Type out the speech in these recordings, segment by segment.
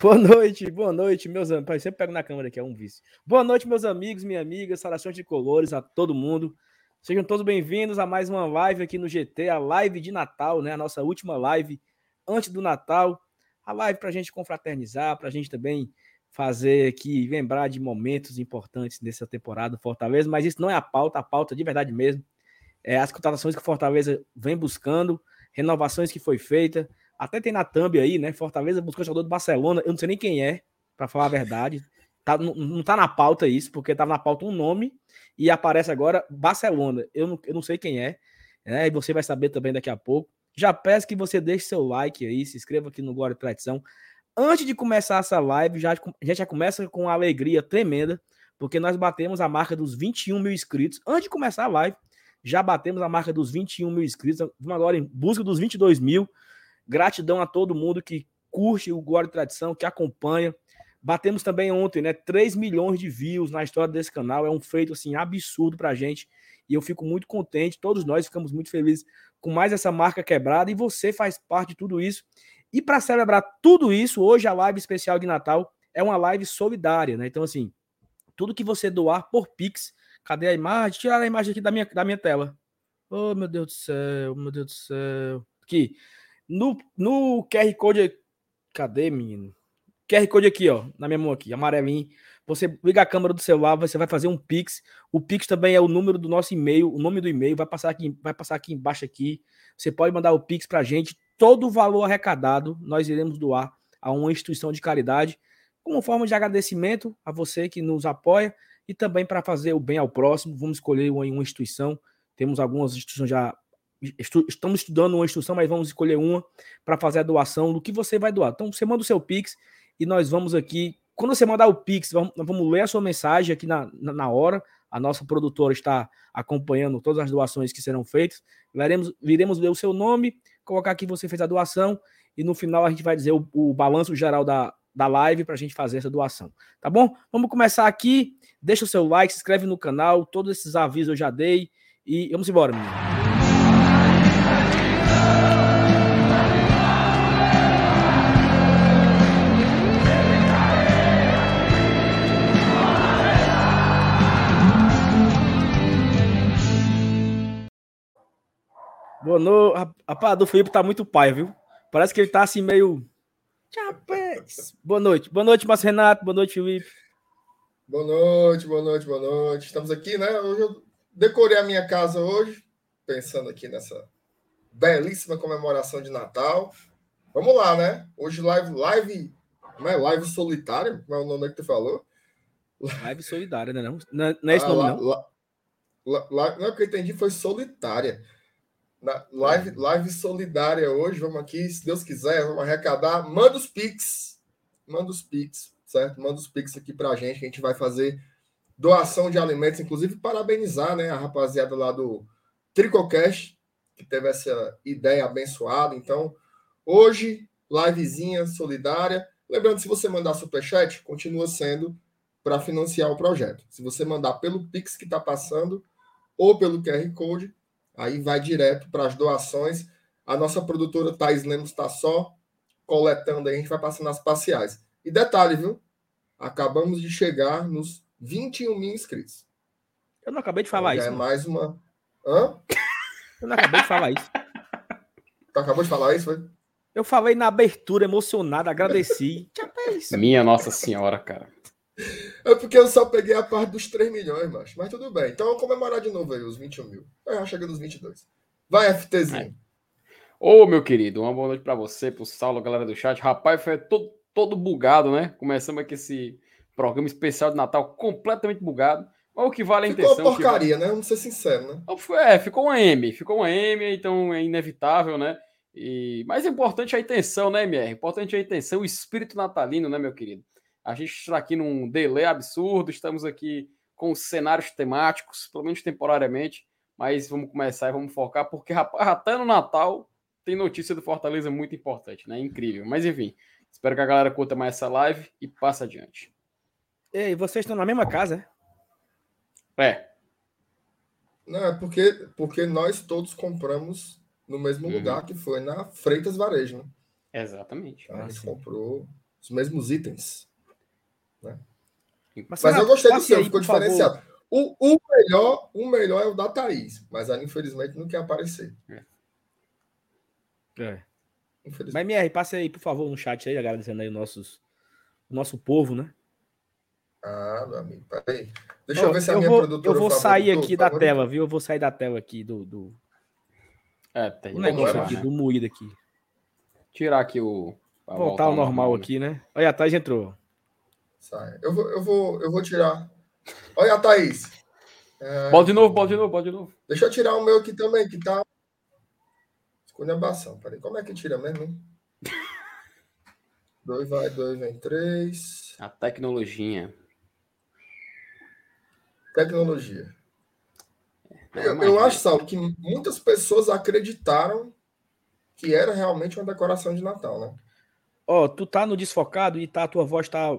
Boa noite, boa noite, meus amigos. Sempre pego na câmera aqui, é um vício. Boa noite, meus amigos, minhas amigas, saudações de colores a todo mundo. Sejam todos bem-vindos a mais uma live aqui no GT, a live de Natal, né? A nossa última live antes do Natal. A live para a gente confraternizar, para a gente também fazer aqui, lembrar de momentos importantes nessa temporada do Fortaleza, mas isso não é a pauta, a pauta de verdade mesmo. É as contratações que o Fortaleza vem buscando, renovações que foi feita, até tem na thumb aí, né? Fortaleza buscou jogador do Barcelona. Eu não sei nem quem é, para falar a verdade. Tá, não, não tá na pauta isso, porque tava na pauta um nome e aparece agora Barcelona. Eu não, eu não sei quem é, né? E você vai saber também daqui a pouco. Já peço que você deixe seu like aí, se inscreva aqui no Glória e Tradição. Antes de começar essa live, já, gente já começa com uma alegria tremenda, porque nós batemos a marca dos 21 mil inscritos. Antes de começar a live, já batemos a marca dos 21 mil inscritos. Vamos agora em busca dos 22 mil. Gratidão a todo mundo que curte o Glória e Tradição, que acompanha. Batemos também ontem, né? 3 milhões de views na história desse canal. É um feito assim absurdo pra gente. E eu fico muito contente, todos nós ficamos muito felizes com mais essa marca quebrada e você faz parte de tudo isso. E para celebrar tudo isso, hoje a live especial de Natal é uma live solidária, né? Então assim, tudo que você doar por Pix, cadê a imagem? Tirar a imagem aqui da minha, da minha tela. Oh, meu Deus do céu, meu Deus do céu. Aqui. No, no QR Code. Cadê, menino? QR Code aqui, ó, na minha mão aqui, amarelinho. Você liga a câmera do celular, você vai fazer um Pix. O Pix também é o número do nosso e-mail, o nome do e-mail vai passar aqui, vai passar aqui embaixo aqui. Você pode mandar o Pix pra gente. Todo o valor arrecadado nós iremos doar a uma instituição de caridade, como forma de agradecimento a você que nos apoia e também para fazer o bem ao próximo. Vamos escolher uma, uma instituição. Temos algumas instituições já Estu, estamos estudando uma instrução, mas vamos escolher uma para fazer a doação do que você vai doar. Então, você manda o seu Pix e nós vamos aqui. Quando você mandar o Pix, vamos, vamos ler a sua mensagem aqui na, na, na, hora. A nossa produtora está acompanhando todas as doações que serão feitas. Veremos, viremos ler o seu nome, colocar aqui você fez a doação e no final a gente vai dizer o, o balanço geral da, da live para a gente fazer essa doação. Tá bom? Vamos começar aqui. Deixa o seu like, se inscreve no canal. Todos esses avisos eu já dei. E vamos embora, menino. Boa noite. Rapaz, do Felipe tá muito pai, viu? Parece que ele tá assim meio. Chapéus. Boa noite. Boa noite, Márcio Renato. Boa noite, Felipe. Boa noite, boa noite, boa noite. Estamos aqui, né? Hoje eu decorei a minha casa hoje, pensando aqui nessa belíssima comemoração de Natal. Vamos lá, né? Hoje live, live, não é live solitária, como é o nome que tu falou? Live solidária, né? Não, não, é esse ah, nome, não? La, la, la, não, o que eu entendi foi solitária. Na live, live solidária hoje, vamos aqui, se Deus quiser, vamos arrecadar. Manda os Pix. Manda os Pix, certo? Manda os Pix aqui pra gente, que a gente vai fazer doação de alimentos, inclusive parabenizar né, a rapaziada lá do Tricocast, que teve essa ideia abençoada. Então, hoje, livezinha solidária. Lembrando, se você mandar superchat, continua sendo para financiar o projeto. Se você mandar pelo Pix que está passando ou pelo QR Code, aí vai direto para as doações. A nossa produtora Thais Lemos está só coletando aí, a gente vai passando as parciais. E detalhe, viu? Acabamos de chegar nos 21 mil inscritos. Eu não acabei de falar então, isso. É mais uma. Hã? Eu não acabei de falar isso. Tu acabou de falar isso, foi? Eu falei na abertura, emocionado, agradeci. Minha Nossa Senhora, cara. É porque eu só peguei a parte dos 3 milhões, macho. Mas tudo bem. Então vamos comemorar de novo aí os 21 mil. Já chega nos 22. Vai, FTzinho. Ô, meu querido, uma boa noite para você, pro Saulo, galera do chat. Rapaz, foi todo, todo bugado, né? Começamos aqui esse programa especial de Natal completamente bugado. Mas o que vale a intenção. Ficou uma porcaria, vale... né? Vamos ser sincero, né? É, ficou uma M. Ficou uma M, então é inevitável, né? E... Mas é importante a intenção, né, MR? Importante a intenção, o espírito natalino, né, meu querido? A gente está aqui num delay absurdo, estamos aqui com cenários temáticos, pelo menos temporariamente, mas vamos começar e vamos focar, porque rapaz, até no Natal tem notícia do Fortaleza muito importante, né? Incrível. Mas enfim, espero que a galera curta mais essa live e passe adiante. Ei, vocês estão na mesma casa, é? É. Não, é porque, porque nós todos compramos no mesmo uhum. lugar que foi na Freitas Varejo, né? Exatamente. A gente comprou Os mesmos itens. Né? Mas, Mas eu gostei do seu, aí, ficou favor. diferenciado. O, o melhor, o melhor é o da Thaís, mas ela infelizmente não quer aparecer. É. Infelizmente. Mas, MR, passe aí, por favor, no chat aí, agradecendo aí o nossos, o nosso povo, né? Ah, meu amigo, peraí. Deixa eu ver se a minha vou, produtora. eu vou sair aqui da favor. tela, viu? Eu vou sair da tela aqui do, do, É, tem. do negócio vai, aqui, vai. do moído aqui. Tirar aqui o. Voltar ao normal né? aqui, né? Olha, a Thais entrou. Sai. Eu vou, eu vou, eu vou tirar. Olha a Thaís. É, Bola de novo, bola de novo, bola de novo. Deixa eu tirar o meu aqui também, que tá. Esculhambação. Peraí, como é que tira mesmo? hein? dois vai, dois vem, três. A tecnologia. Tecnologia. É, Eu, eu acho, Saulo, que muitas pessoas acreditaram que era realmente uma decoração de Natal, né? Ó, tu tá no desfocado e tá, a tua voz tá.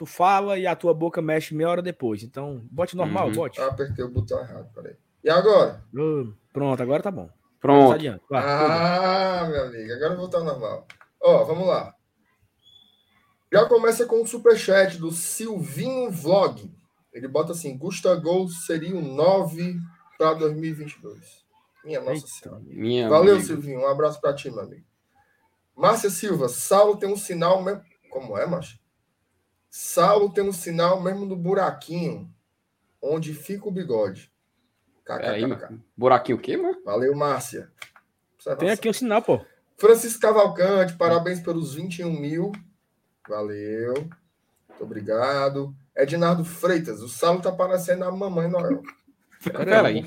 Tu fala e a tua boca mexe meia hora depois. Então, bote normal, Uhum. bote. Ah, apertei o botão errado, peraí. E agora? Ô, Pronto, agora tá bom. Tá Pronto. adiante. Vai. Ah, meu amigo, agora eu vou estar normal. Ó, vamos lá. Já começa com o superchat do Silvinho Vlog. Ele bota assim: Gustavo seria o 9 para 2022. Minha nossa Eita. senhora. Minha Valeu, amiga. Silvinho. Um abraço para ti, meu amigo. Márcia Silva, Saulo tem um sinal mesmo. Como é, Márcia? Saulo tem um sinal mesmo no buraquinho onde fica o bigode. Mano. Buraquinho o quê, mano? Valeu, Márcia. Tem aqui um sinal, pô. Francisco Cavalcante, parabéns pelos 21 mil. Valeu. Muito obrigado. Ednardo Freitas, o Saulo tá parecendo a Mamãe Noel. Peraí.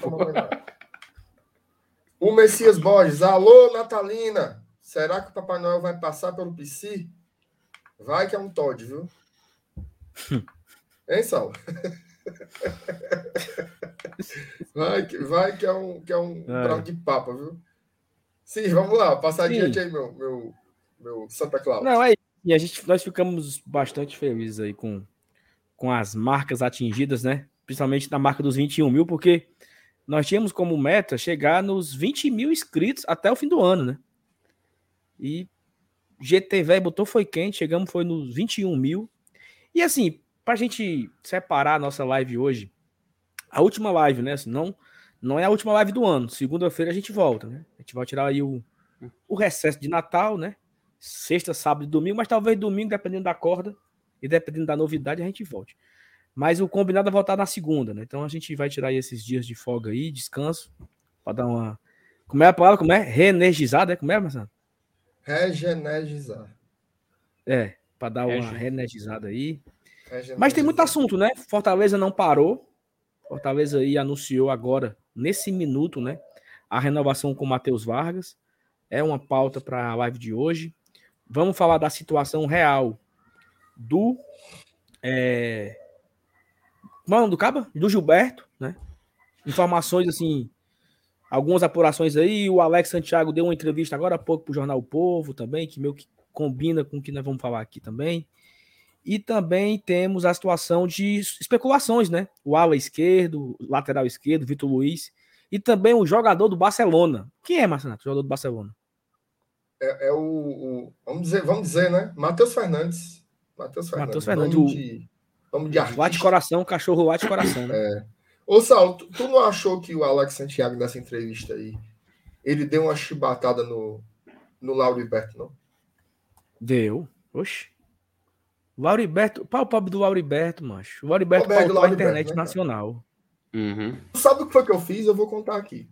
O Messias Borges, alô, Natalina. Será que o Papai Noel vai passar pelo PC? Vai que é um Todd, viu? Hein, Saulo? Vai que, vai que é um, que é um É. de papa, viu? Sim, vamos lá, passar Sim. adiante aí, meu, meu, meu Santa Claus. Não, é. E a gente, nós ficamos bastante felizes aí com, com as marcas atingidas, né? Principalmente na marca dos 21 mil, porque nós tínhamos como meta chegar nos 20 mil inscritos até o fim do ano, né? E GT velho botou foi quente, chegamos foi nos 21 mil. E assim, pra gente separar a nossa live hoje, a última live, né? não, não é a última live do ano. Segunda-feira a gente volta, né? A gente vai tirar aí o, o recesso de Natal, né? Sexta, sábado e domingo, mas talvez domingo, dependendo da corda e dependendo da novidade, a gente volte. Mas o combinado é voltar na segunda, né? Então a gente vai tirar aí esses dias de folga aí, descanso, para dar uma. Como é a palavra? Como é? Reenergizada, é? Como é, Marcelo? Regenergizar. É, para dar uma Rege- reenergizada aí. Regenergizar. Mas tem muito assunto, né? Fortaleza não parou. Fortaleza aí anunciou agora, nesse minuto, né? A renovação com o Matheus Vargas. É uma pauta para a live de hoje. Vamos falar da situação real do. É... Mano, do Caba? Do Gilberto, né? Informações assim. Algumas apurações aí. O Alex Santiago deu uma entrevista agora há pouco para o Jornal o Povo também, que meio que combina com o que nós vamos falar aqui também. E também temos a situação de especulações, né? O ala esquerdo, o lateral esquerdo, Vitor Luiz. E também o jogador do Barcelona. Quem é, Marcelo? O jogador do Barcelona? É, é o, o- Vamos dizer, vamos dizer, né? Matheus Fernandes. Matheus Fernandes. Matheus Fernandes, Nome o- de, nome de Lá de artista. coração, cachorro lá de coração, né? Ô, Saulo, tu, tu não achou que o Alex Santiago, nessa entrevista aí, ele deu uma chibatada no, no Lauriberto, não? Deu. Oxe. Lauriberto, pau pobre do Lauriberto, macho. O do pautou a internet né, nacional. Uhum. Tu sabe o que foi que eu fiz? Eu vou contar aqui.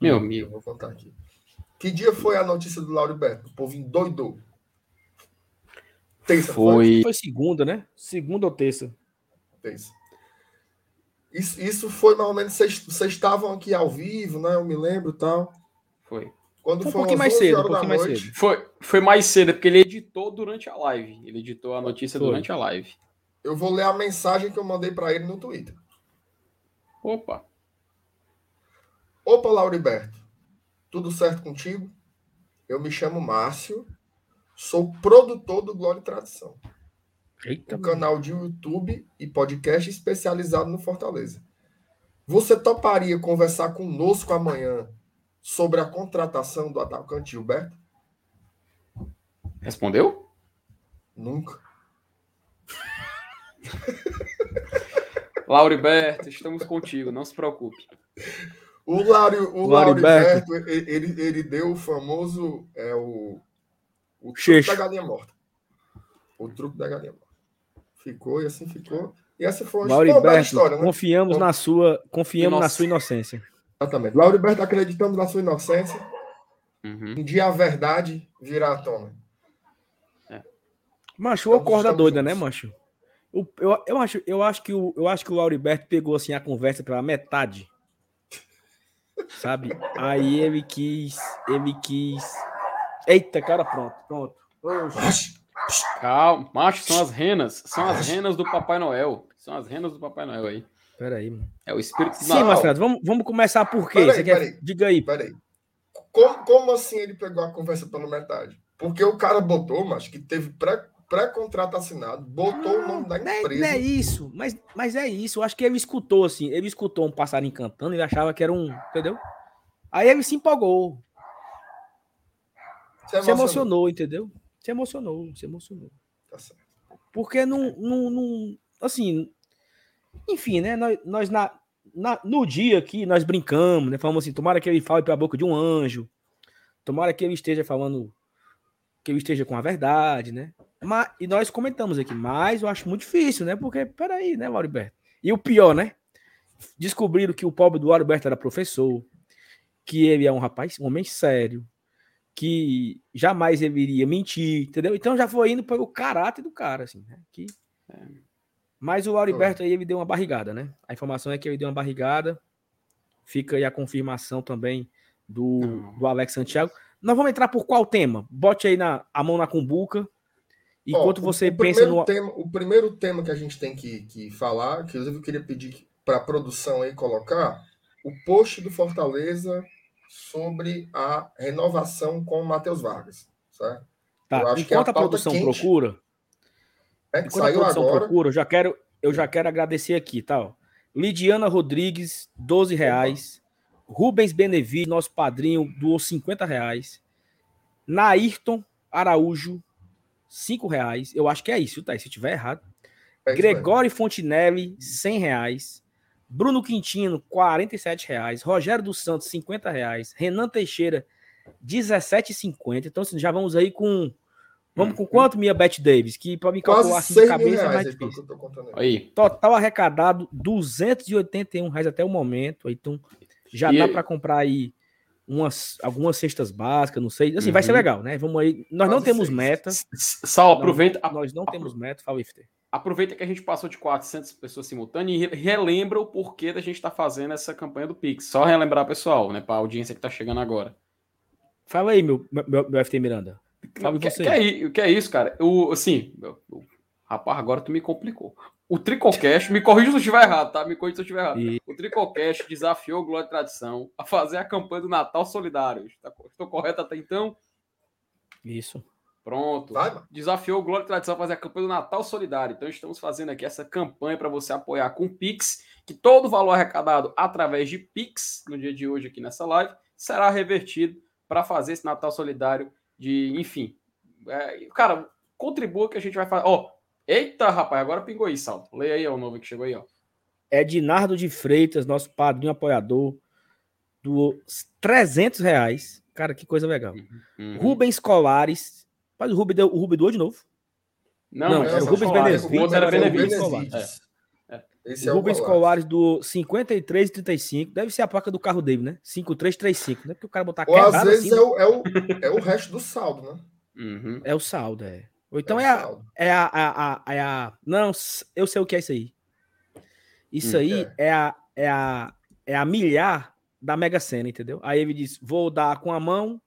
Meu Eu amigo. vou contar aqui. Que dia foi a notícia do Lauriberto? O povo endoidou. Terça, Foi. Foi segunda, né? Segunda ou terça. Terça. Isso, isso foi mais ou menos. Vocês, vocês estavam aqui ao vivo, né? Eu me lembro e tal. Foi. Quando Foi um foi pouquinho mais 11 cedo, um pouquinho mais noite, cedo. Foi, foi mais cedo, porque ele editou durante a live. Ele editou a notícia Foi. durante a live. eu vou ler a mensagem que eu mandei para ele no Twitter. Opa. Opa, Lauriberto. Tudo certo contigo? Eu me chamo Márcio. Sou produtor do Glória e Tradição. Eita, um canal de YouTube e podcast especializado no Fortaleza. Você toparia conversar conosco amanhã sobre a contratação do atacante Gilberto? Respondeu? Nunca. Lauriberto, estamos contigo, não se preocupe. O Lário, o Lauriberto. Lauriberto, ele, ele deu o famoso é, o, o truque da galinha morta. O truque da galinha morta. Ficou e assim ficou. E essa foi uma, Lauriberto, história, né? confiamos na sua, confiamos na sua inocência. Exatamente. Lauriberto, acreditamos na sua inocência. Uhum. Um dia a verdade virá à tona. Macho, o Estamos- corda estamos doida, né, juntos. macho? O- eu, eu, acho, eu, acho que o, eu acho que o Lauriberto pegou assim a conversa pela metade. Sabe? Aí ele quis. Ele quis. Eita, cara, pronto, pronto. Calma, macho, são as renas. São as renas do Papai Noel. São as renas do Papai Noel aí. Pera aí, mano. É o espírito do Sim, Natal. Marcelo, vamos, vamos começar por quê? Peraí, Você quer... peraí. Diga aí. Peraí. Como, como assim ele pegou a conversa pela metade? Porque o cara botou, mas que teve pré- pré-contrato assinado, botou o nome da Não é, empresa. não é isso, mas, mas é isso. Eu acho que ele escutou, assim. Ele escutou um passarinho cantando e achava que era um. Entendeu? Aí ele se empolgou. Se Se emocionou, entendeu? Se emocionou, se emocionou. Tá certo. Porque não, não, não assim, enfim, né? Nós, nós na, na- no dia aqui nós brincamos, né? Falamos assim, tomara que ele fale pela boca de um anjo, tomara que ele esteja falando, que ele esteja com a verdade, né? Mas, e nós comentamos aqui, mas eu acho muito difícil, né? Porque, peraí, né, Lauriberto? E o pior, né? Descobriram que o pobre do Lauriberto era professor, que ele é um rapaz, um homem sério, que jamais ele iria mentir, entendeu? Então já foi indo pelo caráter do cara, assim, né? Que... Mas o Lauriberto aí, ele deu uma barrigada, né? A informação é que ele deu uma barrigada. Fica aí a confirmação também do, do Alex Santiago. Nós vamos entrar por qual tema? Bote aí na, a mão na cumbuca. Enquanto Ó, você o pensa no. Tema, o primeiro tema que a gente tem que, que falar, que inclusive eu queria pedir para a produção aí colocar, o post do Fortaleza sobre a renovação com o Matheus Vargas. Certo? Tá, eu acho que é a enquanto a, produção quente. procura, É, que enquanto a saiu produção agora. procura, eu já quero, eu já quero agradecer aqui, tá? ó. Lidiana Rodrigues, 12 reais. Rubens Benevides, nosso padrinho, doou 50 reais. Nairton Araújo, 5 reais. Eu acho que é isso, tá? Se eu tiver errado. É isso mesmo. Gregório Fontinelli, 100 reais. Bruno Quintino, 47 reais. Rogério dos Santos, 50 reais. Renan Teixeira, 17,50. Então, assim, já vamos aí com. Vamos com quanto, minha Beth Davis? Que para me calcular assim de 6 mil cabeça é reais mais difícil. aí. Total arrecadado, 281 reais até o momento. Então, já E- dá para comprar aí umas, algumas cestas básicas, não sei. Assim, vai ser Uhum. legal, né? Vamos aí. Nós não Quase temos seis. meta. Sal, aproveita, a- Nós não temos meta, fala IFT. aproveita que a gente passou de 400 pessoas simultâneas e re- relembra o porquê da gente estar fazendo essa campanha do Pix. Só relembrar, pessoal, né, para a audiência que está chegando agora. Fala aí, meu, meu, meu FT Miranda. O que, você. que é, que é isso, cara? O, assim, meu- o- rapaz, agora tu me complicou. O Tricocast, me corrija se eu estiver errado, tá? Me corrija se eu estiver errado. E- O Tricocast desafiou o Glória e Tradição a fazer a campanha do Natal Solidário. Estou correto até então? Isso. Pronto. Vai. Desafiou o Glória e Tradição a fazer a campanha do Natal Solidário. Então estamos fazendo aqui essa campanha para você apoiar com Pix, que todo o valor arrecadado através de Pix, no dia de hoje aqui nessa live, será revertido para fazer esse Natal Solidário de, enfim. É, cara, contribua que a gente vai fazer. Ó, eita, rapaz, agora pingou aí, Salto. Leia aí ó, o novo que chegou aí, ó. Ednardo de Freitas, nosso padrinho apoiador, doou 300 reais. Cara, que coisa legal. Uhum. Rubens Colares. Mas o Rubens, deu, o Rubens doou de novo. Não, Não, é o Rubens Benevides, O outro era é Benevides. Benevides. Esse é o Rubens o Colares doou 53,35. Deve ser a placa do carro dele, né? 5335. Não é porque o cara botar Ou às vezes assim. é, o, é, o, é o resto do saldo, né? Uhum. É o saldo, é. Ou então o é, a, é, a, a, a, é a. Não, eu sei o que é isso aí. Isso Hum, aí é. a, é, a, é a milhar da Mega Sena, entendeu? Aí ele diz: vou dar com a mão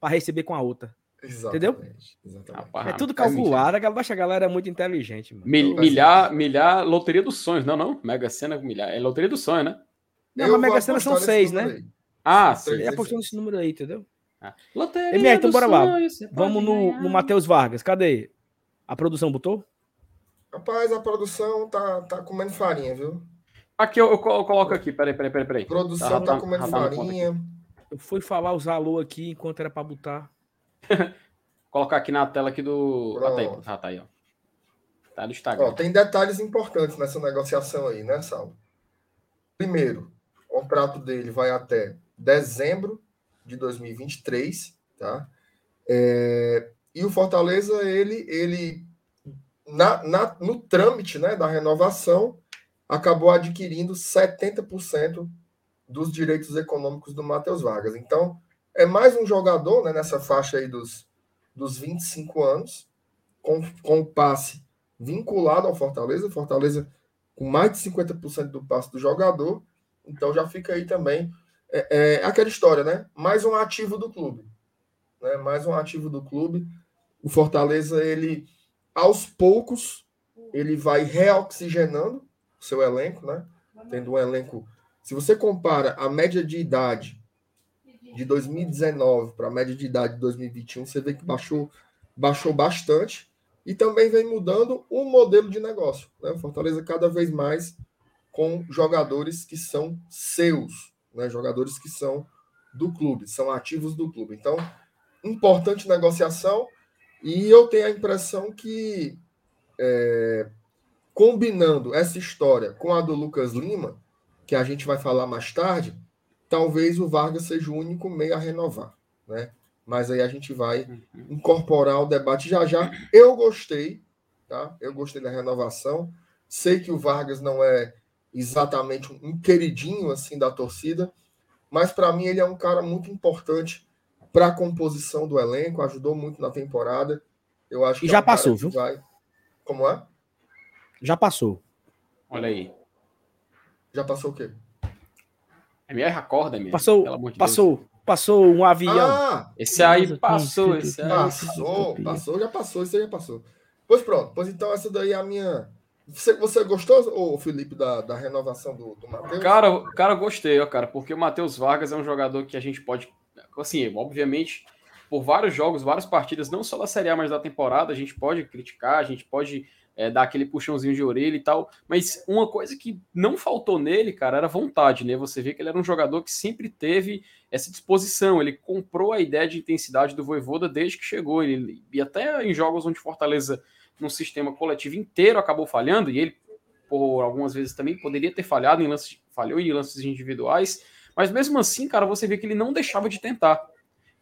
para receber com a outra. Exatamente. entendeu? Exatamente. É tudo calculado. A baixa galera é muito inteligente, mano. Mil- Então, milhar, milhar, loteria dos sonhos. Não, não. Mega Sena com milhar. É loteria dos sonhos, né? Não, Eu mas Mega Sena são seis, né? aí. Ah, sim. É apostando nesse número aí, entendeu? Loteria MR, então bora lá. Vamos no, no Matheus Vargas. Cadê? A produção botou? Rapaz, a produção tá, tá comendo farinha, viu? Aqui eu, eu colo- eu coloco aqui. Peraí, peraí, peraí. peraí. A produção Tá, tá, tá- comendo tá farinha. Eu fui falar os alô aqui enquanto era para botar. colocar aqui na tela aqui do. Ah, tá aí, ah, tá aí, ó. Tá no Instagram. Ó, tem detalhes importantes nessa negociação aí, né, Saulo? Primeiro, o contrato dele vai até dezembro de 2023, tá? É, e o Fortaleza, ele, ele na, na, no trâmite né, da renovação, acabou adquirindo 70% dos direitos econômicos do Matheus Vargas. Então, é mais um jogador né, nessa faixa aí dos, dos 25 anos, com, com o passe vinculado ao Fortaleza. Fortaleza com mais de 50% do passe do jogador. Então já fica aí também é, é, aquela história, né? Mais um ativo do clube. Né? Mais um ativo do clube. O Fortaleza, ele, aos poucos, ele vai reoxigenando o seu elenco, né? Tendo um elenco. Se você compara a média de idade de 2019 para a média de idade de 2021, você vê que baixou, baixou bastante. E também vem mudando o modelo de negócio. Né? Fortaleza cada vez mais com jogadores que são seus, né? jogadores que são do clube, são ativos do clube. Então, importante negociação. E eu tenho a impressão que, é, combinando essa história com a do Lucas Lima, que a gente vai falar mais tarde, talvez o Vargas seja o único meio a renovar. Né? mas aí a gente vai uhum. incorporar o debate já já. Eu gostei, tá? Eu gostei da renovação. Sei que o Vargas não é exatamente um queridinho assim da torcida, mas para mim ele é um cara muito importante para a composição do elenco, ajudou muito na temporada. Eu acho que e já é um passou, viu? Vai... Como é? Já passou. Olha aí. Já passou o quê? MR acorda, MR. Passou, passou. Passou um avião. Ah, esse aí passou, esse aí. Passou, passou, já passou, esse aí já passou. Pois pronto, pois então essa daí é a minha. Você, você gostou, ô, Felipe, da, da renovação do, do Matheus? Cara, cara, gostei, ó, cara, porque o Matheus Vargas é um jogador que a gente pode. Assim, obviamente, por vários jogos, várias partidas, não só da Série A, mas da temporada, a gente pode criticar, a gente pode é, dar aquele puxãozinho de orelha e tal. Mas uma coisa que não faltou nele, cara, era vontade, né? Você vê que ele era um jogador que sempre teve essa disposição. Ele comprou a ideia de intensidade do Voivoda desde que chegou. Ele, e até em jogos onde Fortaleza, no sistema coletivo inteiro, acabou falhando, e ele, por algumas vezes também, poderia ter falhado em lances, falhou em lances individuais. Mas mesmo assim, cara, você vê que ele não deixava de tentar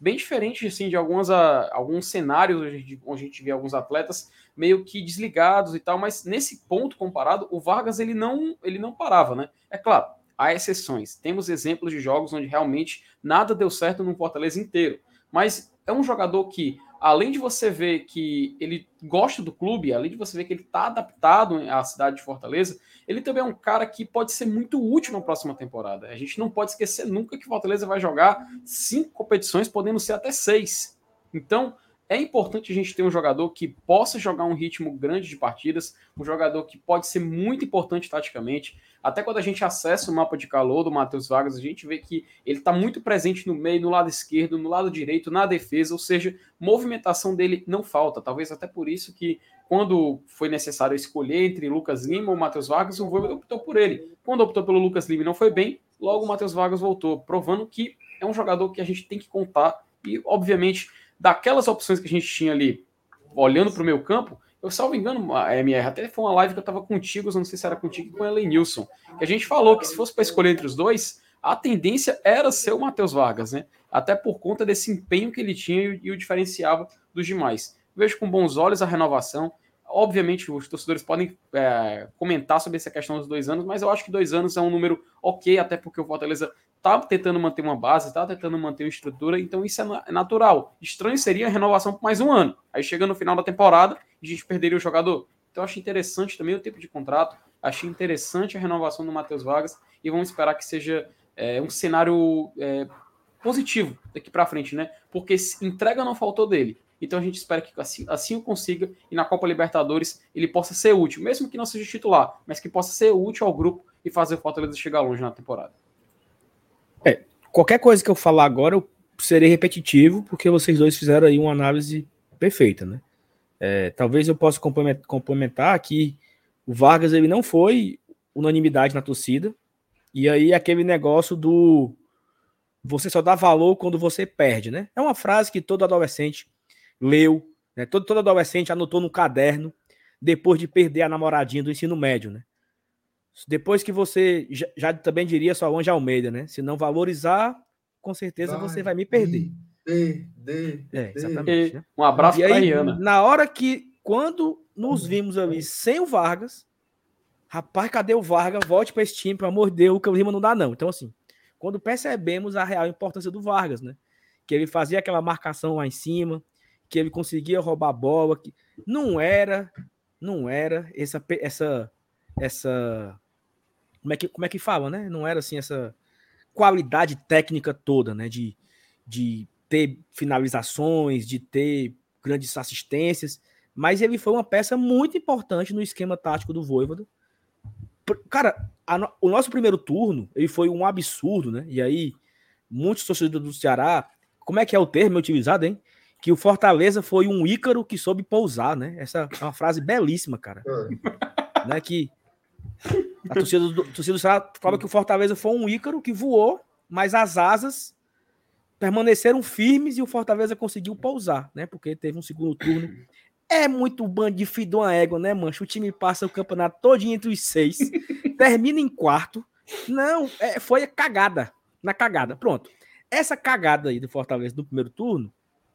bem diferente assim, de algumas, a, alguns cenários onde, onde a gente vê alguns atletas meio que desligados e tal, mas nesse ponto comparado, o Vargas ele não, ele não parava, né? É claro, há exceções. Temos exemplos de jogos onde realmente nada deu certo no Fortaleza inteiro, mas é um jogador que além de você ver que ele gosta do clube, além de você ver que ele está adaptado à cidade de Fortaleza, ele também é um cara que pode ser muito útil na próxima temporada. A gente não pode esquecer nunca que Fortaleza vai jogar cinco competições, podendo ser até seis. Então, é importante a gente ter um jogador que possa jogar um ritmo grande de partidas, um jogador que pode ser muito importante taticamente. Até quando a gente acessa o mapa de calor do Matheus Vargas, a gente vê que ele está muito presente no meio, no lado esquerdo, no lado direito, na defesa, ou seja, movimentação dele não falta. Talvez até por isso que quando foi necessário escolher entre Lucas Lima ou Matheus Vargas, o Voivoda optou por ele. Quando optou pelo Lucas Lima e não foi bem, logo o Matheus Vargas voltou, provando que é um jogador que a gente tem que contar e, obviamente, daquelas opções que a gente tinha ali, olhando para o meu campo, eu salvo engano, MR, até foi uma live que eu estava contigo, não sei se era contigo com o Ellen Nilson, que a gente falou que se fosse para escolher entre os dois, a tendência era ser o Matheus Vargas, né? Até por conta desse empenho que ele tinha e o diferenciava dos demais. Vejo com bons olhos a renovação. Obviamente, os torcedores podem é, comentar sobre essa questão dos dois anos, mas eu acho que dois anos é um número ok, até porque o Fortaleza tá tentando manter uma base, tá tentando manter uma estrutura, então isso é, é natural. Estranho seria a renovação por mais um ano. Aí chega no final da temporada e a gente perderia o jogador. Então achei interessante também o tipo de contrato, achei interessante a renovação do Matheus Vargas e vamos esperar que seja é, um cenário é, positivo daqui para frente, né? Porque entrega não faltou dele. Então a gente espera que assim, assim o consiga e na Copa Libertadores ele possa ser útil, mesmo que não seja titular, mas que possa ser útil ao grupo e fazer o Fortaleza chegar longe na temporada. É, qualquer coisa que eu falar agora, eu serei repetitivo, porque vocês dois fizeram aí uma análise perfeita, né? É, talvez eu possa complementar que o Vargas ele não foi unanimidade na torcida, e aí aquele negócio do você só dá valor quando você perde, né? É uma frase que todo adolescente leu, Né? Todo, todo adolescente anotou no caderno depois de perder a namoradinha do ensino médio, né? Depois que você, já, já também diria sua Anja Almeida, né? Se não valorizar, com certeza vai, você vai me perder. Perder. É, exatamente. Né? Um abraço para Iana. Na hora que, quando nos vimos ali sem o Vargas, rapaz, cadê o Vargas? Volte para esse time, pelo amor de Deus, o que o Lima não dá, não. Então, assim, quando percebemos a real importância do Vargas, né? Que ele fazia aquela marcação lá em cima, que ele conseguia roubar a bola, que não era, não era essa essa essa como é que como é que fala, né? Não era assim essa qualidade técnica toda, né? De, de ter finalizações, de ter grandes assistências, mas ele foi uma peça muito importante no esquema tático do Voivoda. Cara, o nosso primeiro turno ele foi um absurdo, né? E aí, muitos torcedores do Ceará, como é que é o termo utilizado, hein? Que o Fortaleza foi um ícaro que soube pousar, né? Essa é uma frase belíssima, cara. É. Né? Que a torcida do, a torcida do Ceará fala que o Fortaleza foi um ícaro que voou, mas as asas permaneceram firmes e o Fortaleza conseguiu pousar, né? Porque teve um segundo turno. É muito bando de filho de uma égua, né, mancha? O time passa o campeonato todinho entre os seis, termina em quarto. Não, é, foi cagada. Na cagada. Pronto. Essa cagada aí do Fortaleza no primeiro turno,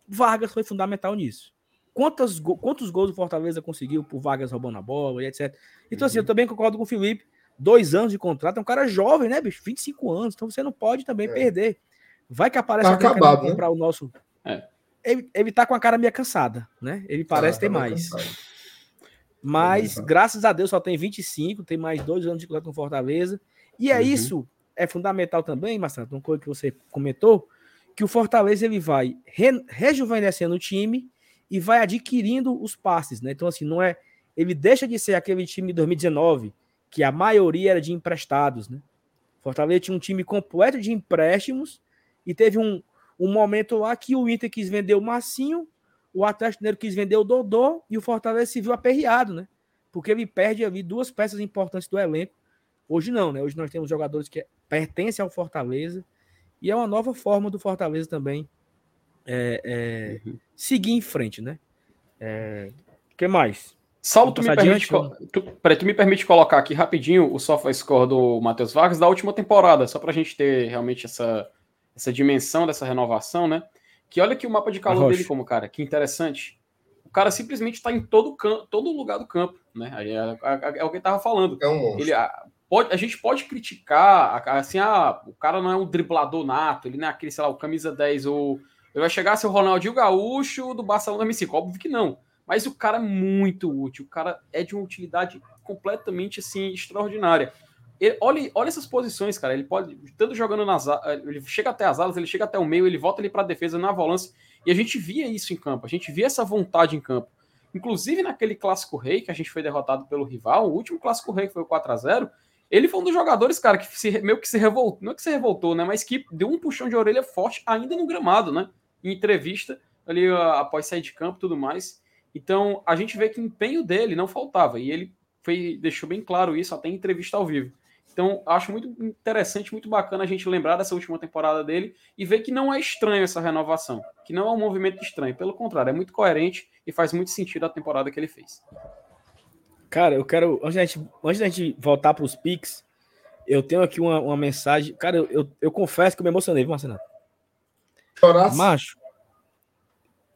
Vargas foi fundamental nisso. Quantos, quantos gols o Fortaleza conseguiu por Vargas roubando a bola e etc. Então, uhum. assim, eu uhum. também concordo com o Felipe. Dois anos de contrato, é um cara jovem, né, bicho? 25 anos. Então você não pode também é. perder. Vai que aparece tá acabado, né? comprar o nosso. É. Ele, ele tá com a cara meio cansada, né? Ele tá, parece tá, ter tá mais. Cansado. Mas, tá graças a Deus, só tem 25, tem mais dois anos de contrato com Fortaleza. E é uhum. isso, é fundamental também, Marcelo, uma coisa que você comentou, que o Fortaleza ele vai re, rejuvenescendo o time e vai adquirindo os passes, né? Então, assim, não é. Ele deixa de ser aquele time de 2019, que a maioria era de emprestados, né? Fortaleza tinha um time completo de empréstimos e teve um, um momento lá que o Inter quis vender o Massinho, o Atlético Mineiro quis vender o Dodô e o Fortaleza se viu aperreado, né? Porque ele perde ali duas peças importantes do elenco. Hoje não, né? Hoje nós temos jogadores que pertencem ao Fortaleza e é uma nova forma do Fortaleza também é, é, uhum. seguir em frente, né? É, que mais? Saulo, tu me, permite, tu, peraí, tu me permite colocar aqui rapidinho o software score do Matheus Vargas da última temporada, só para a gente ter realmente essa, essa dimensão dessa renovação, né? Que olha aqui o mapa de calor dele como, cara, que interessante. O cara simplesmente está em todo, campo, todo lugar do campo, né? É, é, é, o que ele tava falando. É um ele, a, pode, a gente pode criticar, assim, ah, o cara não é um driblador nato, ele não é aquele, sei lá, o camisa 10, ou ele vai chegar a ser o Ronaldinho Gaúcho do Barcelona 2005, óbvio que não. Mas o cara é muito útil, o cara é de uma utilidade completamente, assim, extraordinária. Ele, olha, olha essas posições, cara. Ele pode, tanto jogando nas ele chega até as alas, ele chega até o meio, ele volta ali para a defesa na volância. E a gente via isso em campo, a gente via essa vontade em campo. Inclusive naquele clássico rei que a gente foi derrotado pelo rival, o último clássico rei que foi o 4 a 0 ele foi um dos jogadores, cara, que se, meio que se revoltou, não é que se revoltou, né? Mas que deu um puxão de orelha forte ainda no gramado, né? Em entrevista, ali após sair de campo e tudo mais. Então, a gente vê que o empenho dele não faltava. E ele foi, deixou bem claro isso até em entrevista ao vivo. Então, acho muito interessante, muito bacana a gente lembrar dessa última temporada dele e ver que não é estranho essa renovação, que não é um movimento estranho, pelo contrário, é muito coerente e faz muito sentido a temporada que ele fez. Cara, eu quero, antes da gente, antes da gente voltar para os Pix, eu tenho aqui uma, uma mensagem. Cara, eu, eu, eu confesso que eu me emocionei, viu, Marcelo? Chorasse? Macho,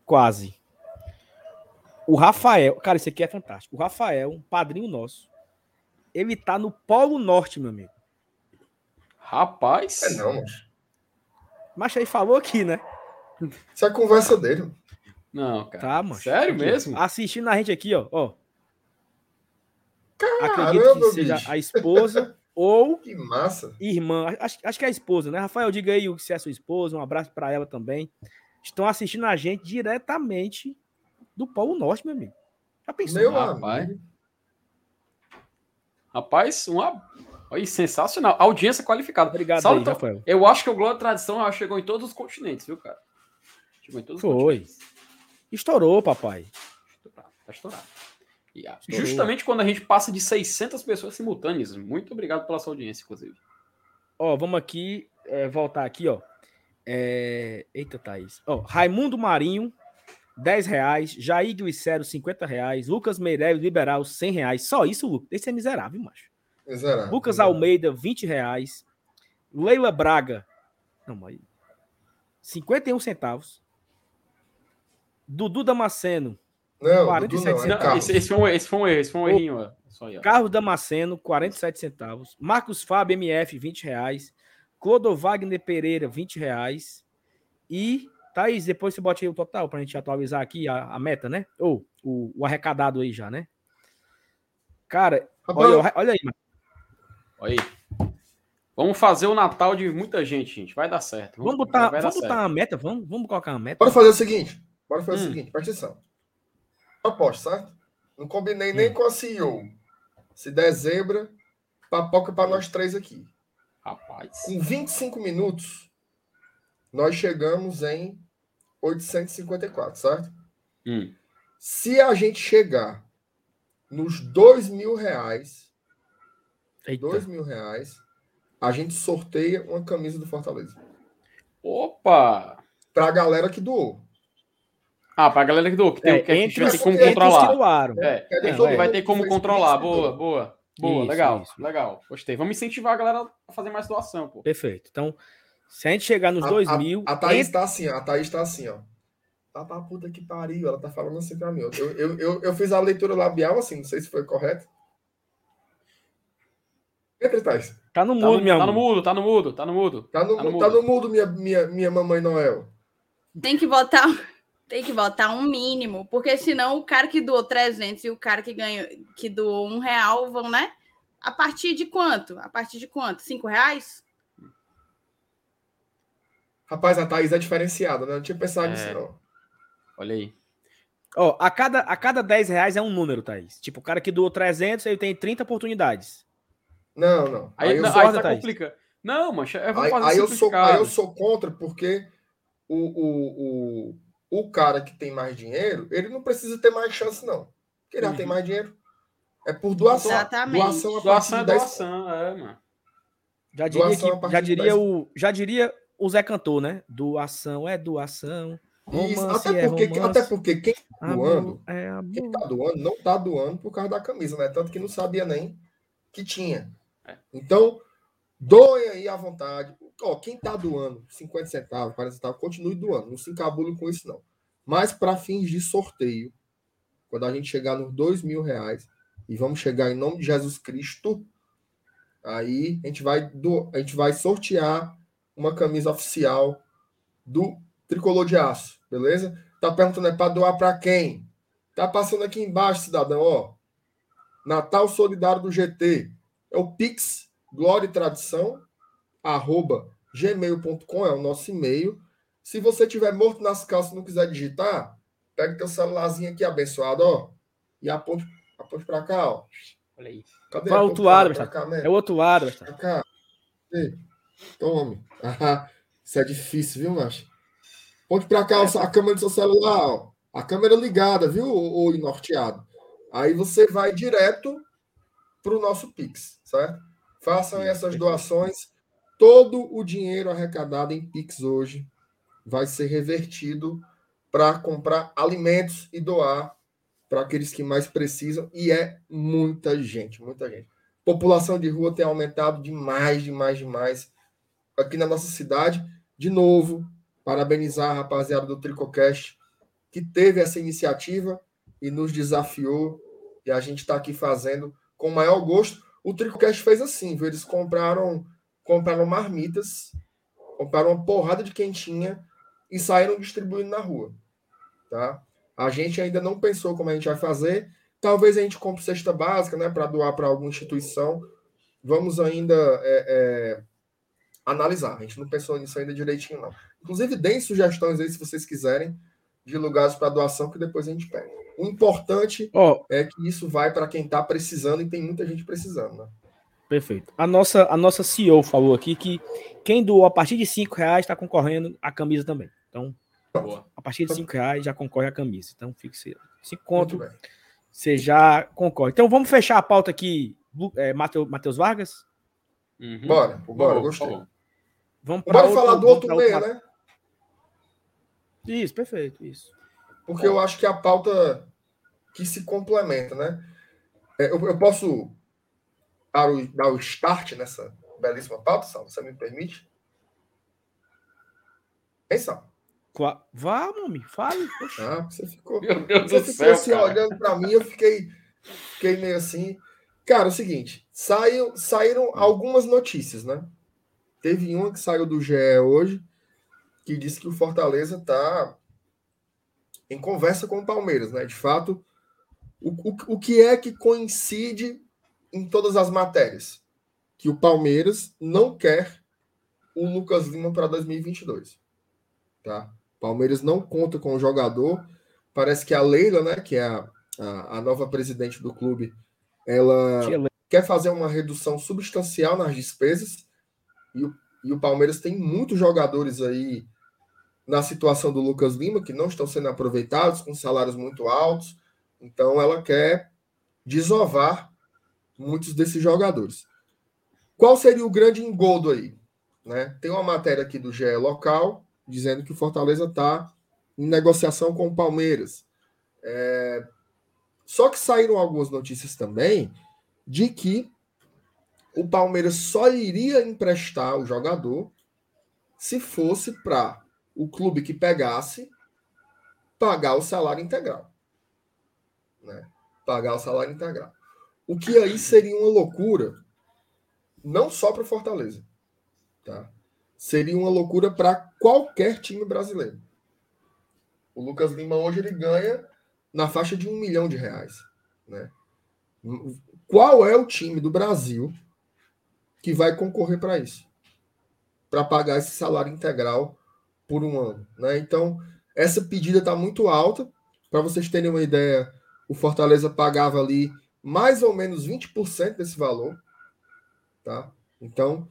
quase. O Rafael, cara, isso aqui é fantástico. O Rafael, um padrinho nosso, ele tá no Polo Norte, meu amigo. Rapaz. É não, Mas aí falou aqui, né? Isso é a conversa dele. Não, cara. Tá, mano. Sério aqui, mesmo? Assistindo a gente aqui, ó. ó. Caramba, Acredito que seja bicho. a esposa ou que massa. irmã. Acho, acho que é a esposa, né? Rafael, diga aí se é sua esposa. Um abraço para ela também. Estão assistindo a gente diretamente do Polo Norte, meu amigo. Já pensou? Meu amigo. Rapaz, uma. Aí, sensacional. Audiência qualificada. Obrigado, Salve, aí, Rafael. Eu acho que o Glória Tradição chegou em todos os continentes, viu, cara? Chegou em todos Foi. os continentes. Estourou, papai. Tá estourado. E, ah, justamente quando a gente passa de 600 pessoas simultâneas. Muito obrigado pela sua audiência, inclusive. Ó, vamos aqui, é, voltar aqui, ó. É... Eita, Thaís. Ó, Raimundo Marinho 10 reais. Jair Glicero, 50 reais. Lucas Meirelles, liberal, 100 reais. Só isso, Lucas. Esse é miserável, macho. Miserável. Lucas miserável. Almeida, 20 reais. Leila Braga, não, mas 51 centavos. Dudu Damasceno, Não, 47 Dudu não, é Não, Carlos. esse, esse foi um, esse foi um erro, esse foi um errinho, ó. Só aí, ó. Carlos Damasceno, 47 centavos. Marcos Fábio, MF, 20 reais. Clodovagner Pereira, 20 reais. E, Thaís, depois você bote aí o total pra gente atualizar aqui a, a meta, né? Ou o, o arrecadado aí já, né? Cara, Rapaz, olha, olha aí, mano. Olha aí. Vamos fazer o Natal de muita gente, gente. Vai dar certo. Vamos botar, vai dar vamos botar certo. uma meta? Vamos, vamos colocar uma meta? Bora fazer o seguinte. Bora fazer Hum. o seguinte, presta atenção. Aposto, certo? Não combinei nem Hum. com a CEO. Se der zebra, papoca para nós três aqui. Rapaz. Com 25 minutos, nós chegamos em 854, certo? Hum. Se a gente chegar nos dois mil reais, Eita. dois mil reais, a gente sorteia uma camisa do Fortaleza. Opa! Pra galera que doou. Ah, pra galera que doou, que, tem, É, que a gente vai ter como controlar. que doaram. É, É, é. vai ter como controlar. Boa, boa. Boa, Isso, legal, isso. legal. Gostei. Vamos incentivar a galera a fazer mais doação, pô. Perfeito. Então, se a gente chegar nos A- 2 a, mil. A Thaís entre- tá assim, ó. A Thaís tá assim, ó. Tá pra puta que pariu. Ela tá falando assim pra mim. Eu, eu, eu, eu fiz a leitura labial assim, não sei se foi correto. Entra, Thaís. Tá no Tá mudo, no, meu tá no mudo, tá no mudo, tá no mudo. Tá no, Tá no tá mudo. no mudo, minha, minha, minha mamãe Noel. Tem que botar, tem que botar um mínimo, porque senão o cara que doou 300 e o cara que ganhou, que doou um real vão, né? A partir de quanto? A partir de quanto? Cinco reais? Rapaz, a Thaís é diferenciada, né? Eu não tinha pensado É. nisso, não. Olha aí. Ó, a cada, a cada 10 reais é um número, Thaís. Tipo, o cara que doou 300, ele tem 30 oportunidades. Não, não. Aí, eu não, sou, aí tá Thaís? complica. Não, eu vou aí, fazer aí eu sou, aí eu sou contra porque o, o, o, o cara que tem mais dinheiro, ele não precisa ter mais chance, não. Porque ele já Uhum. tem mais dinheiro. É por doação. Exatamente. Doação a Doação é partir de 10 doação, é, mano. Já diria, Doação a que, partir já de diria 10. o já diria o Zé Cantor, né? Doação é doação. Isso, até, é porque, romance. até porque quem tá doando, é quem tá doando, não tá doando por causa da camisa, né? Tanto que não sabia nem que tinha. É. Então, doem aí à vontade. Ó, quem tá doando 50 centavos, 40 centavos, continue doando. Não se encabule com isso, não. Mas para fins de sorteio, quando a gente chegar nos dois mil reais, e vamos chegar em nome de Jesus Cristo, aí a gente vai, do, a gente vai sortear uma camisa oficial do Tricolor de Aço, beleza? Tá perguntando é para doar para quem? Tá passando aqui embaixo, cidadão, ó. Natal Solidário do GT. É o Pix Glória e Tradição arroba gmail.com é o nosso e-mail. Se você tiver morto nas calças e não quiser digitar, pega teu celularzinho aqui abençoado, ó, e aponte, aponte para cá, ó. Olha aí. Cadê? Pra Aponte outro lado, pra cá, né? É o outro lado. Pra cá. Ei, Tome. Ah, isso é difícil, viu, macho? Ponte pra cá a câmera do seu celular, ó. A câmera ligada, viu, ô norteado? Aí você vai direto pro nosso Pix, certo? Façam essas doações. Todo o dinheiro arrecadado em Pix hoje vai ser revertido para comprar alimentos e doar para aqueles que mais precisam. E é muita gente, muita gente. População de rua tem aumentado demais, demais, demais aqui na nossa cidade. De novo, parabenizar a rapaziada do Tricocast que teve essa iniciativa e nos desafiou. E a gente está aqui fazendo com o maior gosto. O Tricocast fez assim, viu? Eles compraram, compraram marmitas, compraram uma porrada de quentinha e saíram distribuindo na rua. Tá? A gente ainda não pensou como a gente vai fazer. Talvez a gente compre cesta básica, né, para doar para alguma instituição. Vamos ainda é, é, analisar. A gente não pensou nisso ainda direitinho, não. Inclusive, deem sugestões aí, se vocês quiserem, de lugares para doação, que depois a gente pega. O importante Ó, é que isso vai para quem está precisando e tem muita gente precisando, né? perfeito. A nossa, a nossa CEO falou aqui que quem doou a partir de 5 reais está concorrendo à camisa também. Então, Boa. a partir de 5 reais já concorre à camisa. Então, fique 5 Muito conto, bem. você já concorre. Então, vamos fechar a pauta aqui, é, Matheus Vargas? Uhum. Bora, bora, gostei. por favor. Vamos pra Bora outro- falar do outro meia, outra- né? Isso, perfeito, isso. porque eu acho que a pauta que se complementa, né? É, eu, eu posso dar o, dar o start nessa belíssima pauta, Sal? Você me permite? Hein, Sal? Vá, mami, fale. Ah, você ficou, Meu Deus você do ficou céu, assim, cara. olhando para mim, eu fiquei, fiquei meio assim. Cara, é o seguinte, saiu, saíram algumas notícias, né? Teve uma que saiu do GE hoje, que disse que o Fortaleza está em conversa com o Palmeiras, né? De fato, o, o, o que é que coincide em todas as matérias? Que o Palmeiras não quer o Lucas Lima para 2022, tá? Palmeiras não conta com o jogador. Parece que a Leila, né, que é a, a, a nova presidente do clube, ela quer fazer uma redução substancial nas despesas. E o, e o Palmeiras tem muitos jogadores aí na situação do Lucas Lima que não estão sendo aproveitados, com salários muito altos. Então ela quer desovar muitos desses jogadores. Qual seria o grande engodo aí? Né? Tem uma matéria aqui do GE local dizendo que o Fortaleza está em negociação com o Palmeiras. É, Só que saíram algumas notícias também de que o Palmeiras só iria emprestar o jogador se fosse para o clube que pegasse pagar o salário integral. Né? Pagar o salário integral. O que aí seria uma loucura, não só para o Fortaleza. Tá? Seria uma loucura para qualquer time brasileiro. O Lucas Lima hoje ele ganha na faixa de um milhão de reais. Né? Qual é o time do Brasil que vai concorrer para isso? Para pagar esse salário integral por um ano. Né? Então, essa pedida está muito alta. Para vocês terem uma ideia, o Fortaleza pagava ali mais ou menos 20% desse valor. Tá? Então,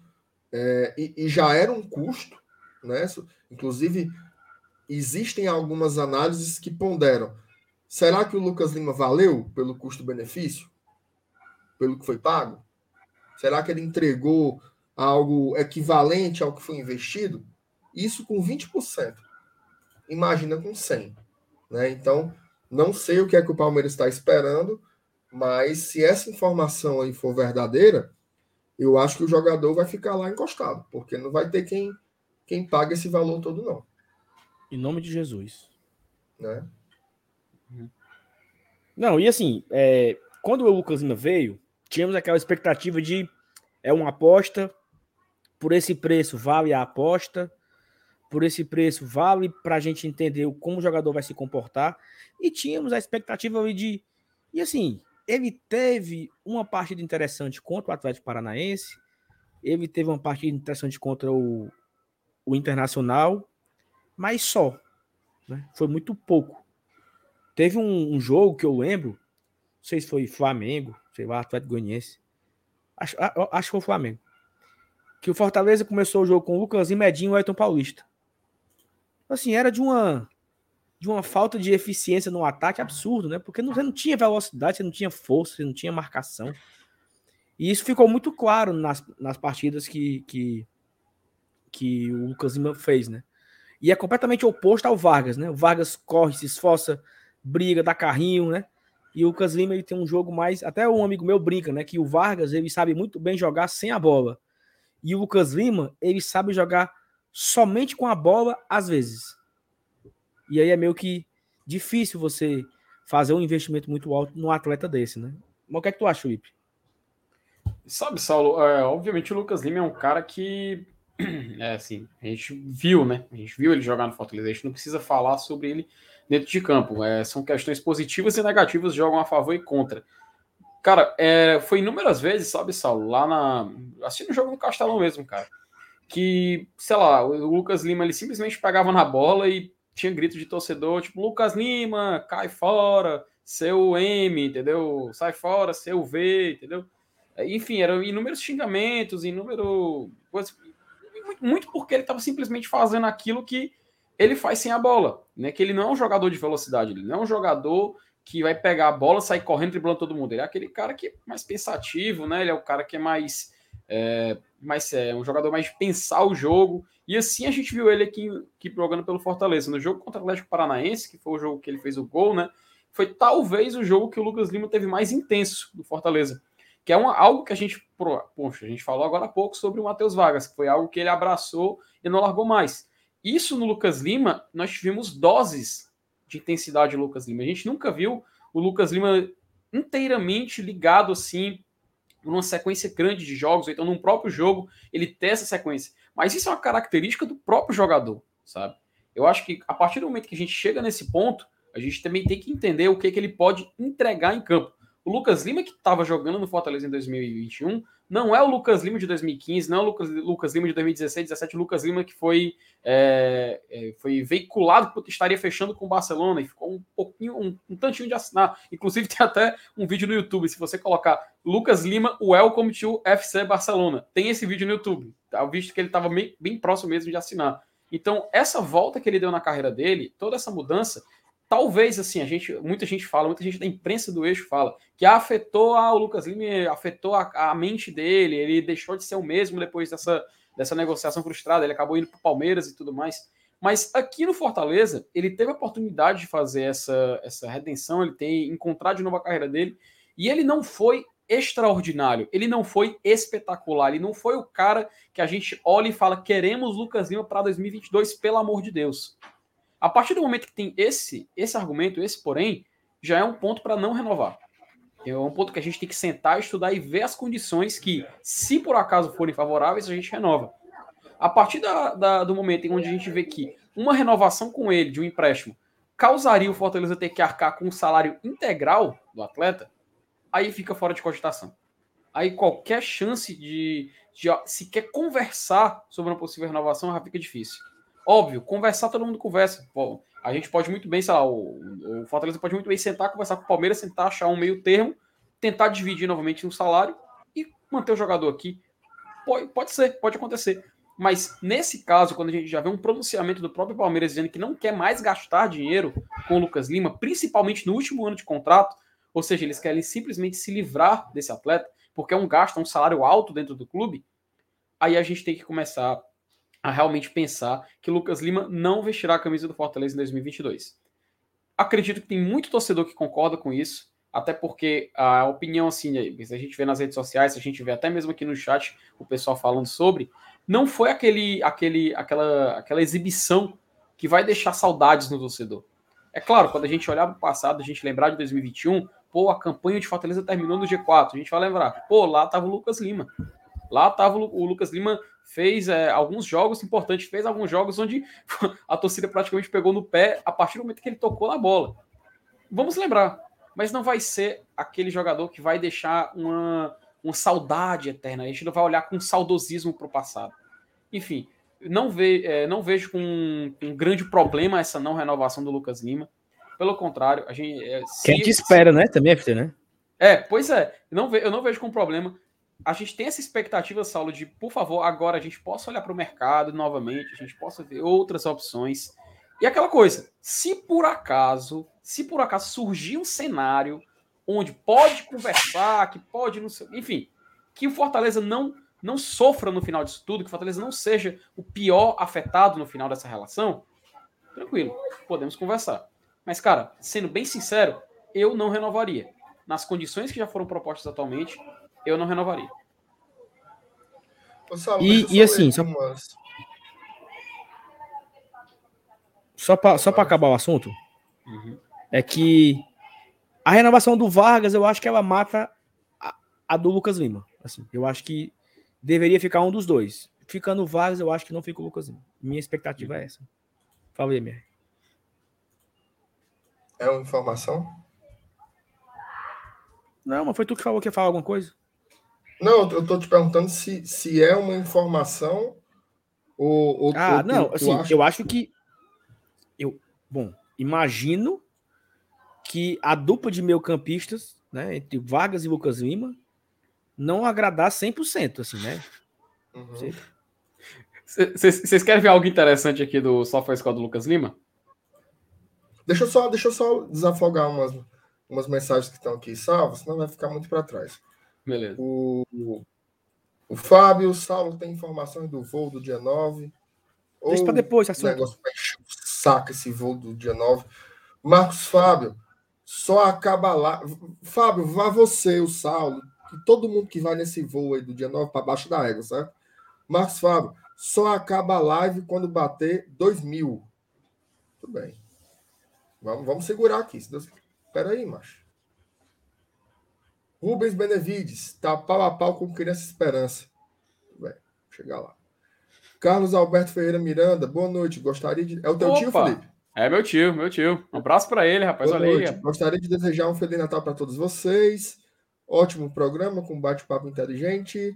é, e, e já era um custo. Né? Inclusive, existem algumas análises que ponderam. Será que o Lucas Lima valeu pelo custo-benefício? Pelo que foi pago? Será que ele entregou algo equivalente ao que foi investido? Isso com 20%. Imagina com 100%. Né? Então, não sei o que é que o Palmeiras está esperando, mas se essa informação aí for verdadeira, eu acho que o jogador vai ficar lá encostado, porque não vai ter quem, quem pague esse valor todo, não. Em nome de Jesus. Né? Não, e assim, é, quando o Lucas Lima veio, tínhamos aquela expectativa de é uma aposta, por esse preço vale a aposta, por esse preço vale para a gente entender como o jogador vai se comportar, e tínhamos a expectativa de. E assim, ele teve uma partida interessante contra o Atlético Paranaense, ele teve uma partida interessante contra o, o Internacional, mas só. Né? Foi muito pouco. Teve um, um, jogo que eu lembro, não sei se foi Flamengo, sei lá, Atlético Goianiense. Acho, acho que foi o Flamengo. Que o Fortaleza começou o jogo com o Lucas e Medinho e o Ayrton Paulista. Assim, era de uma de uma falta de eficiência no ataque absurdo, né? Porque você não tinha velocidade, você não tinha força, você não tinha marcação. E isso ficou muito claro nas, nas partidas que, que, que o Lucas Lima fez, né? E é completamente oposto ao Vargas, né? O Vargas corre, se esforça, briga, dá carrinho, né? E o Lucas Lima ele tem um jogo mais. Até um amigo meu brinca, né? Que o Vargas ele sabe muito bem jogar sem a bola. E o Lucas Lima ele sabe jogar somente com a bola às vezes. E aí é meio que difícil você fazer um investimento muito alto num atleta desse, né? Mas o que é que tu acha, Felipe? Sabe, Saulo, é, obviamente o Lucas Lima é um cara que é assim, a gente viu, né? A gente viu ele jogar no Fortaleza, a gente não precisa falar sobre ele dentro de campo. É, são questões positivas e negativas, jogam a favor e contra. Cara, é, foi inúmeras vezes, sabe, Saulo, lá na. Assistindo o jogo no Castelão mesmo, cara. Que, sei lá, o Lucas Lima ele simplesmente pegava na bola e tinha grito de torcedor, tipo, Lucas Lima, cai fora, seu M, entendeu? Sai fora, seu V, entendeu? Enfim, eram inúmeros xingamentos, inúmeros. Muito porque ele estava simplesmente fazendo aquilo que ele faz sem a bola, né? Que ele não é um jogador de velocidade, ele não é um jogador que vai pegar a bola, sair correndo, driblando todo mundo. Ele é aquele cara que é mais pensativo, né? Ele é o cara que é mais é, mais sério, um jogador mais de pensar o jogo. E assim a gente viu ele aqui, aqui jogando pelo Fortaleza. No jogo contra o Atlético Paranaense, que foi o jogo que ele fez o gol, né? Foi talvez o jogo que o Lucas Lima teve mais intenso do Fortaleza. Que é uma, algo que a gente. Poxa, a gente falou agora há pouco sobre o Matheus Vargas, que foi algo que ele abraçou e não largou mais. Isso no Lucas Lima, nós tivemos doses de intensidade do Lucas Lima. A gente nunca viu o Lucas Lima inteiramente ligado assim numa sequência grande de jogos, ou então num próprio jogo ele ter essa sequência. Mas isso é uma característica do próprio jogador, sabe? Eu acho que a partir do momento que a gente chega nesse ponto, a gente também tem que entender o que, que ele pode entregar em campo. O Lucas Lima, que estava jogando no Fortaleza em 2021, não é o Lucas Lima de 2015, não é o Lucas, Lucas Lima de 2016, 17, o Lucas Lima que foi, é, é, foi veiculado porque estaria fechando com o Barcelona e ficou um pouquinho, um, um, tantinho de assinar. Inclusive, tem até um vídeo no YouTube. Se você colocar Lucas Lima, Welcome to FC Barcelona, tem esse vídeo no YouTube, tá? visto que ele estava bem, bem próximo mesmo de assinar. Então, essa volta que ele deu na carreira dele, toda essa mudança, talvez assim, a gente, muita gente fala, muita gente da imprensa do eixo fala que afetou ah, o Lucas Lima, afetou a, a, mente dele, ele deixou de ser o mesmo depois dessa, dessa negociação frustrada, ele acabou indo para o Palmeiras e tudo mais. Mas aqui no Fortaleza, ele teve a oportunidade de fazer essa, essa redenção, ele tem encontrar de novo a carreira dele, e ele não foi extraordinário, ele não foi espetacular, ele não foi o cara que a gente olha e fala: queremos Lucas Lima para 2022, pelo amor de Deus. A partir do momento que tem esse, esse argumento, esse porém, já é um ponto para não renovar. É um ponto que a gente tem que sentar, estudar e ver as condições que, se por acaso forem favoráveis, a gente renova. A partir da, da, do momento em onde a gente vê que uma renovação com ele, de um empréstimo, causaria o Fortaleza ter que arcar com o salário integral do atleta, aí fica fora de cogitação. Aí qualquer chance de, de sequer conversar sobre uma possível renovação já fica difícil. Óbvio, conversar todo mundo conversa. Pô, a gente pode muito bem, sei lá, o, o Fortaleza pode muito bem sentar, conversar com o Palmeiras, tentar achar um meio termo, tentar dividir novamente um salário e manter o jogador aqui. Pode, pode ser, pode acontecer. Mas nesse caso, quando a gente já vê um pronunciamento do próprio Palmeiras dizendo que não quer mais gastar dinheiro com o Lucas Lima, principalmente no último ano de contrato, ou seja, eles querem simplesmente se livrar desse atleta, porque é um gasto, um salário alto dentro do clube, aí a gente tem que começar a realmente pensar que Lucas Lima não vestirá a camisa do Fortaleza em 2022. Acredito que tem muito torcedor que concorda com isso, até porque a opinião, assim, se a gente vê nas redes sociais, se a gente vê até mesmo aqui no chat o pessoal falando sobre, não foi aquele, aquele, aquela, aquela exibição que vai deixar saudades no torcedor. É claro, quando a gente olhar para o passado, a gente lembrar de 2021, pô, a campanha de Fortaleza terminou no G4, a gente vai lembrar, pô, lá estava o Lucas Lima. Lá estava o Lucas Lima fez é, alguns jogos importantes, fez alguns jogos onde a torcida praticamente pegou no pé a partir do momento que ele tocou na bola. Vamos lembrar, mas não vai ser aquele jogador que vai deixar uma, uma saudade eterna. A gente não vai olhar com saudosismo para o passado. Enfim, não, ve, é, não vejo com um, um, grande problema essa não renovação do Lucas Lima. Pelo contrário, a gente. É, se, Quem te espera, se, né? Também, FT, né? É, pois é. Não, ve, eu não vejo com problema a gente tem essa expectativa, Saulo, de, por favor, agora a gente possa olhar para o mercado novamente, a gente possa ver outras opções. E aquela coisa, se por acaso, se por acaso surgir um cenário onde pode conversar, que pode, sei, enfim, que o Fortaleza não não sofra no final disso tudo, que o Fortaleza não seja o pior afetado no final dessa relação, tranquilo, podemos conversar. Mas, cara, sendo bem sincero, eu não renovaria. Nas condições que já foram propostas atualmente, eu não renovaria. e, e assim, só, umas... só para só acabar o assunto, uhum. é que a renovação do Vargas, eu acho que ela mata a, a, do Lucas Lima. Assim, eu acho que deveria ficar um dos dois. Ficando o Vargas, eu acho que não fica o Lucas Lima. Minha expectativa uhum. é essa. Fala aí, MR. É uma informação? Não, mas foi tu que falou que ia falar alguma coisa? Não, eu tô te perguntando se, se é uma informação ou. ou ah, ou, não, assim, acha... eu acho que. Eu, bom, imagino que a dupla de meio-campistas, né, entre Vargas e Lucas Lima, não agradar 100%, assim, né? Vocês uhum. querem ver algo interessante aqui do Software Squad do Lucas Lima? Deixa eu só, deixa eu só desafogar umas, umas mensagens que estão aqui salvas, senão vai ficar muito para trás. Beleza. O, O Fábio, o Saulo tem informações do voo do dia 9. Deixa para depois, esse negócio para encher o saco esse voo do dia 9. Marcos Fábio, só acaba lá. Fábio, vá você, o Saulo, e todo mundo que vai nesse voo aí do dia 9 para baixo da égua, certo? Marcos Fábio, só acaba a live quando bater 2 mil. Tudo bem. Vamos, vamos segurar aqui. Deus... Espera aí, macho. Rubens Benevides, tá pau a pau com Criança Esperança. Vai chegar lá. Carlos Alberto Ferreira Miranda, boa noite. Gostaria de. É o teu Opa. tio, Felipe? É meu tio, meu tio. Um abraço para ele, rapaz. Boa Olha noite. aí. Gostaria de desejar um Feliz Natal para todos vocês. Ótimo programa com bate-papo inteligente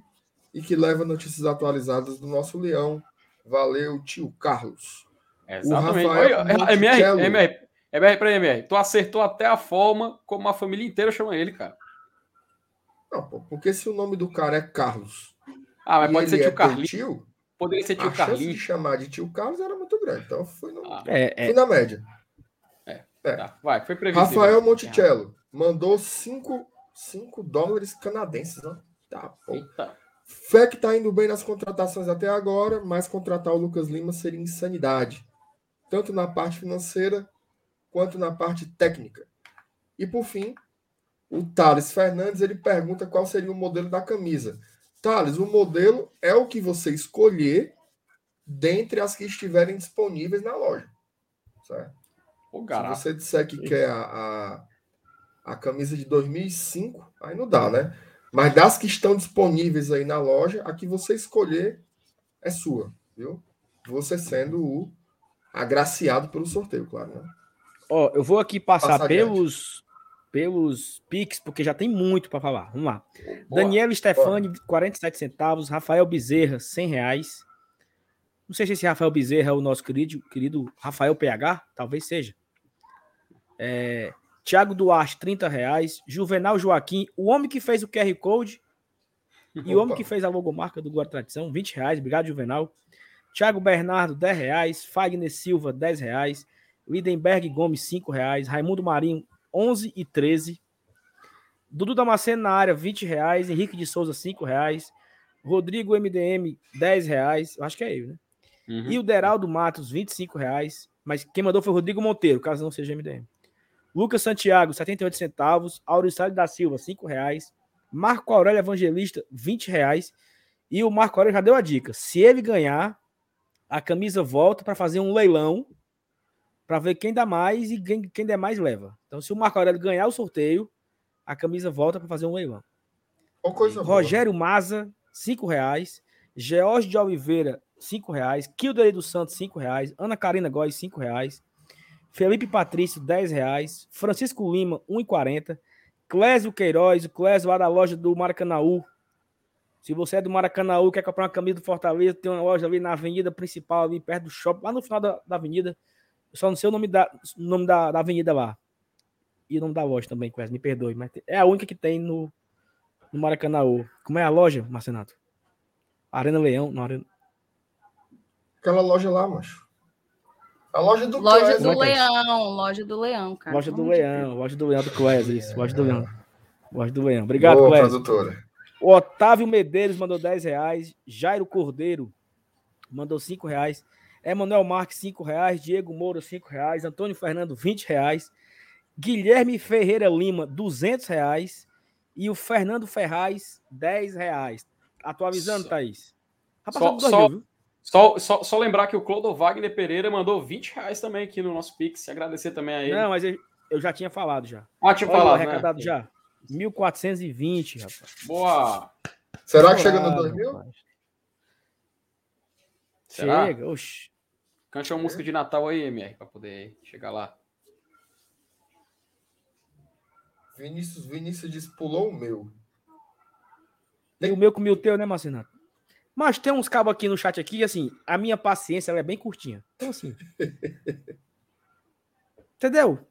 e que leva notícias atualizadas do nosso leão. Valeu, tio Carlos. Exatamente. O Rafael Oi, MR, MR, MR, para MR, tu acertou até a forma como a família inteira chama ele, cara. Não, porque se o nome do cara é Carlos. Ah, mas pode ser tio é Carlinhos. Tio, Poderia ser tio a Carlinhos. de chamar de tio Carlos era muito grande. Então fui, no, ah, é, é. na média. É, é. Tá, vai, foi previsível. Rafael Monticello mandou 5 dólares canadenses. Né? Tá, pô. Eita. Fé que tá indo bem nas contratações até agora, mas contratar o Lucas Lima seria insanidade. Tanto na parte financeira quanto na parte técnica. E por fim, o Thales Fernandes ele pergunta qual seria o modelo da camisa. Thales, o modelo é o que você escolher dentre as que estiverem disponíveis na loja. Certo? Se você disser que quer a, a, a, camisa de 2005, aí não dá, né? Mas das que estão disponíveis aí na loja, a que você escolher é sua, viu? Você sendo o agraciado pelo sorteio, claro, né? Ó, eu vou aqui passar Passa pelos pelos Pix, porque já tem muito para falar. Vamos lá. Boa. Daniel Stefani, 47 centavos. Rafael Bezerra, 100 reais. Não sei se esse Rafael Bezerra é o nosso querido, querido Rafael PH, talvez seja. É, Tiago Duarte, 30 reais. Juvenal Joaquim, o homem que fez o QR Code Opa. e o homem que fez a logomarca do Guarda Tradição, 20 reais. Obrigado, Juvenal. Tiago Bernardo, 10 reais. Fagner Silva, 10 reais. Lidenberg Gomes, 5 reais. Raimundo Marinho, 11 e 13. Dudu Damasceno na área, 20 reais. Henrique de Souza, 5 reais. Rodrigo MDM, 10 reais. Acho que é ele, né? Uhum. E o Deraldo Matos, 25 reais. Mas quem mandou foi o Rodrigo Monteiro, caso não seja MDM. Lucas Santiago, 78 centavos. Auricélio da Silva, 5 reais. Marco Aurélio Evangelista, 20 reais. E o Marco Aurélio já deu a dica. Se ele ganhar, a camisa volta para fazer um leilão para ver quem dá mais e quem, quem der mais leva. Então, se o Marco Aurélio ganhar o sorteio, a camisa volta para fazer um leilão. Rogério boa. Maza, cinco reais. George de Oliveira, cinco reais. Kilder dos Santos, cinco reais. Ana Karina Góes, cinco reais. Felipe Patrício, dez reais. Francisco Lima, um e quarenta. Clésio Queiroz, o Clésio lá da loja do Maracanaú. Se você é do Maracanaú, quer comprar uma camisa do Fortaleza, tem uma loja ali na avenida principal, ali perto do shopping, lá no final da, da avenida. Eu só não sei o nome da, nome da, da avenida lá. E o nome da loja também, Quest, me perdoe. Mas é a única que tem no, no Maracanã. Como é a loja, Marcenato? Arena Leão. Não, Arena... Aquela loja lá, macho. A loja do Loja do é Leão, loja do Leão, cara. Loja do Leão, loja do Leão do Clés, isso. Loja do Leão. Loja do Leão. Obrigado, Boa, Clés. O Otávio Medeiros mandou 10 reais. Jairo Cordeiro mandou 5 reais. Emanuel Marques, 5 reais. Diego Moura, 5 reais. Antônio Fernando, 20 reais. Guilherme Ferreira Lima, 200 reais. E o Fernando Ferraz, 10 reais. Atualizando, só, Thaís. Só, só, só, só, só, lembrar que o Clodo Wagner Pereira mandou 20 reais também aqui no nosso Pix. Agradecer também a ele. Não, mas eu, eu já tinha falado já. Ah, tinha falado, né? arrecadado já. 1420, rapaz. Boa! Será que chega no 2000? Chega, oxi. Cante uma música de Natal aí, MR, para poder chegar lá. Vinícius, Vinícius disse, pulou o meu. Tem o meu com o teu, né, Marcinato? Mas tem uns cabos aqui no chat aqui, assim, a minha paciência é bem curtinha. Então, assim. entendeu?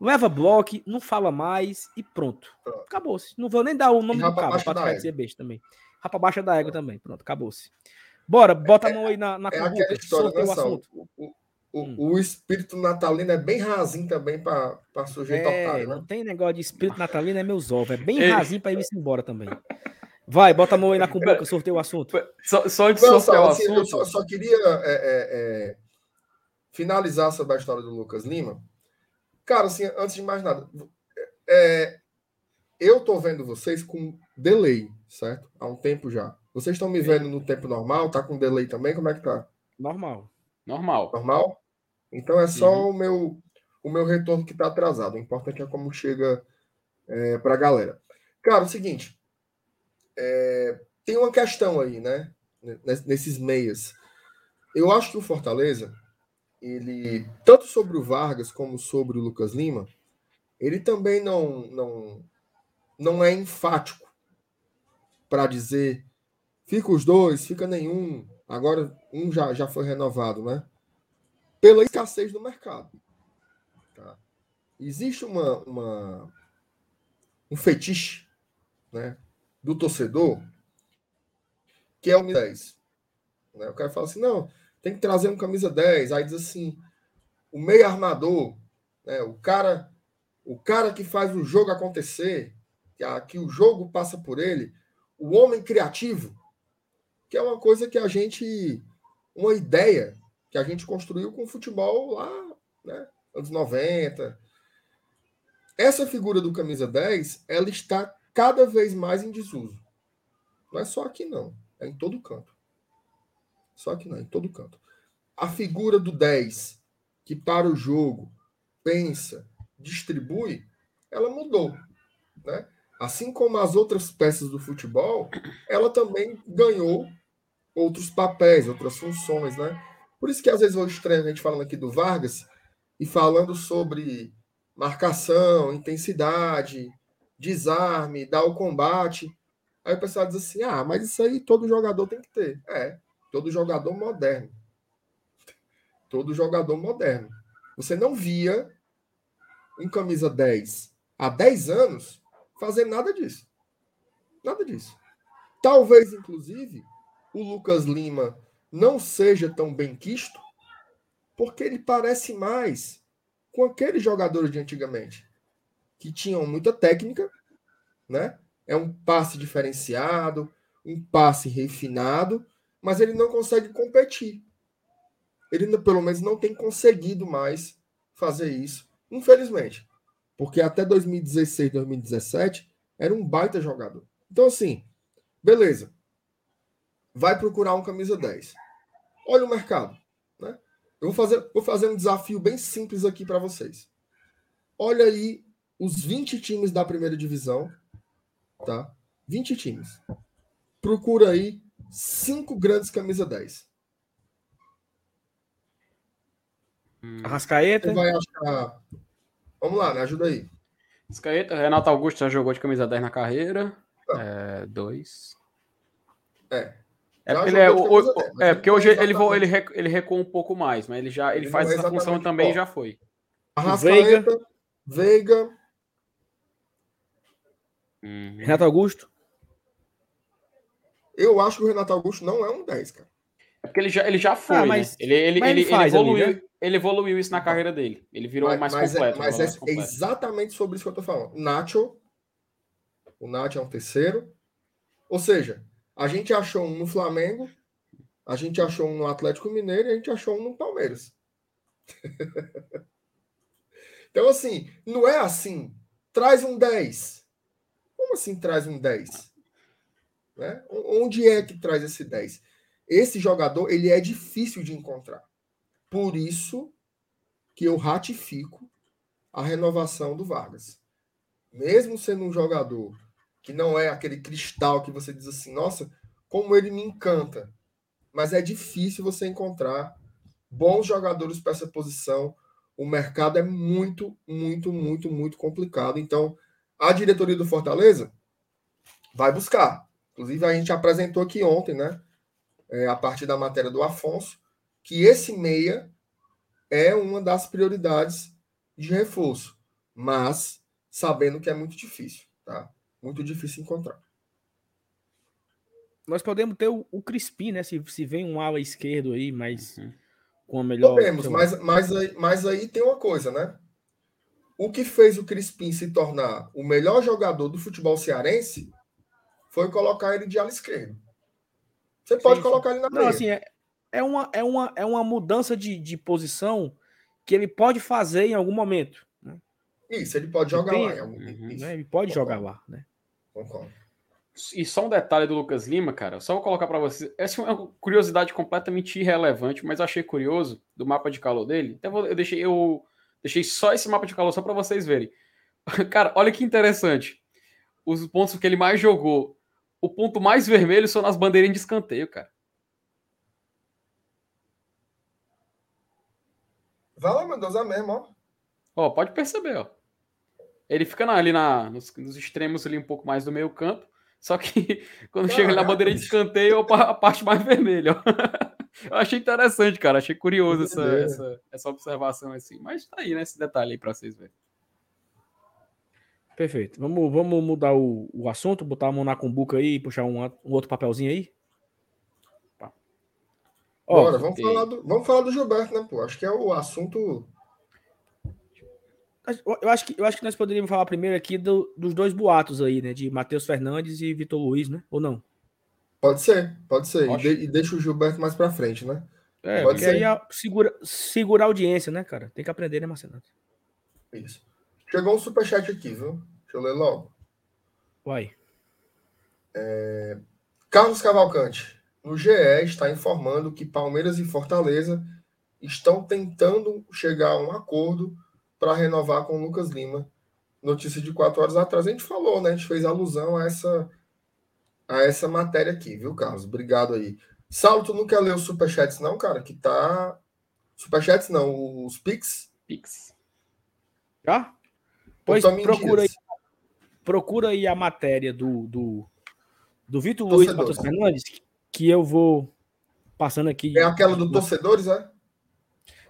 Leva bloco, não fala mais e pronto. pronto. Acabou-se. Não vou nem dar o nome do cabo para ser besta também. Rapa baixa da égua também. Pronto, acabou-se. Bora, bota a mão aí na, na é aquela história, né, o, o, o, hum. o, espírito natalino é bem rasinho também para sujeito é, otário, né? Não tem negócio de espírito natalino, é meus ovos. É bem rasinho para ir embora também. Vai, bota a mão aí na cumbuca, sorteio o assunto. Só, só antes de sortear o assim, assunto. Eu só, só queria é, é, é, finalizar sobre a história do Lucas Lima. Cara, assim, antes de mais nada, é, eu tô vendo vocês com delay, certo? Há um tempo já. Vocês estão me vendo no tempo normal? Tá com delay também? Como é que tá? Normal. Normal. Normal? Então é só Uhum. o meu o meu retorno que tá atrasado. O importante é como chega é, pra galera. Cara, é o seguinte. é, tem uma questão aí, né? Nes- Nesses meias. Eu acho que o Fortaleza, ele, tanto sobre o Vargas como sobre o Lucas Lima, ele também não, não, não é enfático para dizer fica os dois, fica nenhum. Agora um já, já foi renovado, né? Pela escassez do mercado. Tá? Existe uma, uma, um fetiche né, do torcedor que é o 10. Né? O cara fala assim: não, tem que trazer um camisa 10. Aí diz assim: o meio armador, né, o cara o cara que faz o jogo acontecer, que, a, que o jogo passa por ele, o homem criativo, que é uma coisa que a gente, uma ideia que a gente construiu com o futebol lá, né, anos 90. Essa figura do camisa 10, ela está cada vez mais em desuso. Não é só aqui não, é em todo canto. Só que não, é em todo canto. A figura do 10, que para o jogo, pensa, distribui, ela mudou. Né? Assim como as outras peças do futebol, ela também ganhou outros papéis, outras funções. Né? Por isso que às vezes eu estranho a gente falando aqui do Vargas e falando sobre marcação, intensidade, desarme, dar o combate. Aí o pessoal diz assim: ah, mas isso aí todo jogador tem que ter. É, todo jogador moderno. Todo jogador moderno. Você não via um camisa 10 há 10 anos fazer nada disso. Nada disso. Talvez, inclusive, o Lucas Lima não seja tão bem quisto, porque ele parece mais com aqueles jogadores de antigamente, que tinham muita técnica, né? É um passe diferenciado, um passe refinado, mas ele não consegue competir. Ele, pelo menos, não tem conseguido mais fazer isso Infelizmente. Porque até 2016, 2017, era um baita jogador. Então, assim, beleza. Vai procurar um camisa 10. Olha o mercado. Né? Eu vou fazer, vou fazer um desafio bem simples aqui para vocês. Olha aí os 20 times da primeira divisão. Tá? 20 times. Procura aí cinco grandes camisa 10. Arrascaeta. Você vai achar. Vamos lá, me ajuda aí. Escaeta, Renato Augusto já jogou de camisa 10 na carreira. É, dois. É. É ele é, o- camisa o- 10, mas é porque hoje é ele, ele, recu- ele recua um pouco mais, mas ele já ele Ele faz é essa função também e já foi. Arrascaeta, Veiga. Uhum. Renato Augusto. Eu acho que o Renato Augusto não é um 10, cara. É porque ele já, ele já foi, Ah, mas- né? Ele, ele, mas ele, ele faz ele ali, evoluiu, né? ele evoluiu isso na carreira dele. Ele virou mas mais mas completo. é, mas mais é completo. exatamente sobre isso que eu tô falando. Nacho. O Nacho é um terceiro. Ou seja, a gente achou um no Flamengo, a gente achou um no Atlético Mineiro e a gente achou um no Palmeiras. então, assim, não é assim. Traz um 10. Como assim traz um 10? Né? Onde é que traz esse 10? Esse jogador, ele é difícil de encontrar. Por isso que eu ratifico a renovação do Vargas. Mesmo sendo um jogador que não é aquele cristal que você diz assim, nossa, como ele me encanta. Mas é difícil você encontrar bons jogadores para essa posição. O mercado é muito, muito, muito, muito complicado. Então, a diretoria do Fortaleza vai buscar. Inclusive, a gente apresentou aqui ontem, né? é, a partir da matéria do Afonso, que esse meia é uma das prioridades de reforço, mas sabendo que é muito difícil, tá? Muito difícil encontrar. Nós podemos ter o, o Crispim, né? Se, se vem um ala esquerdo aí, mas Uhum. com a melhor. Podemos, mas, mas, aí, mas aí tem uma coisa, né? O que fez o Crispim se tornar o melhor jogador do futebol cearense foi colocar ele de ala esquerdo. Você pode sim, colocar ele na Não, assim, é, é, uma, é, uma, é uma mudança de, de posição que ele pode fazer em algum momento. Isso, ele pode jogar tem, lá. Em algum... uhum, né? Ele pode Concordo. jogar lá, né? Concordo. E só um detalhe do Lucas Lima, cara, só vou colocar para vocês. Essa é uma curiosidade completamente irrelevante, mas achei curioso do mapa de calor dele. Até vou, eu deixei eu deixei só esse mapa de calor só para vocês verem. Cara, olha que interessante. Os pontos que ele mais jogou, o ponto mais vermelho são nas bandeirinhas de escanteio, cara. Vai lá, Mendoza mesmo, ó. Ó, pode perceber, ó. Ele fica ali na, nos, nos extremos ali um pouco mais do meio campo só que quando chega na bandeira de escanteio, a parte mais vermelha. Eu achei interessante, cara. Achei curioso essa, essa, essa, observação assim. Mas tá aí, né? Esse detalhe aí para vocês verem. Perfeito. Vamos, vamos mudar o, o assunto, botar a mão na cumbuca aí e puxar um, um outro papelzinho aí? Bora, vamos, falar do, vamos falar do Gilberto, né, pô? Acho que é o assunto eu acho, que, eu acho que nós poderíamos falar primeiro aqui do, dos dois boatos aí, né? De Matheus Fernandes e Vitor Luiz, né? Ou não? Pode ser, pode ser. E, de, e, deixa o Gilberto mais pra frente, né? É, pode ser. aí a, segura, segura a audiência, né, cara? Tem que aprender, né, Marcelo? Isso. Chegou um superchat aqui, viu? Deixa eu ler logo. Vai. É... Carlos Cavalcante. No GE está informando que Palmeiras e Fortaleza estão tentando chegar a um acordo para renovar com o Lucas Lima. Notícia de quatro horas atrás. A gente falou, né? A gente fez alusão a essa, a essa matéria aqui, viu, Carlos? Obrigado aí. Saulo, tu não quer ler os superchats, não, cara? Que tá. Superchats não, os Pix. Pix. Já? Pois procura aí, procura aí a matéria do, do, do Vitor Luiz Matheus Fernandes, que eu vou passando aqui. É aquela do Torcedores, é?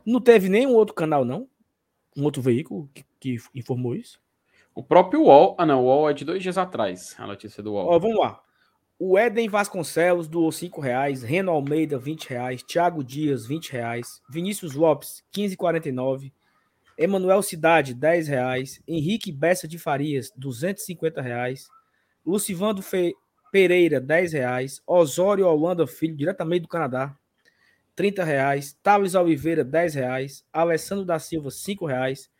Não teve nenhum outro canal, não? Um outro veículo que, que, informou isso? O próprio UOL. Ah, não, o UOL é de dois dias atrás, a notícia do UOL. Ó, vamos lá. O Eden Vasconcelos doou 5 reais, Reno Almeida 20 reais, Thiago Dias 20 reais, Vinícius Lopes 15,49, Emanuel Cidade 10 reais, Henrique Bessa de Farias 250 reais, Lucivando Fe... Pereira 10 reais, Osório Holanda Filho diretamente do Canadá 30 reais. Thales Oliveira, 10 reais. Alessandro da Silva, 5 reais.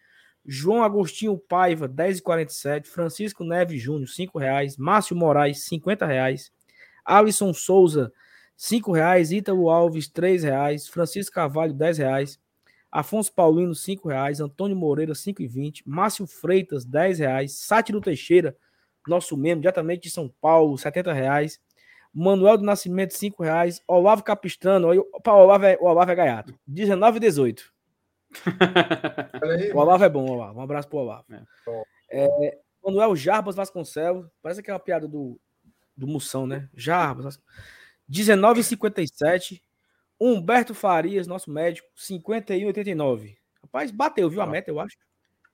João Agostinho Paiva, 10,47. Francisco Neves Júnior, 5 reais. Márcio Moraes, 50 reais. Alisson Souza, 5 reais. Ítalo Alves, 3 reais. Francisco Carvalho, 10 reais. Afonso Paulino, 5 reais. Antônio Moreira, 5,20. Márcio Freitas, 10 reais. Sátiro Teixeira, nosso membro, diretamente de São Paulo, 70 reais. Manuel do Nascimento, 5 reais. Olavo Capistrano, o Olavo é, Olavo é gaiato. 19 e 18. o Olavo é bom, Olavo. Um abraço pro Olavo. É. É, Manuel Jarbas Vasconcelos. Parece aquela piada do, do Moção, né? Jarbas. 19,57. Humberto Farias, nosso médico, 51,89. Rapaz, bateu, viu a meta, eu acho.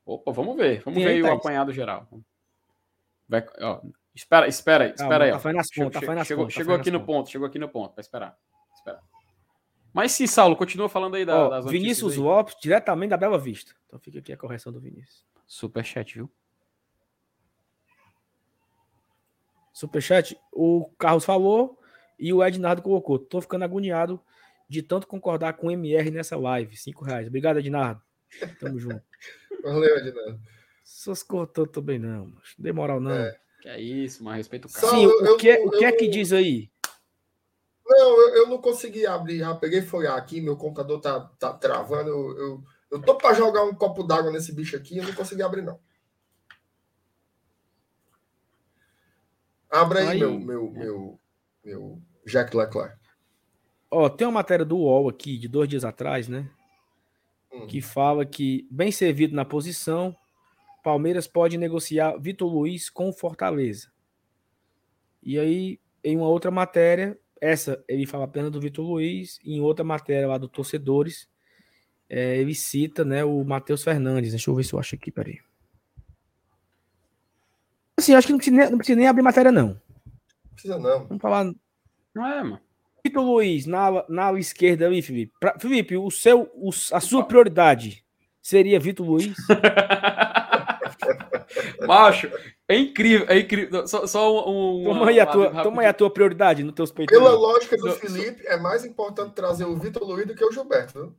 Opa, vamos ver. Vamos Tem ver aí o apanhado geral. Vai, ó, Espera, espera, espera aí. Tá nas contas, chegou, nas chegou, chegou aqui no ponto, chegou aqui no ponto. Vai esperar. Espera. Mas sim, Saulo, continua falando aí da, Ó, das Vinícius Lopes, diretamente da Bela Vista. Então fica aqui a correção do Vinícius. Superchat, viu? Superchat, o Carlos falou e o Ednardo colocou. Tô ficando agoniado de tanto concordar com o MR nessa live. Cinco reais. Obrigado, Ednardo. Tamo junto. Valeu, Ednardo. Seus cortou também não, mas não moral não. É. Que é isso, mas respeito o cara. Sim, o, eu, que, é, o que é que diz aí? Não, eu, eu, não consegui abrir, já peguei foi aqui, meu computador tá, tá travando. Eu, eu, eu tô para jogar um copo d'água nesse bicho aqui, eu não consegui abrir, não. Abra aí, aí meu, meu, meu, meu Jack Leclerc. Ó, tem uma matéria do UOL aqui, de dois dias atrás, né? Hum. Que fala que, bem servido na posição, Palmeiras pode negociar Vitor Luiz com Fortaleza. E aí, em uma outra matéria, essa ele fala apenas do Vitor Luiz, em outra matéria lá do Torcedores, é, ele cita né, o Matheus Fernandes. Deixa eu ver se eu acho aqui, peraí. Assim, acho que não precisa, nem, não precisa nem abrir matéria, não. Não precisa, não. Vamos falar. Não é, mano. Vitor Luiz, na, na esquerda ali, Felipe. Pra, Felipe, o seu, o, a sua prioridade seria Vitor Luiz? Macho, É incrível, é incrível. Só, só um. Toma aí, a tua, toma aí a tua prioridade no teus peitos. Pela lógica do Felipe, é mais importante trazer o Vitor Luiz do que o Gilberto?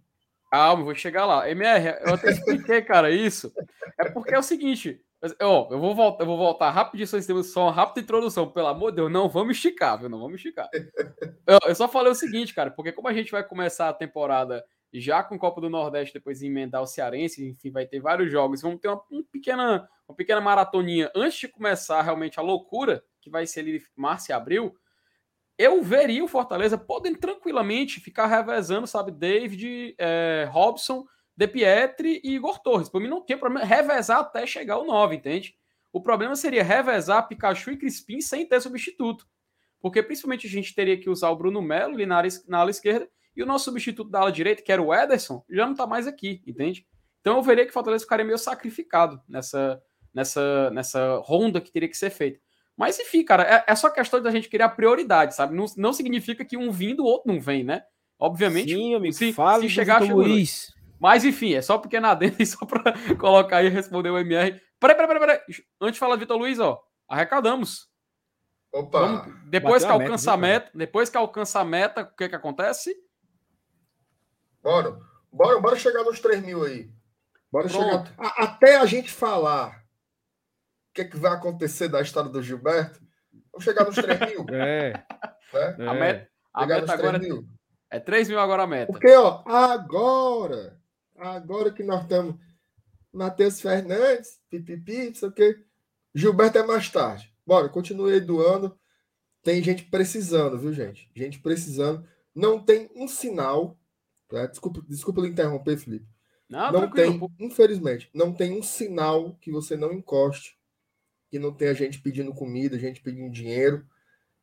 Calma, vou chegar lá. MR, eu até expliquei, cara, isso. É porque é o seguinte. Ó, eu vou voltar, eu vou voltar rapidinho, só uma rápida introdução. Pelo amor de Deus, não vamos esticar, viu? Não vamos esticar. Eu, eu só falei o seguinte, cara, porque como a gente vai começar a temporada já com Copa do Nordeste, depois emendar o Cearense, enfim, vai ter vários jogos. Vamos ter uma, pequena, uma pequena maratoninha antes de começar realmente a loucura, que vai ser ali março e abril. Eu veria o Fortaleza podendo tranquilamente ficar revezando, sabe, David, é, Robson, De Pietri e Igor Torres. Para mim não tem problema revezar até chegar o 9, entende? O problema seria revezar Pikachu e Crispim sem ter substituto. Porque principalmente a gente teria que usar o Bruno Melo ali na ala esquerda e o nosso substituto da ala direita, que era o Ederson, já não está mais aqui, entende? Então eu veria que o Fortaleza ficaria meio sacrificado nessa, nessa, nessa ronda que teria que ser feita. Mas enfim, cara, é, é só questão da gente criar prioridade, sabe? Não, não significa que um vindo, o outro não vem, né? Obviamente, Sim, amigo, se, fala se chegar, chegou. Luiz. Mas enfim, é só porque na dentro, só para colocar aí e responder o MR. Peraí, peraí, peraí, peraí. Antes de falar de Vitor Luiz, ó, arrecadamos. Opa! Vamos, depois Bateu que alcança a meta, meta, depois que alcança a meta, o que que acontece? Bora. Bora, bora chegar nos 3 mil aí. Bora Pronto. chegar. A, até a gente falar o que, é que vai acontecer da história do Gilberto, vamos chegar nos 3 mil. É. Né? é. A meta, a meta agora mil. é 3 mil agora a meta. Porque, ó, agora, agora que nós estamos. Matheus Fernandes, pipipi, não sei o quê. Gilberto é mais tarde. Bora, continue do ano. Tem gente precisando, viu, gente? Gente precisando. Não tem um sinal Tá? Desculpa, desculpa lhe interromper, Felipe. Não, não tem, infelizmente, não tem um sinal que você não encoste, que não tenha gente pedindo comida, gente pedindo dinheiro.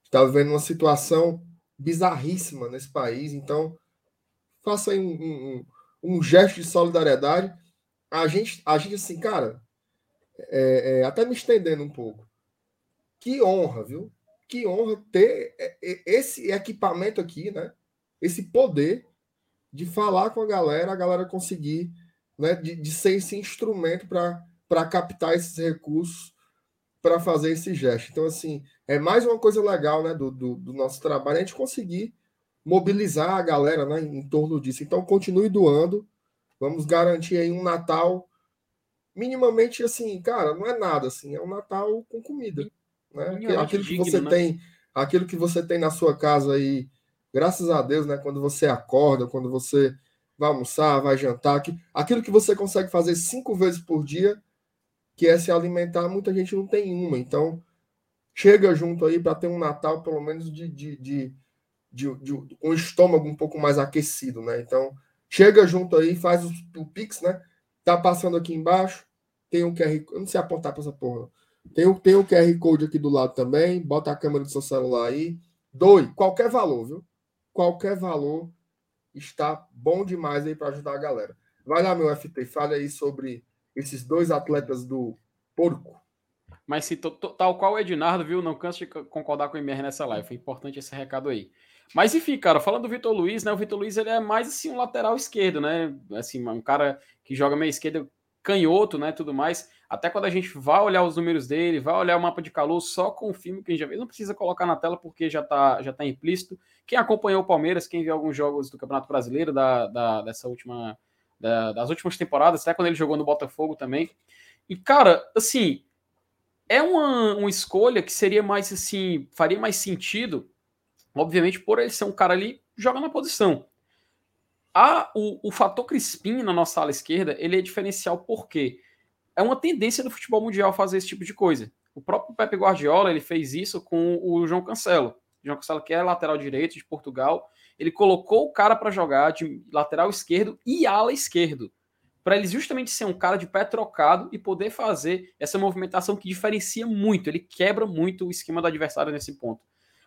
Está vivendo uma situação bizarríssima nesse país, então faça aí um, um, um, gesto de solidariedade. A gente, a gente assim, cara, é, é, até me estendendo um pouco. Que honra, viu? Que honra ter é, é, esse equipamento aqui, né? Esse poder de falar com a galera, a galera conseguir, né, de, de ser esse instrumento para captar esses recursos para fazer esse gesto. Então, assim, é mais uma coisa legal né, do, do, do, nosso trabalho, a gente conseguir mobilizar a galera né, em torno disso. Então, continue doando, vamos garantir aí um Natal minimamente assim, cara, não é nada assim, é um Natal com comida. Né? Aquilo que você né? tem, aquilo que você tem na sua casa aí Graças a Deus, né? Quando você acorda, quando você vai almoçar, vai jantar, que, aquilo que você consegue fazer cinco vezes por dia, que é se alimentar, muita gente não tem uma. Então, chega junto aí para ter um Natal, pelo menos, de, de, de, de, um estômago um pouco mais aquecido, né? Então, chega junto aí, faz o, o Pix, né? Tá passando aqui embaixo, tem um QR Eu não sei apontar para essa porra. Tem o, tem o QR Code aqui do lado também. Bota a câmera do seu celular aí. Doe qualquer valor, viu? Qualquer valor está bom demais aí para ajudar a galera. Vai lá, meu FT, fale aí sobre esses dois atletas do Porco. Mas se tal qual o Ednardo, viu, não canso de concordar com o MR nessa live. Foi importante esse recado aí. Mas enfim, cara, falando do Vitor Luiz, né? O Vitor Luiz ele é mais assim um lateral esquerdo, né? Assim, um cara que joga meia esquerda canhoto, né? Tudo mais. Até quando a gente vai olhar os números dele, vai olhar o mapa de calor, só confirma que a gente já vê. Não precisa colocar na tela porque já está já tá implícito. Quem acompanhou o Palmeiras, quem viu alguns jogos do Campeonato Brasileiro da, da dessa última, da, das últimas temporadas, até quando ele jogou no Botafogo também. E, cara, assim, é uma, uma escolha que seria mais assim, faria mais sentido, obviamente, por ele ser um cara ali joga na posição. A, o, o fator Crispim na nossa ala esquerda, ele é diferencial porque quê? É uma tendência do futebol mundial fazer esse tipo de coisa. O próprio Pepe Guardiola ele fez isso com o João Cancelo. O João Cancelo, que é lateral direito de Portugal, ele colocou o cara para jogar de lateral esquerdo e ala esquerdo, para ele justamente ser um cara de pé trocado e poder fazer essa movimentação que diferencia muito, ele quebra muito o esquema do adversário nesse ponto.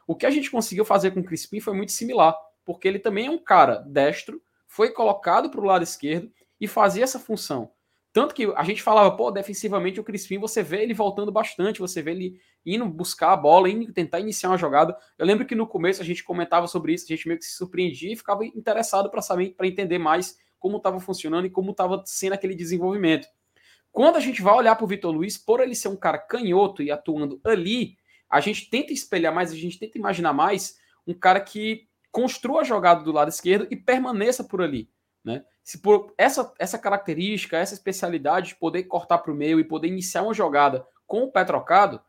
O que a gente conseguiu fazer com o Crispim foi muito similar, porque ele também é um cara destro, foi colocado para o lado esquerdo e fazia essa função. Tanto que a gente falava, pô, defensivamente o Crispim, você vê ele voltando bastante, você vê ele indo buscar a bola, indo tentar iniciar uma jogada. Eu lembro que no começo a gente comentava sobre isso, a gente meio que se surpreendia e ficava interessado para saber, para entender mais como estava funcionando e como estava sendo aquele desenvolvimento. Quando a gente vai olhar para o Vitor Luiz, por ele ser um cara canhoto e atuando ali, a gente tenta espelhar mais, a gente tenta imaginar mais um cara que construa a jogada do lado esquerdo e permaneça por ali. Né? Se por essa, essa característica, essa especialidade de poder cortar para o meio e poder iniciar uma jogada com o pé trocado,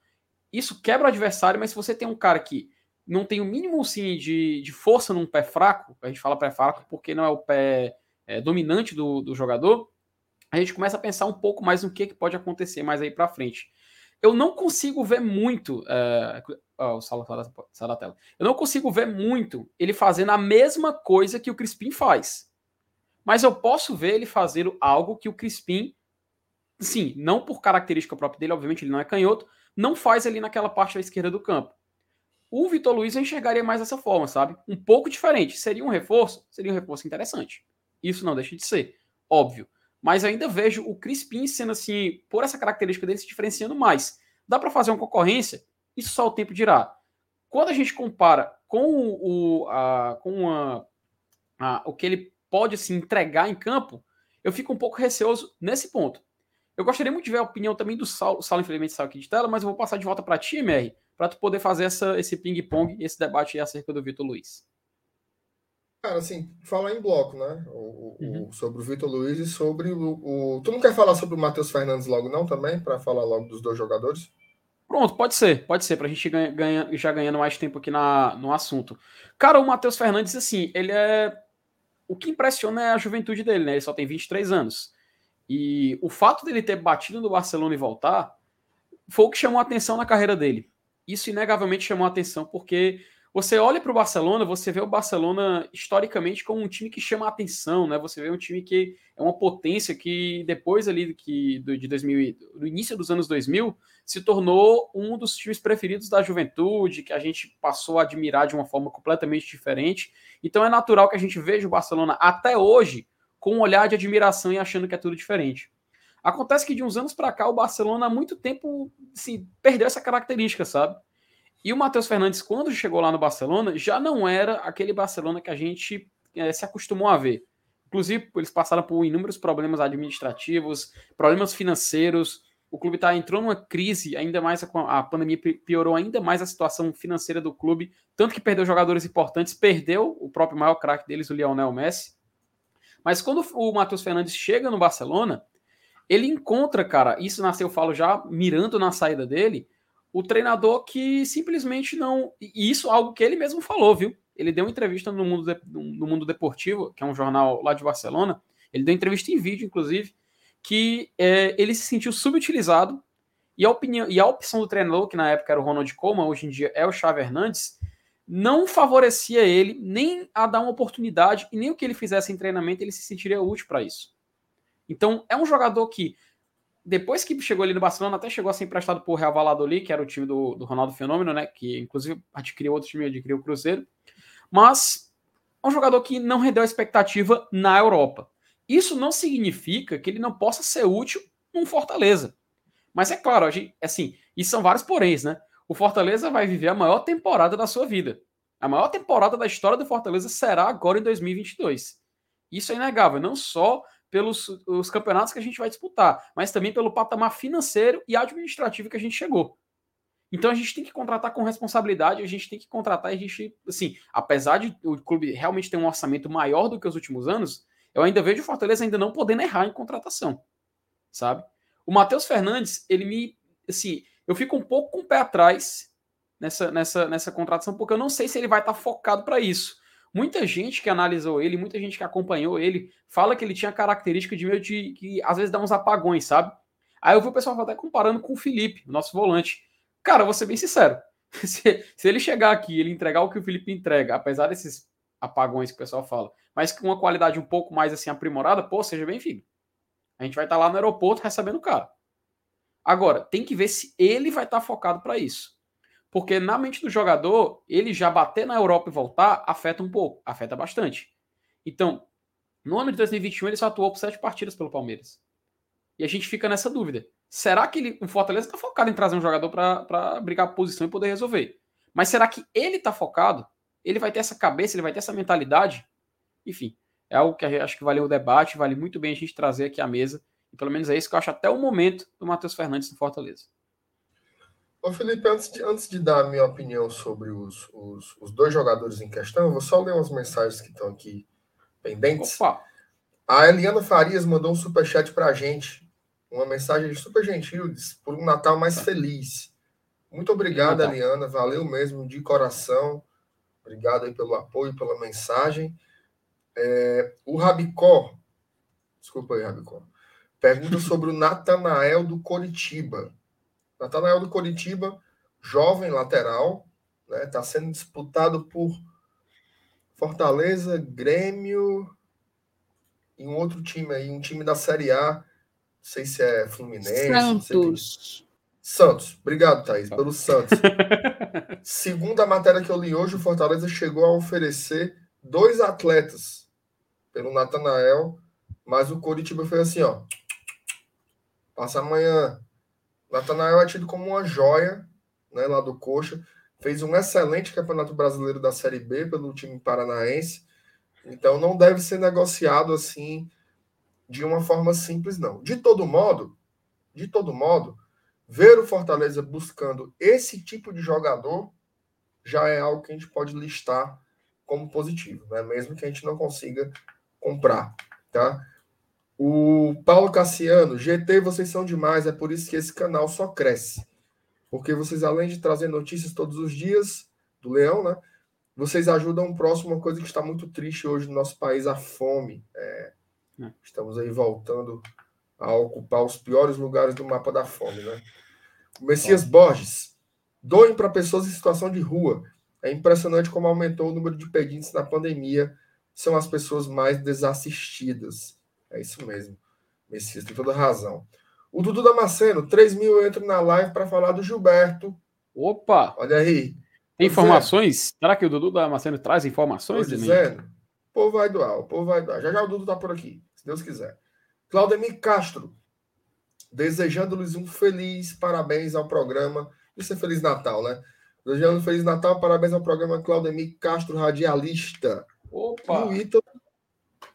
isso quebra o adversário, mas se você tem um cara que não tem o mínimo sim de, de força num pé fraco, a gente fala pé fraco porque não é o pé é, dominante do, do jogador, a gente começa a pensar um pouco mais no que, que pode acontecer mais aí para frente. Eu não consigo ver muito. É, sala, sala da tela. Eu não consigo ver muito ele fazendo a mesma coisa que o Crispim faz. Mas eu posso ver ele fazendo algo que o Crispim, sim, não por característica própria dele, obviamente ele não é canhoto, não faz ali naquela parte da esquerda do campo. O Vitor Luiz eu enxergaria mais dessa forma, sabe? Um pouco diferente. Seria um reforço? Seria um reforço interessante. Isso não deixa de ser, óbvio. Mas ainda vejo o Crispim sendo assim, por essa característica dele, se diferenciando mais. Dá para fazer uma concorrência? Isso só o tempo dirá. Quando a gente compara com o, a, com a, a, o que ele pode assim, entregar em campo, eu fico um pouco receoso nesse ponto. Eu gostaria muito de ver a opinião também do Saulo. O Saulo, infelizmente, saiu aqui de tela, mas eu vou passar de volta para ti, MR, para tu poder fazer essa, esse ping-pong, esse debate acerca do Vitor Luiz. Cara, assim, falar em bloco, né? O, uhum. o, sobre o Vitor Luiz e sobre o, o, Tu não quer falar sobre o Matheus Fernandes logo, não, também? Para falar logo dos dois jogadores? Pronto, pode ser, pode ser, para a gente ganha, ganha, já ganhando mais tempo aqui na, no assunto. Cara, o Matheus Fernandes, assim, ele é. O que impressiona é a juventude dele, né? Ele só tem 23 anos. E o fato dele ter batido no Barcelona e voltar foi o que chamou a atenção na carreira dele. Isso inegavelmente chamou a atenção porque você olha para o Barcelona, você vê o Barcelona historicamente como um time que chama a atenção, né? Você vê um time que é uma potência que depois ali que do, de 2000, do início dos anos 2000, se tornou um dos times preferidos da juventude, que a gente passou a admirar de uma forma completamente diferente. Então é natural que a gente veja o Barcelona até hoje com um olhar de admiração e achando que é tudo diferente. Acontece que de uns anos para cá o Barcelona há muito tempo assim, perdeu essa característica, sabe? E o Matheus Fernandes, quando chegou lá no Barcelona, já não era aquele Barcelona que a gente é, se acostumou a ver. Inclusive, eles passaram por inúmeros problemas administrativos, problemas financeiros. O clube tá, entrou numa crise, ainda mais a, a pandemia piorou ainda mais a situação financeira do clube, tanto que perdeu jogadores importantes, perdeu o próprio maior craque deles, o Lionel Messi. Mas quando o Matheus Fernandes chega no Barcelona, ele encontra, cara, isso nasceu, eu falo já, mirando na saída dele, o treinador que simplesmente não. E isso é algo que ele mesmo falou, viu? Ele deu uma entrevista no Mundo, de, no Mundo Deportivo, que é um jornal lá de Barcelona. Ele deu entrevista em vídeo, inclusive, que é, ele se sentiu subutilizado e a, opinião, e a opção do treinador, que na época era o Ronald Koeman, hoje em dia é o Xavi Hernandes, não favorecia ele nem a dar uma oportunidade e nem o que ele fizesse em treinamento ele se sentiria útil para isso. Então é um jogador que depois que chegou ali no Barcelona até chegou a ser emprestado por Real Valladolid, que era o time do, do Ronaldo Fenômeno, né, que inclusive adquiriu outro time, adquiriu o Cruzeiro, mas é um jogador que não rendeu a expectativa na Europa. Isso não significa que ele não possa ser útil num Fortaleza. Mas é claro, a gente, assim, e são vários poréns, né? o Fortaleza vai viver a maior temporada da sua vida. A maior temporada da história do Fortaleza será agora em 2022. Isso é inegável, não só pelos os campeonatos que a gente vai disputar, mas também pelo patamar financeiro e administrativo que a gente chegou. Então a gente tem que contratar com responsabilidade, a gente tem que contratar, a gente, assim, apesar de o clube realmente ter um orçamento maior do que os últimos anos, eu ainda vejo o Fortaleza ainda não podendo errar em contratação, sabe? O Matheus Fernandes, ele me, assim, eu fico um pouco com o pé atrás nessa, nessa, nessa contratação, porque eu não sei se ele vai estar focado para isso. Muita gente que analisou ele, muita gente que acompanhou ele, fala que ele tinha característica de meio de que às vezes dá uns apagões, sabe? Aí eu vi o pessoal até comparando com o Felipe, nosso volante. Cara, vou ser bem sincero. Se, se ele chegar aqui ele entregar o que o Felipe entrega, apesar desses apagões que o pessoal fala, mas com uma qualidade um pouco mais assim aprimorada, pô, seja bem-vindo. A gente vai estar lá no aeroporto recebendo o cara. Agora, tem que ver se ele vai estar tá focado para isso. Porque na mente do jogador, ele já bater na Europa e voltar afeta um pouco, afeta bastante. Então, no ano de 2021, ele só atuou por sete partidas pelo Palmeiras. E a gente fica nessa dúvida. Será que ele, o Fortaleza está focado em trazer um jogador para brigar posição e poder resolver? Mas será que ele está focado? Ele vai ter essa cabeça, ele vai ter essa mentalidade? Enfim, é algo que acho que vale o debate, vale muito bem a gente trazer aqui à mesa pelo menos é isso que eu acho até o momento do Matheus Fernandes no Fortaleza. Ô Felipe, antes de, antes de dar a minha opinião sobre os, os, os dois jogadores em questão, eu vou só ler umas mensagens que estão aqui pendentes. Opa! A Eliana Farias mandou um superchat pra gente. Uma mensagem super gentil, diz, por um Natal mais feliz. Muito obrigado, Natal. Eliana. Valeu mesmo, de coração. Obrigado aí pelo apoio, pela mensagem. É, o Rabicó, desculpa aí, Rabicó, pergunta sobre o Natanael do Coritiba. Natanael do Coritiba, jovem lateral, né? Está sendo disputado por Fortaleza, Grêmio e um outro time aí, um time da Série A. Não sei se é Fluminense. Santos. Santos. Obrigado, Thaís, pelo Santos. Segundo a matéria que eu li hoje, o Fortaleza chegou a oferecer dois atletas pelo Natanael, mas o Coritiba fez assim, ó. Passa amanhã. Natanael é tido como uma joia, né, lá do Coxa. Fez um excelente campeonato brasileiro da Série B pelo time paranaense. Então não deve ser negociado assim de uma forma simples, não. De todo modo, de todo modo, ver o Fortaleza buscando esse tipo de jogador já é algo que a gente pode listar como positivo, né? mesmo que a gente não consiga comprar. Tá? O Paulo Cassiano, GT, vocês são demais, é por isso que esse canal só cresce. Porque vocês, além de trazer notícias todos os dias do Leão, né? Vocês ajudam o próximo, uma coisa que está muito triste hoje no nosso país, a fome. É, É. estamos aí voltando a ocupar os piores lugares do mapa da fome, né? O Messias Borges, doem para pessoas em situação de rua. É impressionante como aumentou o número de pedintes na pandemia. São as pessoas mais desassistidas. É isso mesmo. Messias tem toda razão. O Dudu Damasceno, 3 mil eu entro na live para falar do Gilberto. Opa! Olha aí. Tem informações? Será que o Dudu Damasceno traz informações? Emílio? dizendo. O povo vai doar, o povo vai doar. Já já o Dudu tá por aqui, se Deus quiser. Claudemir Castro, desejando-lhes um feliz parabéns ao programa. Isso é Feliz Natal, né? Desejando um Feliz Natal, parabéns ao programa Claudemir Castro, radialista. E Opa! o Ítalo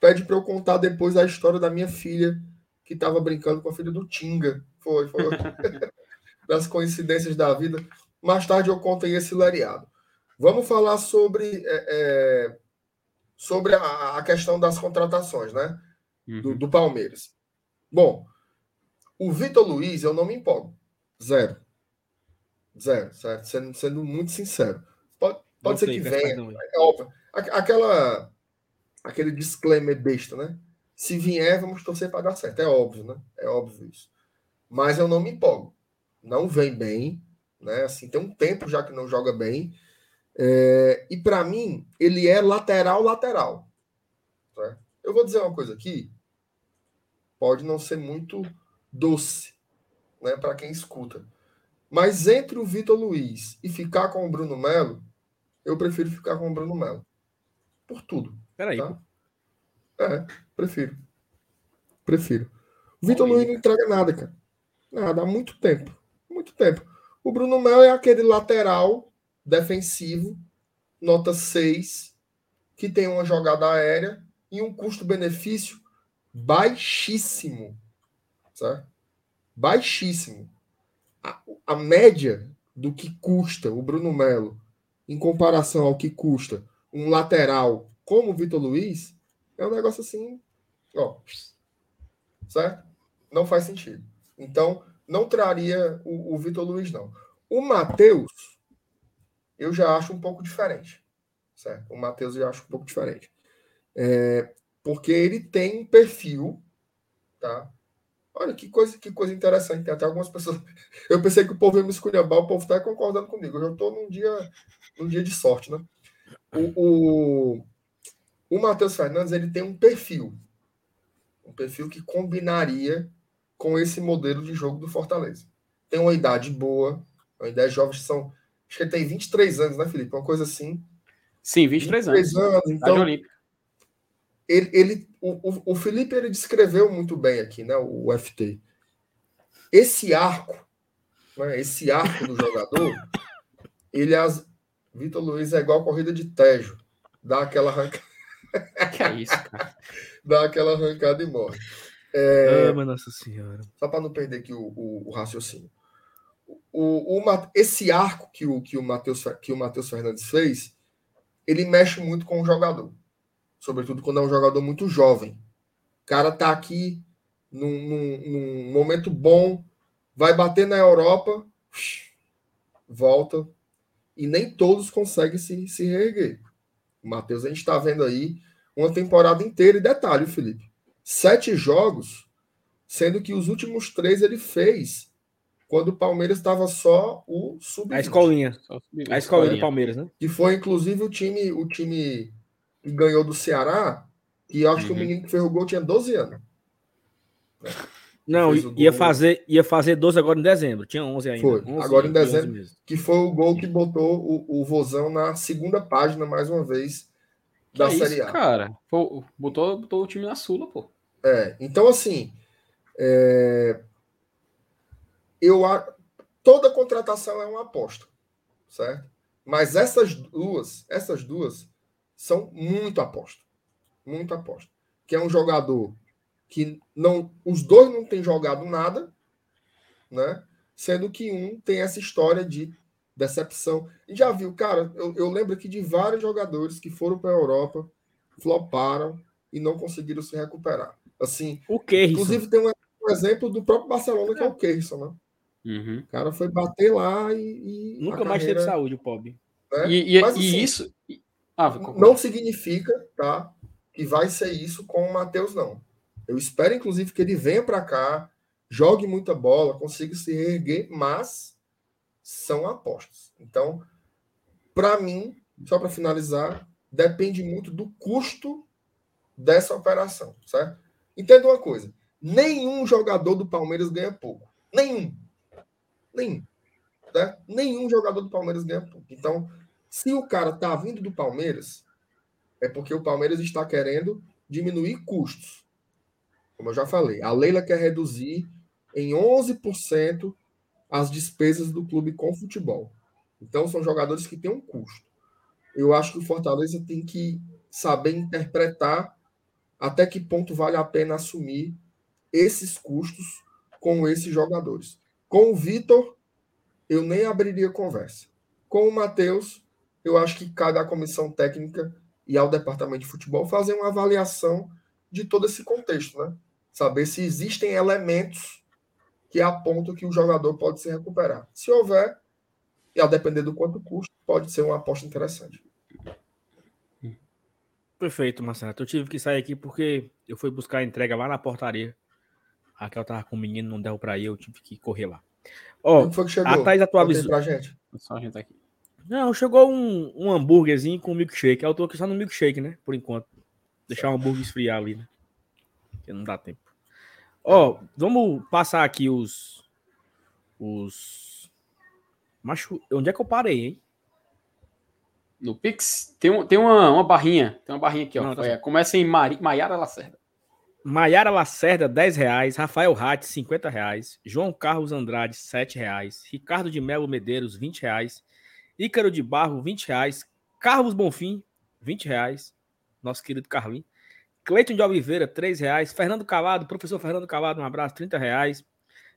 pede para eu contar depois a história da minha filha, que estava brincando com a filha do Tinga. Foi, foi. das coincidências da vida. Mais tarde eu conto aí esse lariado. Vamos falar sobre, é, é, sobre a, a questão das contratações, né? Do, Uhum. do Palmeiras. Bom, o Vitor Luiz, eu não me empolgo. Zero. Zero, certo? Sendo, sendo muito sincero. Pode, pode ser Você, que venha. É óbvio. Aquela, aquele disclaimer besta, né? Se vier, vamos torcer para dar certo. É óbvio, né? É óbvio isso. Mas eu não me empolgo. Não vem bem, né? Assim, tem um tempo já que não joga bem. É, e para mim, ele é lateral, lateral. Certo? Eu vou dizer uma coisa aqui. Pode não ser muito doce, né? Para quem escuta. Mas entre o Vitor Luiz e ficar com o Bruno Melo, eu prefiro ficar com o Bruno Melo. Por tudo. Peraí, Tá? É, prefiro. Prefiro. O Vitor. Luiz não entrega nada, cara. Nada, há muito tempo. Muito tempo. O Bruno Melo é aquele lateral defensivo, nota 6, que tem uma jogada aérea e um custo-benefício baixíssimo. Certo? Baixíssimo. A, a média do que custa o Bruno Melo em comparação ao que custa um lateral como o Vitor Luiz é um negócio assim, ó, certo? Não faz sentido. Então, não traria o, o Vitor Luiz, não. O Matheus, eu já acho um pouco diferente, certo? O Matheus eu acho um pouco diferente. É, porque ele tem um perfil, tá? Olha que coisa, que coisa interessante. Tem até algumas pessoas. Eu pensei que o povo ia me esculhambar, o povo está concordando comigo. Eu já estou num dia, num dia de sorte, né? O, o, o Matheus Fernandes ele tem um perfil. Um perfil que combinaria com esse modelo de jogo do Fortaleza. Tem uma idade boa, uma idade jovem, são. Acho que ele tem 23 anos, né, Felipe? Uma coisa assim. Sim, 23 anos. anos. Idade Então, ele, ele o, o, Felipe ele descreveu muito bem aqui, né? O FT. Esse arco, né, esse arco do jogador, ele as Vitor Luiz é igual corrida de Tejo, dá aquela arrancada, Que é isso, cara. dá aquela arrancada e morre. É, ah, nossa senhora. Só para não perder aqui o, o, o raciocínio. O, o, esse arco que o, que o Matheus que o Matheus Fernandes fez, ele mexe muito com o jogador. Sobretudo quando é um jogador muito jovem. O cara tá aqui num, num, num momento bom, vai bater na Europa, volta, e nem todos conseguem se, se reerguer. Matheus, a gente está vendo aí uma temporada inteira, e detalhe, Felipe, sete jogos, sendo que os últimos três ele fez quando o Palmeiras estava só o sub -20. A escolinha. A escolinha do Palmeiras, né? Que foi, inclusive, o time, o time que ganhou do Ceará, e eu acho uhum. que o uhum. menino que fez o gol tinha 12 anos. Não, ia fazer, ia fazer 12 agora em dezembro. Tinha 11 ainda. Foi, 11, agora em dezembro. Que foi o gol que botou o, o Vozão na segunda página, mais uma vez, da que Série isso, A. cara, pô, botou, botou o time na Sula, pô. É, então assim, é... eu toda contratação é uma aposta, certo? Mas essas duas, essas duas são muito aposta, muito aposta. Que é um jogador que não, os dois não têm jogado nada, né? Sendo que um tem essa história de decepção. E já viu, cara, eu, eu lembro aqui de vários jogadores que foram para a Europa, floparam e não conseguiram se recuperar. Assim, o que Inclusive tem um, um, exemplo do próprio Barcelona que é o Keirson, né? Uhum. O cara foi bater lá e. e Nunca mais carreira, teve saúde, o pobre. Né? E, e, Mas, assim, e isso. Ah, não significa, tá? Que vai ser isso com o Matheus, não. Eu espero, inclusive, que ele venha para cá, jogue muita bola, consiga se reerguer, mas são apostas. Então, para mim, só para finalizar, depende muito do custo dessa operação, certo? Entenda uma coisa: nenhum jogador do Palmeiras ganha pouco. Nenhum. Nenhum. Né? Nenhum jogador do Palmeiras ganha pouco. Então, se o cara tá vindo do Palmeiras, é porque o Palmeiras está querendo diminuir custos. Como eu já falei, a Leila quer reduzir em 11% as despesas do clube com futebol. Então, são jogadores que têm um custo. Eu acho que o Fortaleza tem que saber interpretar até que ponto vale a pena assumir esses custos com esses jogadores. Com o Vitor, eu nem abriria conversa. Com o Matheus, eu acho que cabe à comissão técnica e ao departamento de futebol fazer uma avaliação de todo esse contexto, né? Saber se existem elementos que apontam que o jogador pode se recuperar. Se houver, e a depender do quanto custa, pode ser uma aposta interessante. Perfeito, Marcelo. Eu tive que sair aqui porque eu fui buscar a entrega lá na portaria. A Raquel tava com o menino, não deu para ir, eu tive que correr lá. Ó, oh, foi que chegou? a Thaís atualizou. Pra gente? Só a gente aqui. Não, chegou um, um hambúrguerzinho com milkshake. Eu tô aqui só no milkshake, né? Por enquanto. Deixar o hambúrguer esfriar ali, né? porque não dá tempo. Ó, oh, vamos passar aqui os. Os. Macho, onde é que eu parei, hein? No Pix tem, um, tem uma, uma barrinha. Tem uma barrinha aqui, ó. Não, tá é, começa em Mari, Maiara Lacerda. Maiara Lacerda, 10 reais. Rafael Ratti, 50 reais. João Carlos Andrade, 7 reais. Ricardo de Melo Medeiros, 20 reais. Ícaro de Barro, 20 reais. Carlos Bonfim, 20 reais. Nosso querido Carlinhos. Cleiton de Oliveira, 3 reais. Fernando Calado, professor Fernando Calado, um abraço, 30 reais.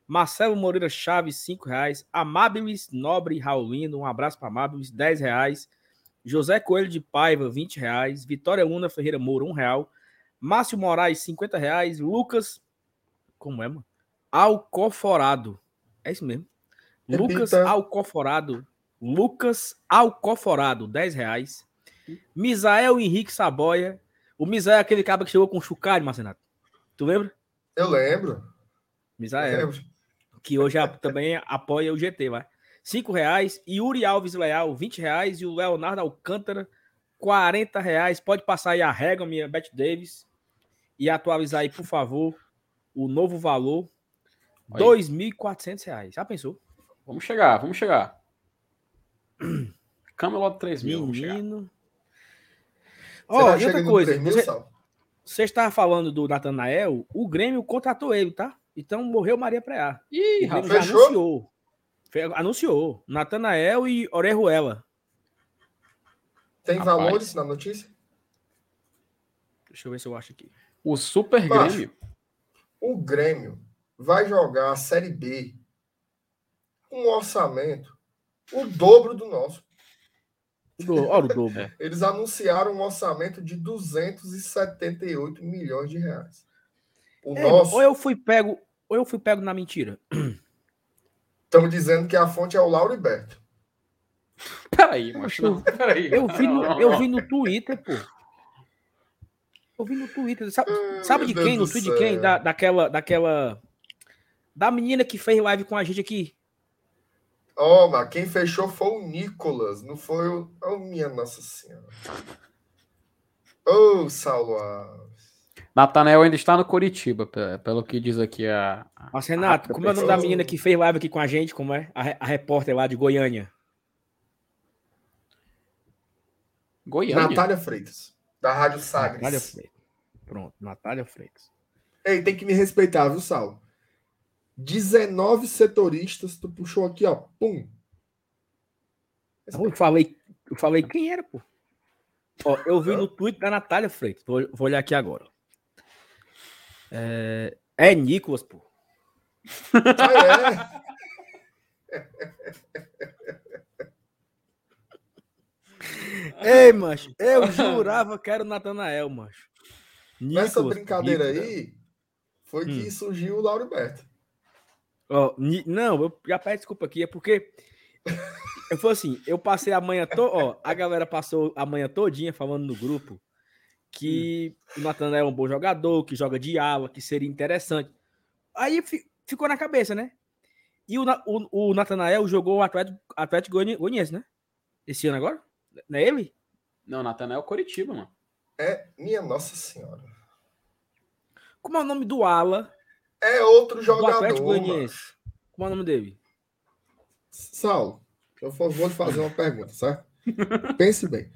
Marcelo Moreira Chaves, 5 reais. Amabilis Nobre Raulino, um abraço para Amabilis, 10 reais. José Coelho de Paiva, 20 reais. Vitória Una Ferreira Moura, 1 real. Márcio Moraes, 50 reais. Lucas, como é, mano? Alcoforado. É isso mesmo. Repita. Lucas Alcoforado. Lucas Alcoforado, 10 reais. Misael Henrique Saboia, o Misael é aquele cara que chegou com chucalho, Marcenato. Tu lembra? Eu lembro. Misael. Que hoje também apoia o GT, vai. Cinco reais. Yuri Alves Leal, 20 reais. E o Leonardo Alcântara, 40 reais. Pode passar aí a régua, minha Beth Davis. E atualizar aí, por favor, o novo valor. 2.400 reais. Já pensou? Vamos chegar, vamos chegar. Camelot 3 mil. Menino. Ó, oh, outra coisa, você, você estava falando do Natanael, o Grêmio contratou ele, tá? Então morreu Maria Preá. Ih, o já anunciou. Anunciou. Natanael e Orejuela. Tem Rapaz. valores na notícia? Deixa eu ver se eu acho aqui. O Super Baixo. Grêmio. O Grêmio vai jogar a Série B com um orçamento o dobro do nosso. Olha o dobro. Eles anunciaram um orçamento de 278 milhões de reais. O é, nosso... Ou eu fui pego, ou eu fui pego na mentira. Estamos dizendo que a fonte é o Lauriberto. Peraí, macho. Peraí. Eu vi, no, eu vi no Twitter, pô. Eu vi no Twitter. Sabe, sabe de quem? No Twitter de quem? Da, daquela, daquela. Da menina que fez live com a gente aqui. Ó, oh, mas quem fechou foi o Nicolas, não foi o. Oh, minha Nossa Senhora. Ô, oh, Saulo Alves. Natanel ainda está no Curitiba, pelo que diz aqui a. Mas, Renato, como é o nome da menina que fez live aqui com a gente? Como é? A, a repórter lá de Goiânia. Goiânia. Natália Freitas, da Rádio Sagres. Natália Freitas. Pronto, Natália Freitas. Ei, tem que me respeitar, viu, Saulo? 19 setoristas, tu puxou aqui, ó. Pum. Eu falei, eu falei quem era, pô. Ó, eu vi no tweet da Natália Freitas. Vou, vou olhar aqui agora. É, é Nicolas, pô. Ah, é? Ei, macho, eu jurava que era o Natanael, macho. Nicolas, Nessa brincadeira Nicolas. aí, foi que hum. surgiu o Lauro Beto. Oh, não, eu já peço desculpa aqui, é porque eu foi assim, eu passei a manhã toda, ó, a galera passou a manhã todinha falando no grupo que hum. o Natanael é um bom jogador, que joga de ala, que seria interessante. Aí ficou na cabeça, né? E o, o, o Natanael jogou o Atlético, Atlético Goianiense, né? Esse ano agora? Não é ele? Não, Natanael Coritiba, mano. É, minha Nossa Senhora. Como é o nome do ala é outro jogador. Como é o nome dele? Saulo, eu vou lhe fazer uma pergunta, certo? Pense bem.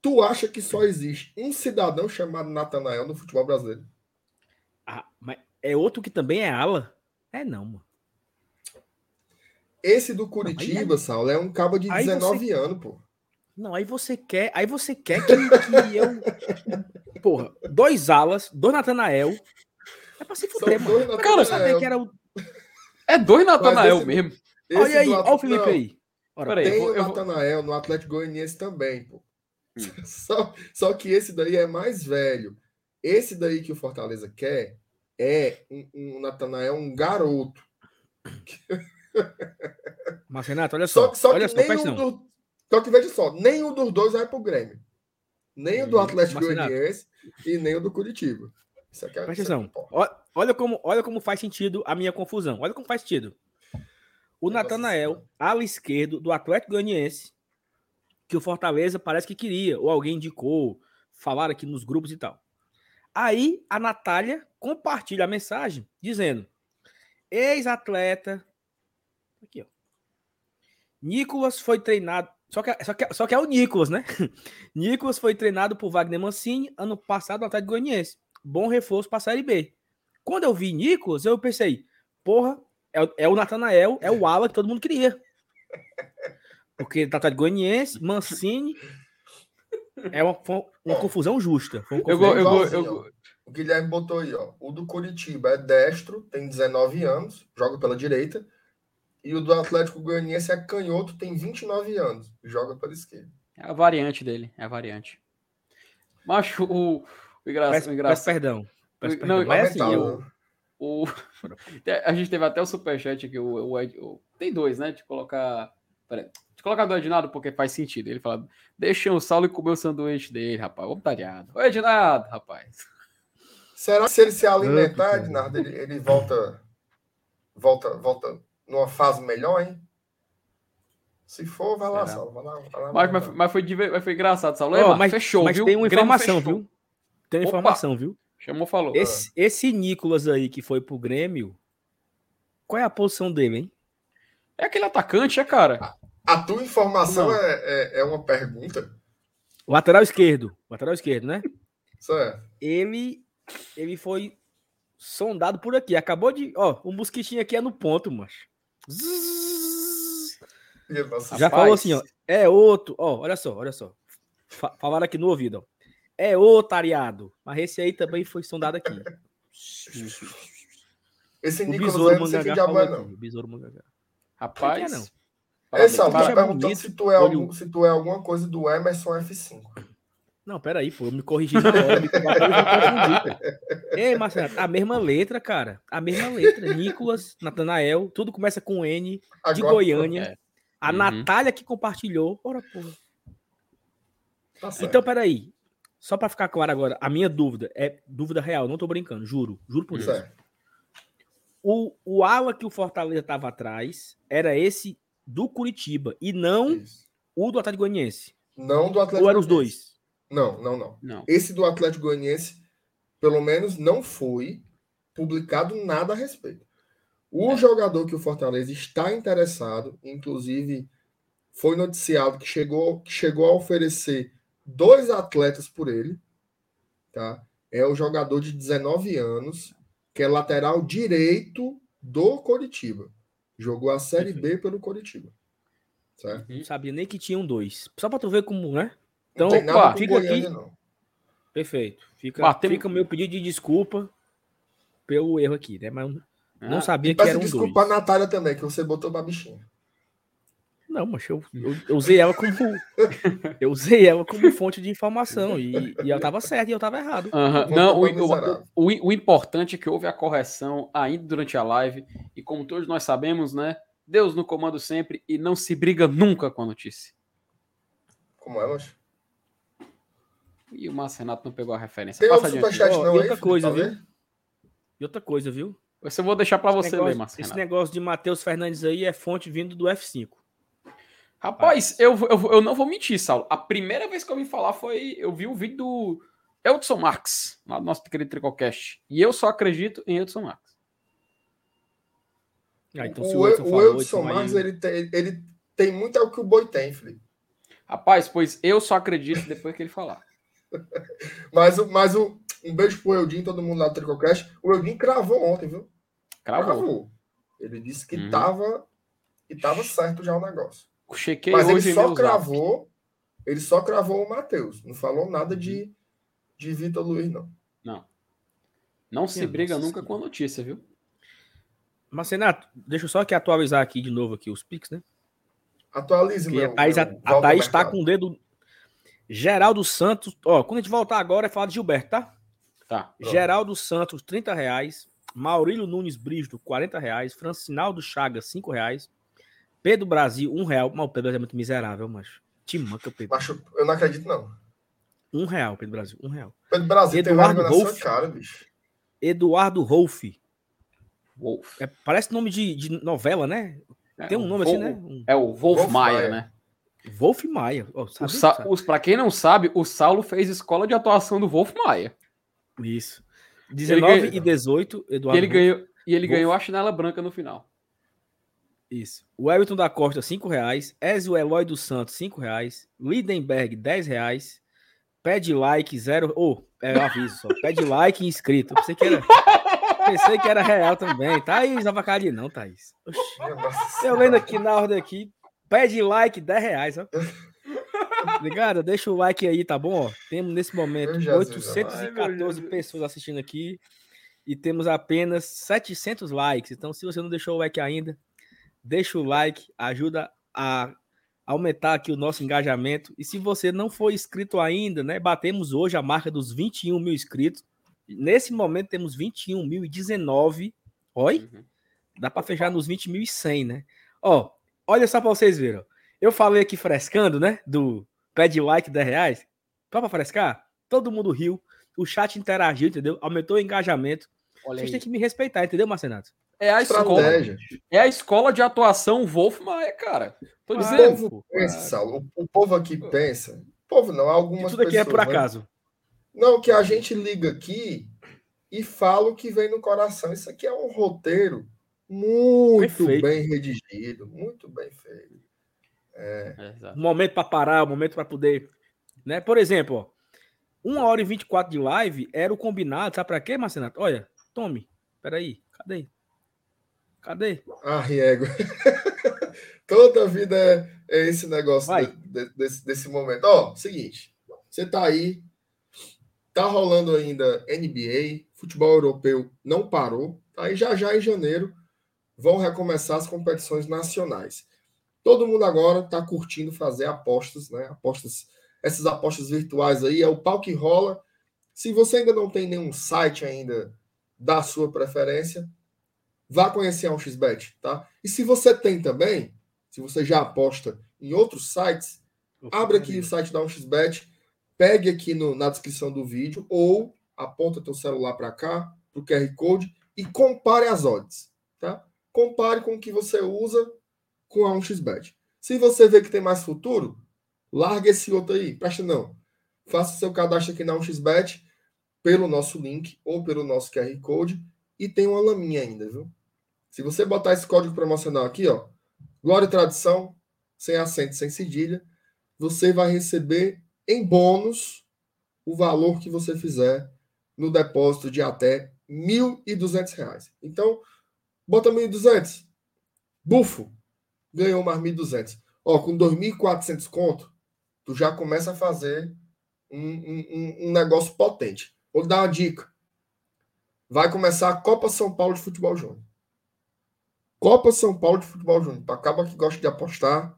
Tu acha que só existe um cidadão chamado Natanael no futebol brasileiro? Ah, mas é outro que também é ala? É não, mano. Esse do Curitiba, não, Saulo, é um cabo de 19 você... anos, pô. Não, aí você quer, aí você quer que, que eu. Porra, dois alas, dois Natanael, é pra se fuder, mano. Cara, saber que era o. É dois Natanael esse, mesmo. Esse olha aí, olha o Felipe aí. Ora, Peraí, tem o Natanael no Atlético Goianiense também, pô. Hum. Só, só que esse daí é mais velho. Esse daí que o Fortaleza quer é um, um Natanael, um garoto. Mas, Renato, olha só. Só, só olha que só, nenhum do, só que veja só, nenhum dos dois vai pro Grêmio. Nem o do Atlético Goianiense e nem o do Curitiba. Isso aqui é, Presta é atenção. Olha como, olha como faz sentido a minha confusão. Olha como faz sentido. O Natanael, ala esquerdo do Atlético Goianiense, que o Fortaleza parece que queria, ou alguém indicou, falaram aqui nos grupos e tal. Aí a Natália compartilha a mensagem dizendo: ex-atleta. Aqui, ó. Nicolas foi treinado. Só que, só, que, só que é o Nicolas, né? Nicolas foi treinado por Wagner Mancini ano passado no Atlético Goianiense bom reforço para a Série B. Quando eu vi Nicolas, eu pensei, porra, é, é o Natanael, é o Ala que todo mundo queria. Porque tá de Goianiense, Mancini. É uma, uma confusão justa. Uma confusão eu, eu, eu, eu, o Guilherme botou aí, ó. O do Curitiba é destro, tem 19 anos, joga pela direita. E o do Atlético Goianiense é canhoto, tem 29 anos, joga pela esquerda. É a variante dele, é a variante. Mas o, o engraçado, peço, o engraçado... Peço perdão. Peço perdão. Não, mas assim, o, o, a gente teve até o superchat aqui, o, o, o, tem dois, né? De colocar. Peraí, de colocar do Ednado porque faz sentido. Ele fala: deixa o Saulo e comer o sanduíche dele, rapaz. Obrigado. Ô, Ednado, rapaz. Será que se ele se alimentar, Ednardo, ele, ele volta, volta, volta numa fase melhor, hein? Se for, vai lá, Saulo. Vai lá, vai lá, mas, mas, mas, foi, mas foi engraçado, Saulo. Oh, mas fechou, mas viu? Tem uma informação, viu? Tem Opa, informação, viu? Chamou, falou. Esse, esse Nicolas aí que foi pro Grêmio, qual é a posição dele, hein? É aquele atacante, é, cara? A, a tua informação é, é, é, uma pergunta? Lateral esquerdo. Lateral esquerdo, né? Certo. Ele, ele foi sondado por aqui. Acabou de. Ó, o mosquitinho aqui é no ponto, macho. Já falou assim, ó. É outro. Ó, olha só, olha só. Falaram aqui no ouvido, ó. É otariado. Mas esse aí também foi sondado aqui. Esse O Nicolas besouro mangagá falou é, aqui. não. O besouro mangagá. Rapaz. Não é tá perguntando se tu, é algum, se tu é alguma coisa do Emerson F5. Não, peraí, pô, eu me corrigi na hora, me confundi. Ei, Marcelo, a mesma letra, cara. A mesma letra. Nicolas, Natanael, tudo começa com N, de Agora, Goiânia. É. A Uhum. Natália que compartilhou. Ora, porra. Tá. Então, peraí. Só pra ficar claro agora, a minha dúvida é dúvida real, não tô brincando, juro. Juro por Deus. Certo. O, o ala que o Fortaleza tava atrás era esse do Curitiba e não Isso. o do Atlético Goianiense. Não do Atlético Ou eram os dois? Não, não, não. Não. Esse do Atlético Goianiense, pelo menos, não foi publicado nada a respeito. O jogador que o Fortaleza está interessado, inclusive foi noticiado que chegou, que chegou a oferecer dois atletas por ele, tá? É o jogador de 19 anos, que é lateral direito do Coritiba. Jogou a Série B pelo Coritiba. Certo? Não sabia nem que tinham dois. Só pra tu ver como, né? Não Então, tem nada com fica Goiânia, aqui. não. Perfeito. Fica, Batemos- fica o meu pedido de desculpa pelo erro aqui, né? Mas não Ah, sabia que Peço eram desculpa dois. a Natália também, que você botou pra bichinha. Não, mas eu, eu, eu usei ela como. eu usei ela como fonte de informação. E, e ela tava certa e eu tava errado. Vou Não, o, o, o, o importante é que houve a correção ainda durante a live. E como todos nós sabemos, né? Deus no comando sempre e não se briga nunca com a notícia. Como é, mas? E o Márcio Renato não pegou a referência. Tem Passa outro adiante. superchat não e aí? outra Felipe, coisa, viu? ver? E outra coisa, viu? Esse eu vou deixar para você negócio, ler, Márcio esse negócio de Matheus Fernandes aí é fonte vindo do F5. Rapaz, eu, eu, eu não vou mentir, Saulo. A primeira vez que eu ouvi falar foi. Eu vi o vídeo do Eldson Marques, lá do nosso querido Tricocast. E eu só acredito em Eldson Marques. Ah, então, se o, o Edson o falou, Edson então aí- Marques, ele tem, ele tem muito é o que o Boi tem, Felipe. Rapaz, pois eu só acredito depois que ele falar. Mas, o- mas o, um beijo pro Eudin, todo mundo lá do Tricocast. O Eudin cravou ontem, viu? Cravou. Ele disse que Uhum. tava, que tava certo já o negócio. Chequei Mas ele hoje só meu zap. cravou, ele só cravou o Matheus. Não falou nada Uhum. de, de Vitor Luiz, não. Não se Minha briga nossa nunca com a notícia, viu? Mas, Renato, deixa eu só aqui atualizar aqui de novo aqui os Pix, né? Atualize, Porque meu. a Thaís, a, meu a Walter Thaís tá Mercado. com o dedo. Geraldo Santos. Ó, quando a gente voltar agora é falar de Gilberto, tá? Tá. Pronto. Geraldo Santos, 30 reais. Maurílio Nunes Brígido, 40 reais. Francinaldo Chagas, 5 reais. Pedro Brasil, 1 real. Mas o Pedro Brasil é muito miserável, macho. Te manca, Pedro. Macho, eu não acredito, não. 1 real, Pedro Brasil, 1 real. Pedro Brasil tem Eduardo sua Wolff. cara, bicho. Eduardo Rolfe. Wolf. É, parece nome de, de novela, né? Tem um nome assim, né? Um- É o Wolf, Wolf Maia, Maia. né? Wolf Maia. Ó, O sabe, Sa sabe? os, pra quem não sabe, o Saulo fez escola de atuação do Wolf Maia. Isso. 19 ganha- e 18, E Eduardo ele, Rolfe. ganhou, e ele Wolf. ganhou a chinela branca no final. Isso. O Everton da Costa, 5 reais. Ezio Eloy dos Santos, 5 reais. Lidenberg, 10 reais. Pede like, zero. Ô, é um aviso só. Pede like e inscrito. Eu pensei que era. Pensei que era real também. Thaís, avacalha não, Thaís. Oxi. Eu lendo aqui na ordem aqui. Pede like, 10 reais, ó. Ligado? Deixa o like aí, tá bom? Ó, temos nesse momento Meu Jesus, 814 pessoas assistindo aqui e temos apenas 700 likes. Então, se você não deixou o like ainda, deixa o like, ajuda a aumentar aqui o nosso engajamento. E se você não for inscrito ainda, né? Batemos hoje a marca dos 21 mil inscritos. Nesse momento temos 21.019. Oi? Uhum. Dá para fechar nos 20.100, né? Ó, olha só para vocês verem. Eu falei aqui frescando, né? Do pede like 10 reais. Só pra frescar? Todo mundo riu. O chat interagiu, entendeu? Aumentou o engajamento. Olha Vocês aí. têm que me respeitar, entendeu, Marcenato? É a escola, é a escola de atuação Wolf Maia, cara. Tô Ah, O dizendo. povo pensa, Saulo. O, o povo aqui pensa. O povo não, E algumas tudo aqui é pessoas, por né? acaso. Não, que a gente liga aqui e fala o que vem no coração. Isso aqui é um roteiro muito Perfeito. bem redigido, muito bem feito. É, exato. Um momento para parar, um momento para poder. Né? Por exemplo, ó, 1 hora e 24 de live era o combinado. Sabe para quê, Marcenato? Olha, tome. Peraí. Cadê? Cadê? Ah, Riego. Toda vida é, é esse negócio de- de- desse, desse momento. Ó, seguinte. Você tá aí. Tá rolando ainda NBA, futebol europeu não parou. Aí já já em janeiro vão recomeçar as competições nacionais. Todo mundo agora está curtindo fazer apostas, né? Apostas, essas apostas virtuais aí é o pau que rola. Se você ainda não tem nenhum site ainda da sua preferência, vá conhecer a 1xBet, tá? E se você tem também, se você já aposta em outros sites, abre aqui o site da 1xBet, pegue aqui no, na descrição do vídeo ou aponta teu celular para cá, para o QR Code e compare as odds, tá? Compare com o que você usa com a 1xBet. Se você vê que tem mais futuro, larga esse outro aí, presta não. Faça seu cadastro aqui na 1xBet pelo nosso link ou pelo nosso QR Code e tem uma laminha ainda, viu? Se você botar esse código promocional aqui, ó, Glória e Tradição, sem acento, sem cedilha, você vai receber em bônus o valor que você fizer no depósito de até R$ 1.200. Então, bota 1.200. Bufo. Ganhou mais 1.200. Ó, com 2.400 conto, tu já começa a fazer um, um, um negócio potente. Vou dar uma dica. Vai começar a Copa São Paulo de Futebol Júnior. Copa São Paulo de Futebol Júnior. Para acaba que gosta de apostar,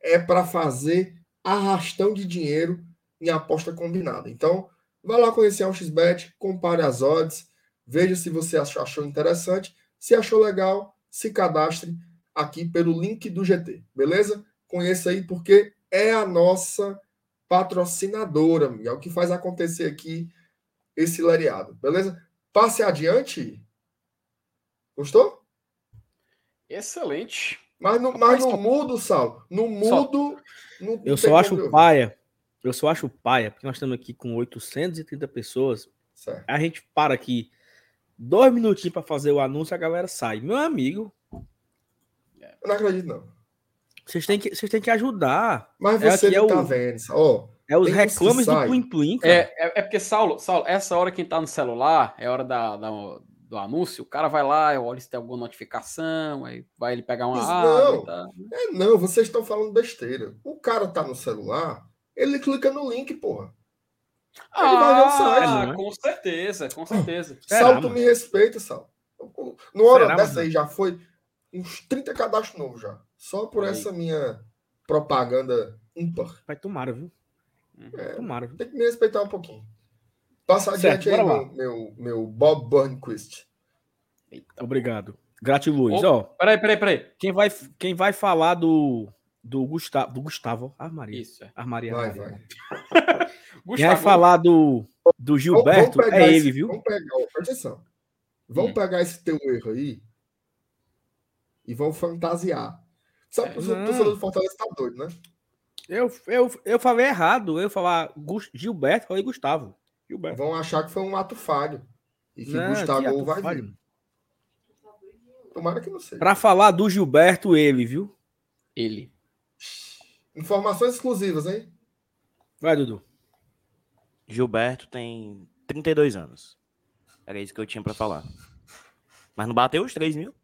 é para fazer arrastão de dinheiro em aposta combinada. Então, Vá lá conhecer o XBet, compare as odds, veja se você achou interessante. Se achou legal, se cadastre aqui pelo link do GT, beleza? Conheça aí porque é a nossa patrocinadora, é o que faz acontecer aqui esse lariado, beleza? Passe adiante. Gostou? Excelente. Mas no, mas no mudo, Sal. No mudo. Não, eu só acho paia eu só acho paia, porque nós estamos aqui com 830 pessoas. Certo. A gente para aqui dois minutinhos para fazer o anúncio, a galera sai. Meu amigo. Eu não acredito, não. Vocês têm que, vocês têm que ajudar. Mas é você é, não é tá o, vendo. Oh, é os reclames do Plim Plim, É, é, é, porque, Saulo, Saulo, essa hora quem tá no celular é hora da, da, do anúncio, o cara vai lá, olha se tem alguma notificação, aí vai ele pegar uma água. Não, é, não, vocês estão falando besteira. O cara tá no celular, ele clica no link, porra. Ele ah, vai ver o site. Né? Com certeza, com certeza. Sal, tu me respeita, Sal. No hora Será, dessa mano? aí já foi uns 30 cadastros novos já. Só por aí. essa minha propaganda ímpar. Vai tomara, viu? É, tomara. Tem que me respeitar um pouquinho. Passa adiante aí, meu, meu, meu Bob Burnquist. Obrigado. Gratiluz. Ó, oh, peraí, peraí, peraí. Quem vai, quem vai falar do do Gustavo, do Gustavo Armaria. Isso, é. Armaria. Vai, vai. Quem vai falar do, do Gilberto é esse, ele, viu? Vamos pegar, atenção. Vamos hum. pegar esse teu erro aí e vamos fantasiar. Sabe que é, o torcedor do Fortaleza tá doido, né? Eu, eu, eu falei errado. Eu falar Gilberto, falei Gustavo. Gilberto. Vão achar que foi um ato falho. E que não, Gustavo que vai falho. vir. Tomara que não seja. Pra falar do Gilberto, ele, viu? Ele. Informações exclusivas, hein? Vai, Dudu. Gilberto tem 32 anos. Era isso que eu tinha para falar. Mas não bateu os 3 mil?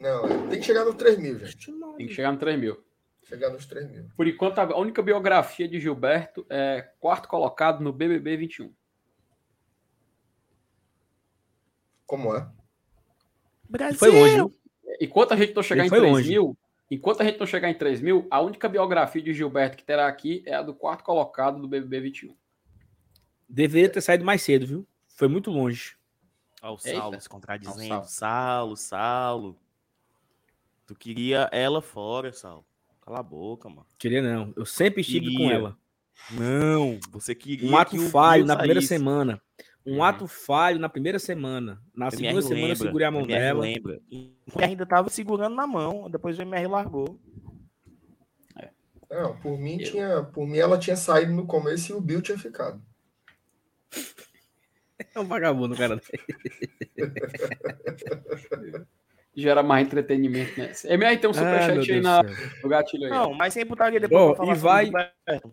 Não, tem que chegar nos 3 mil, gente. Tem que chegar nos 3 mil. Chegar nos 3 mil. Por enquanto, a única biografia de Gilberto é quarto colocado no BBB 21. Como é? Brasil. Foi longe. Enquanto a gente não chegar em 3 longe. mil, Enquanto a gente não chegar em 3 mil, a única biografia de Gilberto que terá aqui é a do quarto colocado do BBB 21. Deveria ter saído mais cedo, viu? Foi muito longe. Olha o Saulo Eita. se contradizendo. Saulo, Saulo. Tu queria ela fora, Saulo. Cala a boca, mano. Queria não. Eu sempre estive queria. com ela. Não, você queria. Um ato falho na primeira semana. Um uhum. ato falho na primeira semana. Na segunda semana lembra, eu segurei a mão dela. Lembra. E ainda tava segurando na mão, depois o MR largou. É. Não, por mim, eu... tinha, por mim ela tinha saído no começo e o Bill tinha ficado. É um vagabundo, cara. Gera mais entretenimento, né? MR tem um superchat aí na, no gatilho aí. Não, mas sem putaria depois. Oh, e vai...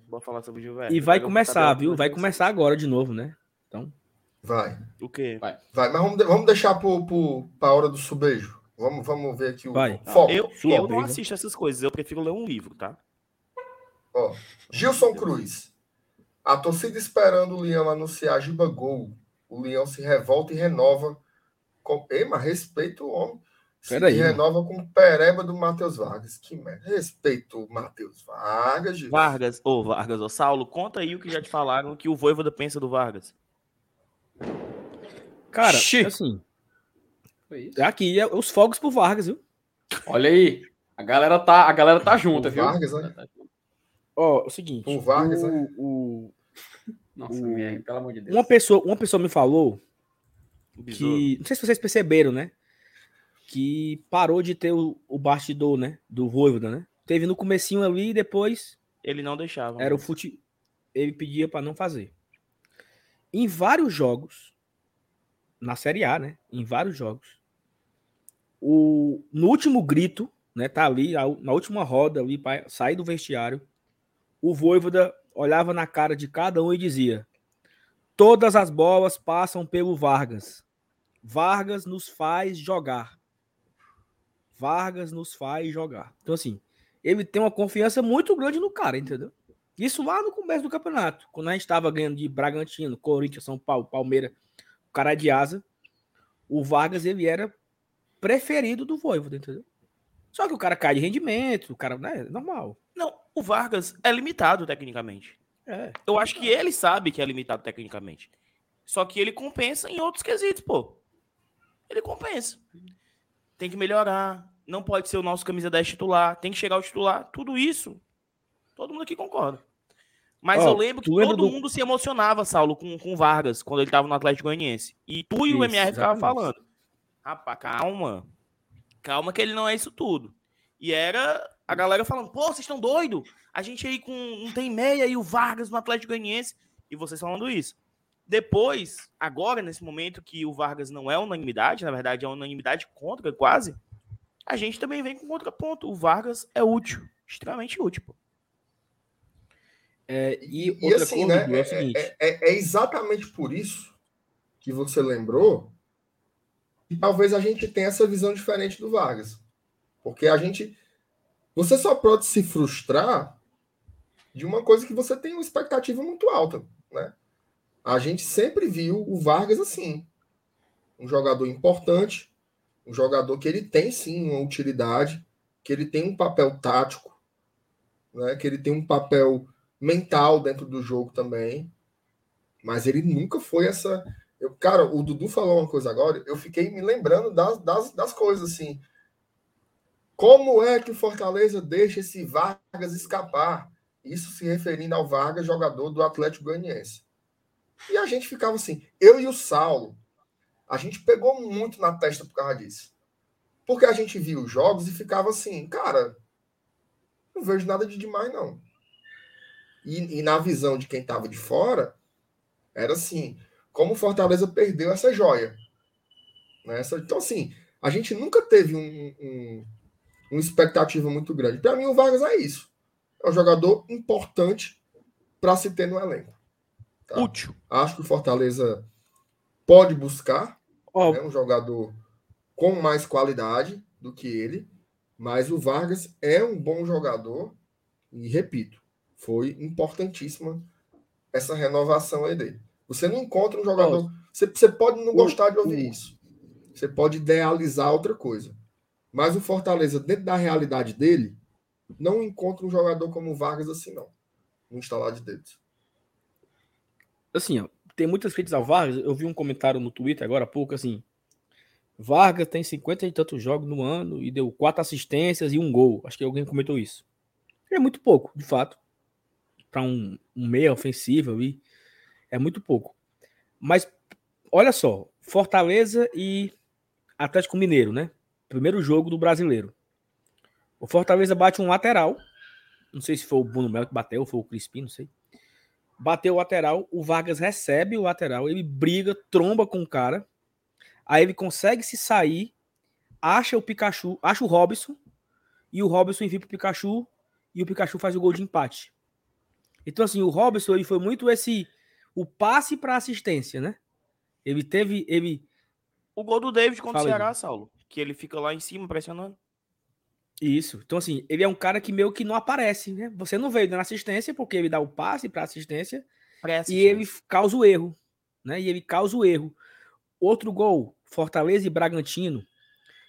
Vou falar sobre o Gilberto. E vai começar, viu? Vai começar agora de novo, né? Então. Vai. O quê? Vai. Vai, mas vamos, vamos deixar para a hora do subejo. Vamos, vamos ver aqui o Vai. foco. Eu, eu não assisto essas coisas, eu prefiro ler um livro, tá? Ó, Gilson Cruz. A torcida esperando o Leão anunciar Giba Gol. o Leão se revolta e renova. Com... Ei, mas respeita o homem. Se renova com o pereba do Matheus Vargas. Que merda. Respeita o Matheus Vargas. Jesus. Vargas, ô Vargas, ô Saulo, conta aí o que já te falaram que o Voivoda pensa do Vargas. Cara, assim, Foi isso? aqui é os fogos pro Vargas, viu? Olha aí. A galera tá, a galera tá junta, O viu? Vargas, né? Ó, é o seguinte. O Vargas, o- né? o- Nossa, O- MR, pelo amor de Deus. uma, pessoa, uma pessoa me falou besouro. que. Não sei se vocês perceberam, né? Que parou de ter o, o bastidor, né? Do Voivoda, né? Teve no comecinho ali e depois Ele não deixava. era o mas- fute. Ele pedia pra não fazer. Em vários jogos, na Série A, né? Em vários jogos, o, no último grito, né? Tá ali, na última roda ali, para sair do vestiário, o Voivoda olhava na cara de cada um e dizia: Todas as bolas passam pelo Vargas. Vargas nos faz jogar. Vargas nos faz jogar. Então, assim, ele tem uma confiança muito grande no cara, entendeu? Isso lá no começo do campeonato, quando a gente estava ganhando de Bragantino, Corinthians, São Paulo, Palmeiras, o cara de asa, o Vargas ele era preferido do Voivoda, entendeu? Só que o cara cai de rendimento, o cara, né, é normal. Não, o Vargas é limitado tecnicamente. É. Eu acho que ele sabe que é limitado tecnicamente. Só que ele compensa em outros quesitos, pô. Ele compensa. Tem que melhorar. Não pode ser o nosso camisa 10 titular. Tem que chegar ao titular. Tudo isso. Todo mundo aqui concorda. Mas Ó, eu lembro que todo do- mundo se emocionava, Saulo, com, com o Vargas, quando ele tava no Atlético Goianiense. E tu e o Isso, MR ficavam falando. Rapaz, calma. Calma que ele não é isso tudo. E era a galera falando, pô, vocês estão doidos? A gente aí com não tem meia e o Vargas no Atlético Goianiense. E vocês falando isso. Depois, agora, nesse momento que o Vargas não é unanimidade, na verdade é unanimidade contra quase, a gente também vem com contraponto. O Vargas é útil, extremamente útil. Pô. É, e, E, outra assim, coisa, né? É o É, seguinte. é- é- é exatamente por isso que você lembrou que talvez a gente tenha essa visão diferente do Vargas. Porque a gente. Você só pode se frustrar de uma coisa que você tem uma expectativa muito alta. Né? A gente sempre viu o Vargas assim. Um jogador importante, um jogador que ele tem sim uma utilidade, que ele tem um papel tático, né? que ele tem um papel mental dentro do jogo também. Mas ele nunca foi essa. Eu, cara, o Dudu falou uma coisa agora, eu fiquei me lembrando das, das, das coisas assim. Como é que o Fortaleza deixa esse Vargas escapar? Isso se referindo ao Vargas, jogador do Atlético Goianiense. E a gente ficava assim, eu e o Saulo, a gente pegou muito na testa por causa disso. Porque a gente via os jogos e ficava assim, cara, não vejo nada de demais, não. E, e na visão de quem estava de fora, era assim, como o Fortaleza perdeu essa joia. Né? Então, assim, a gente nunca teve um, um- uma expectativa muito grande. Para mim, o Vargas é isso. É um jogador importante para se ter no elenco. Tá? Útil. Acho que o Fortaleza pode buscar né, um jogador com mais qualidade do que ele, mas o Vargas é um bom jogador e repito, foi importantíssima essa renovação aí dele. Você não encontra um jogador, você, você pode não gostar de ouvir isso, você pode idealizar outra coisa, mas o Fortaleza dentro da realidade dele não encontra um jogador como o Vargas assim não, no instalar de dedos. Assim, ó, tem muitas críticas ao Vargas. Eu vi um comentário no Twitter agora há pouco, assim. Vargas tem 50 e tantos jogos no ano e deu quatro assistências e um gol. Acho que alguém comentou isso. É muito pouco, de fato. Para um, um meia ofensivo ali, é muito pouco. Mas, olha só, Fortaleza e Atlético Mineiro, né? Primeiro jogo do brasileiro. O Fortaleza bate um lateral. Não sei se foi o Bruno Melo que bateu, ou foi o Crispim, não sei bateu o lateral, o Vargas recebe o lateral, ele briga, tromba com o cara, aí ele consegue se sair, acha o Pikachu, acha o Robson, e o Robson envia pro Pikachu, e o Pikachu faz o gol de empate. Então, assim, o Robson ele foi muito esse, o passe para assistência, né? Ele teve, ele, O gol do David contra Fala o aí. Ceará, Saulo. Que ele fica lá em cima pressionando. Isso. Então, assim, ele é um cara que meio que não aparece, né? Você não veio na assistência, porque ele dá o passe para assistência, e ele causa o erro. né? E ele causa o erro. Outro gol, Fortaleza e Bragantino,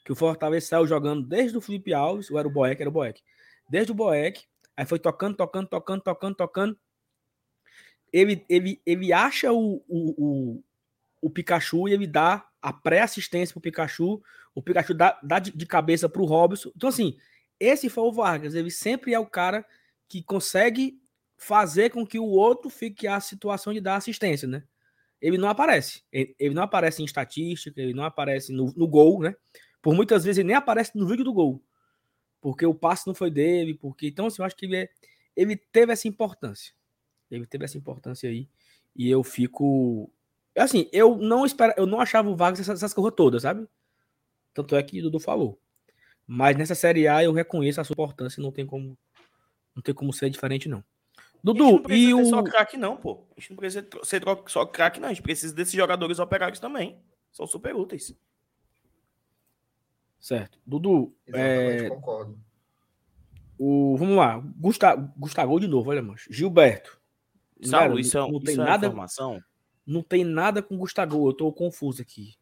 que o Fortaleza saiu jogando desde o Felipe Alves, ou era o Boeck, era o Boeck. Desde o Boeck, aí foi tocando, tocando, tocando, tocando, tocando. Ele, ele, ele acha o, o, o, o Pikachu e ele dá a pré-assistência pro Pikachu. O Pikachu dá, dá de, de cabeça pro Robson. Então, assim, esse foi o Vargas. Ele sempre é o cara que consegue fazer com que o outro fique a situação de dar assistência, né? Ele não aparece. Ele, ele não aparece em estatística, ele não aparece no, no, gol, né? Por muitas vezes ele nem aparece no vídeo do gol. Porque o passe não foi dele, porque então assim, eu acho que ele, é, ele teve essa importância. Ele teve essa importância aí e eu fico assim, eu não espero, eu não achava o Vargas essas, essas coisas todas, sabe? Tanto é que o Dudu falou. Mas nessa Série A eu reconheço a sua importância, não tem como não tem como ser diferente não. Dudu, e o só craque não, pô. A gente não precisa ser só craque não, a gente precisa desses jogadores operários também. São super úteis. Certo. Dudu, Exatamente, é... concordo. O, vamos lá, Gustavo, Gustavo de novo, olha, mancho. Gilberto. Saulo, isso, é, não tem isso é nada, é informação? Não tem nada com Gustavo, eu tô confuso aqui.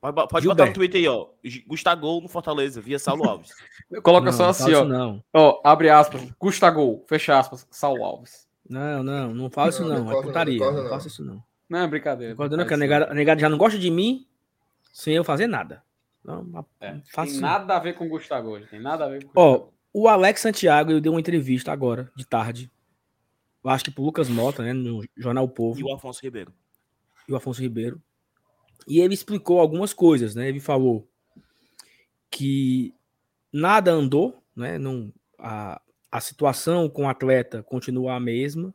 Pode, pode botar no Twitter aí, ó. Gustavo no Fortaleza, via Saulo Alves. Coloca não, só assim, ó. Não. Ó, abre aspas, Gustavo, fecha aspas, Saulo Alves. Não, não, não fala isso não, não é putaria, não, não, faça isso não. Não, é brincadeira. Não, que a negada, a negada já não gosta de mim sem eu fazer nada. Não, é, tem nada a ver com Gustavo, tem nada a ver com Ó, o Alex Santiago, ele deu uma entrevista agora, de tarde. Eu acho que pro Lucas Mota, né, no Jornal o Povo. E o Afonso Ribeiro. E o Afonso Ribeiro. E ele explicou algumas coisas, né? Ele falou que nada andou, né? Não, a, a situação com o atleta continua a mesma.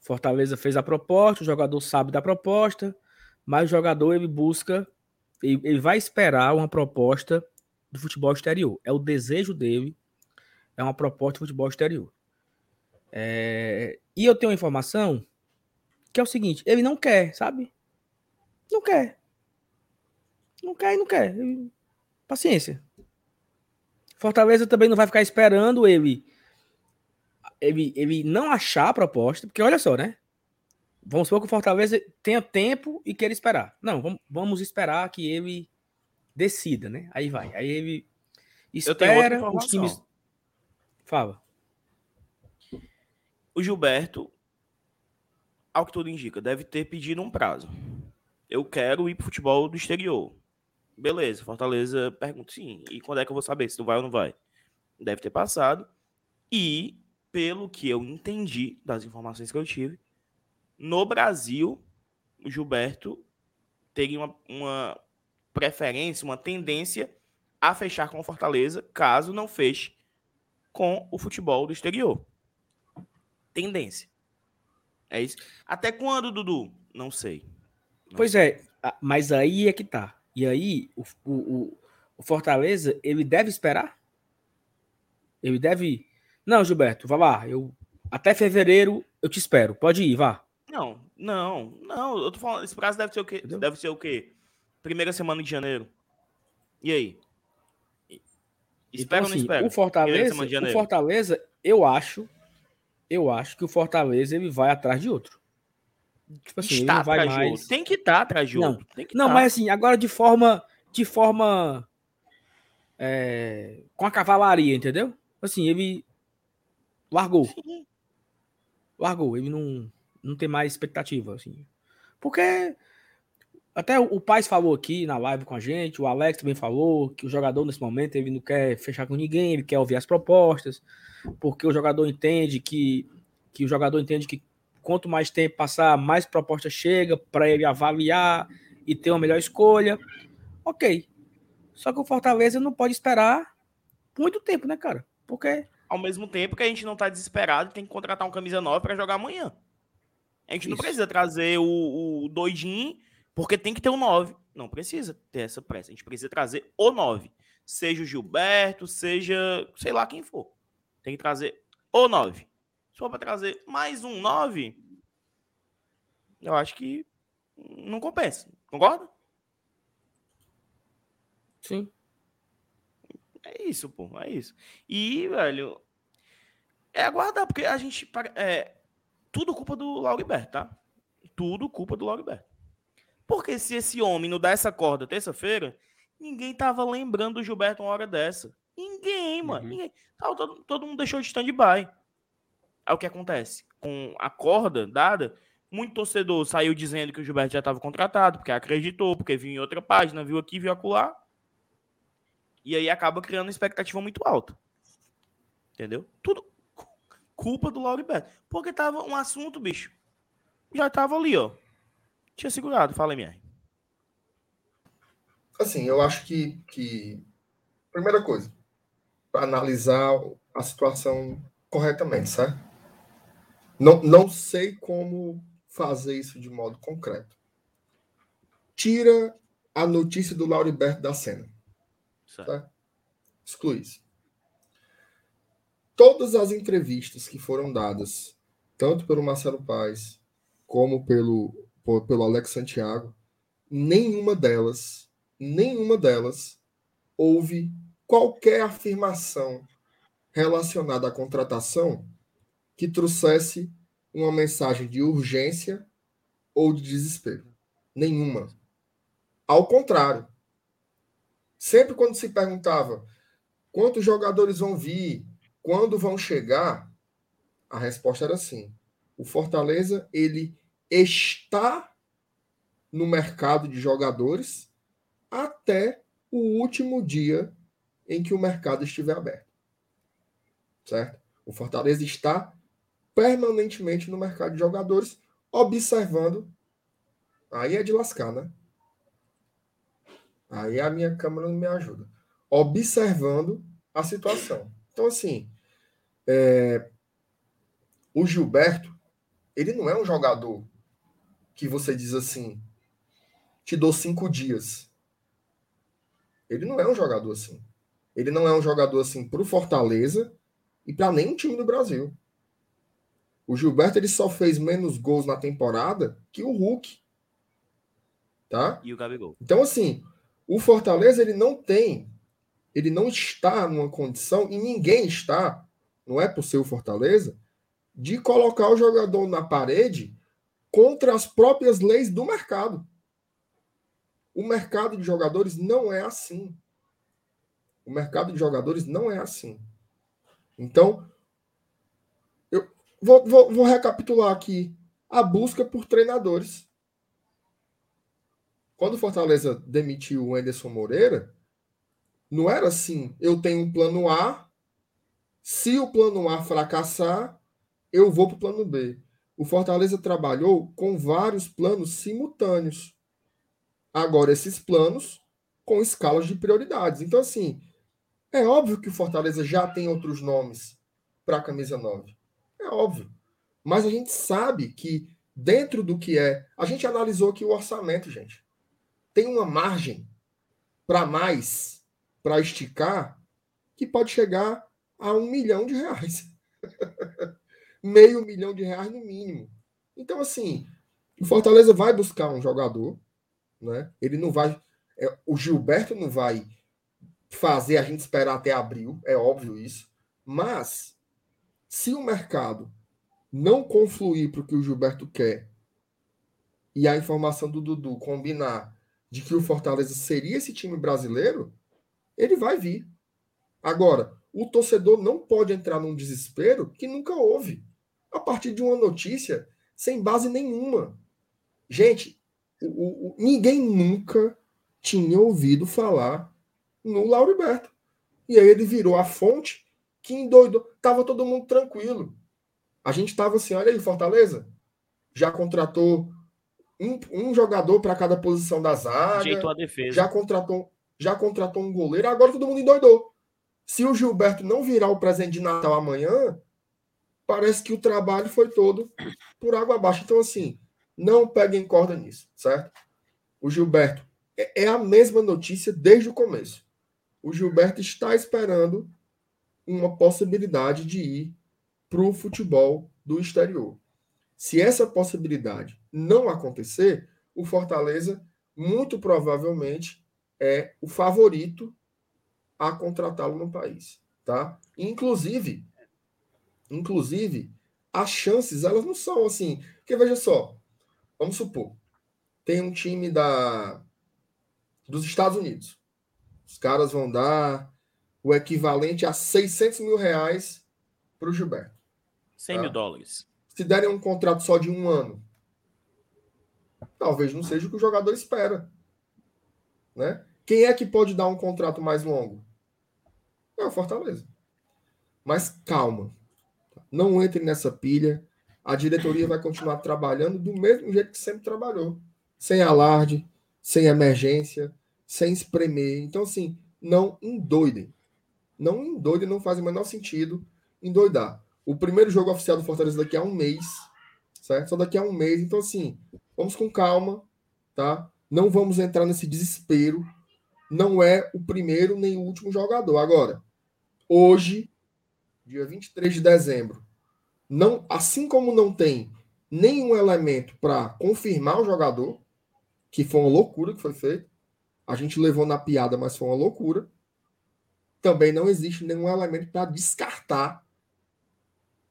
Fortaleza fez a proposta, o jogador sabe da proposta, mas o jogador ele busca, ele, ele vai esperar uma proposta do futebol exterior. É o desejo dele, é uma proposta do futebol exterior. É, e eu tenho uma informação que é o seguinte: ele não quer, sabe? Não quer. Não quer e não quer. Paciência. Fortaleza também não vai ficar esperando ele, ele, ele não achar a proposta, porque olha só, né? Vamos supor que o Fortaleza tenha tempo e queira esperar. Não, vamos, vamos esperar que ele decida, né? Aí vai. Aí ele espera os times. Fala. O Gilberto, ao que tudo indica, deve ter pedido um prazo. Eu quero ir para futebol do exterior. Beleza, Fortaleza pergunta sim. E quando é que eu vou saber se tu vai ou não vai? Deve ter passado. E, pelo que eu entendi das informações que eu tive, no Brasil, o Gilberto teria uma, uma preferência, uma tendência a fechar com o Fortaleza, caso não feche com o futebol do exterior. Tendência. É isso. Até quando, Dudu? Não sei. Não pois sei. é, mas aí é que tá. E aí, o, o, o Fortaleza, ele deve esperar? Ele deve. Não, Gilberto, vá lá. Eu, até fevereiro eu te espero. Pode ir, vá. Não, não, não. Eu tô falando, esse prazo deve ser o quê? Entendeu? Deve ser o quê? Primeira semana de janeiro. E aí? Espera então, ou não assim, espera? O Fortaleza, o Fortaleza, eu acho, eu acho que o Fortaleza ele vai atrás de outro. Tipo assim, Está ele vai mais. Tem que estar tá atrás de outro. Não, não tá. mas assim, agora de forma. De forma. É, com a cavalaria, entendeu? Assim, ele largou. Sim. Largou. Ele não, não tem mais expectativa, assim. Porque. Até o Paz falou aqui na live com a gente, o Alex também falou que o jogador nesse momento ele não quer fechar com ninguém, ele quer ouvir as propostas, porque o jogador entende que, que o jogador entende que quanto mais tempo passar, mais proposta chega para ele avaliar e ter uma melhor escolha. Ok. Só que o Fortaleza não pode esperar muito tempo, né, cara? Porque. Ao mesmo tempo que a gente não tá desesperado tem que contratar um camisa nova para jogar amanhã. A gente Isso. não precisa trazer o, o doidinho, porque tem que ter um 9. Não precisa ter essa pressa. A gente precisa trazer o 9. Seja o Gilberto, seja sei lá quem for. Tem que trazer o 9. Se for para trazer mais um 9, eu acho que não compensa. Concorda? Sim. É isso, pô. É isso. E, velho, é aguardar, porque a gente. É, tudo culpa do Lauriberto, tá? tudo culpa do Lauriberto. Porque se esse homem não dá essa corda terça-feira, ninguém tava lembrando do Gilberto uma hora dessa. Ninguém, mano. Uhum. Ninguém. Tava Todo, todo mundo deixou de stand-by. Aí o que acontece? Com a corda dada, muito torcedor saiu dizendo que o Gilberto já estava contratado, porque acreditou, porque viu em outra página, viu aqui, viu acolá. E aí acaba criando uma expectativa muito alta. Entendeu? Tudo cu- culpa do Lauriberto. Porque tava um assunto, bicho. Já tava ali, ó. Tinha segurado. Fala, MR. Assim, eu acho que, que primeira coisa, para analisar a situação corretamente, certo? Não, não sei como fazer isso de modo concreto. Tira a notícia do Lauriberto da cena. Certo. Tá? Exclui isso. Todas as entrevistas que foram dadas, tanto pelo Marcelo Paes como pelo, pelo Alex Santiago, nenhuma delas, nenhuma delas houve qualquer afirmação relacionada à contratação que trouxesse uma mensagem de urgência ou de desespero. Nenhuma. Ao contrário. Sempre quando se perguntava quantos jogadores vão vir, quando vão chegar, a resposta era sim. O Fortaleza, ele está no mercado de jogadores até o último dia em que o mercado estiver aberto. Certo? O Fortaleza está permanentemente no mercado de jogadores, observando. Aí é de lascar, né? Aí a minha câmera não me ajuda. Observando a situação. Então, assim, é, o Gilberto, ele não é um jogador que você diz assim, te dou cinco dias. Ele não é um jogador assim. Ele não é um jogador assim para o Fortaleza e para nenhum time do Brasil. O Gilberto ele só fez menos gols na temporada que o Hulk. Tá? E o Gabigol. Então, assim, o Fortaleza ele não tem, ele não está numa condição, e ninguém está, não é por ser o Fortaleza, de colocar o jogador na parede contra as próprias leis do mercado. O mercado de jogadores não é assim. O mercado de jogadores não é assim. Então, eu vou, vou, vou recapitular aqui a busca por treinadores. Quando o Fortaleza demitiu o Anderson Moreira, não era assim, eu tenho um plano A, se o plano A fracassar, eu vou para o plano B. O Fortaleza trabalhou com vários planos simultâneos. Agora, esses planos com escalas de prioridades. Então, assim, é óbvio que o Fortaleza já tem outros nomes para a camisa 9. É óbvio. Mas a gente sabe que dentro do que é. A gente analisou aqui o orçamento, gente. Tem uma margem para mais, para esticar, que pode chegar a um milhão de reais. Meio milhão de reais no mínimo. Então, assim, o Fortaleza vai buscar um jogador, né? Ele não vai. é, o Gilberto não vai fazer a gente esperar até abril, é óbvio isso. Mas, se o mercado não confluir para o que o Gilberto quer e a informação do Dudu combinar de que o Fortaleza seria esse time brasileiro, ele vai vir. Agora, o torcedor não pode entrar num desespero que nunca houve, a partir de uma notícia sem base nenhuma. Gente, o, o, ninguém nunca tinha ouvido falar no Lauriberto. E aí ele virou a fonte que endoidou. Tava todo mundo tranquilo. A gente tava assim, olha aí, Fortaleza. Já contratou um, um jogador para cada posição da zaga. Ajeitou a defesa. Já contratou, já contratou um goleiro. Agora todo mundo endoidou. Se o Gilberto não virar o presente de Natal amanhã, parece que o trabalho foi todo por água abaixo. Então, assim, não peguem corda nisso, certo? O Gilberto é é a mesma notícia desde o começo. O Gilberto está esperando uma possibilidade de ir para o futebol do exterior. Se essa possibilidade não acontecer, o Fortaleza muito provavelmente é o favorito a contratá-lo no país, tá? Inclusive, inclusive, as chances elas não são assim, porque veja só, vamos supor, tem um time da dos Estados Unidos. Os caras vão dar o equivalente a 600 mil reais para o Gilberto. 100 mil dólares. Se derem um contrato só de um ano, talvez não seja o que o jogador espera. Né? Quem é que pode dar um contrato mais longo? É o Fortaleza. Mas calma. Não entre nessa pilha. A diretoria vai continuar trabalhando do mesmo jeito que sempre trabalhou. Sem alarde, sem emergência, sem espremer. Então, assim, não endoidem. Não endoidem, não faz o menor sentido endoidar. O primeiro jogo oficial do Fortaleza daqui a um mês, certo? Só daqui a um mês. Então, assim, vamos com calma, tá? Não vamos entrar nesse desespero. Não é o primeiro nem o último jogador. Agora, hoje, dia 23 de dezembro, não, assim como não tem nenhum elemento para confirmar o jogador, que foi uma loucura que foi feito, a gente levou na piada, mas foi uma loucura. Também não existe nenhum elemento para descartar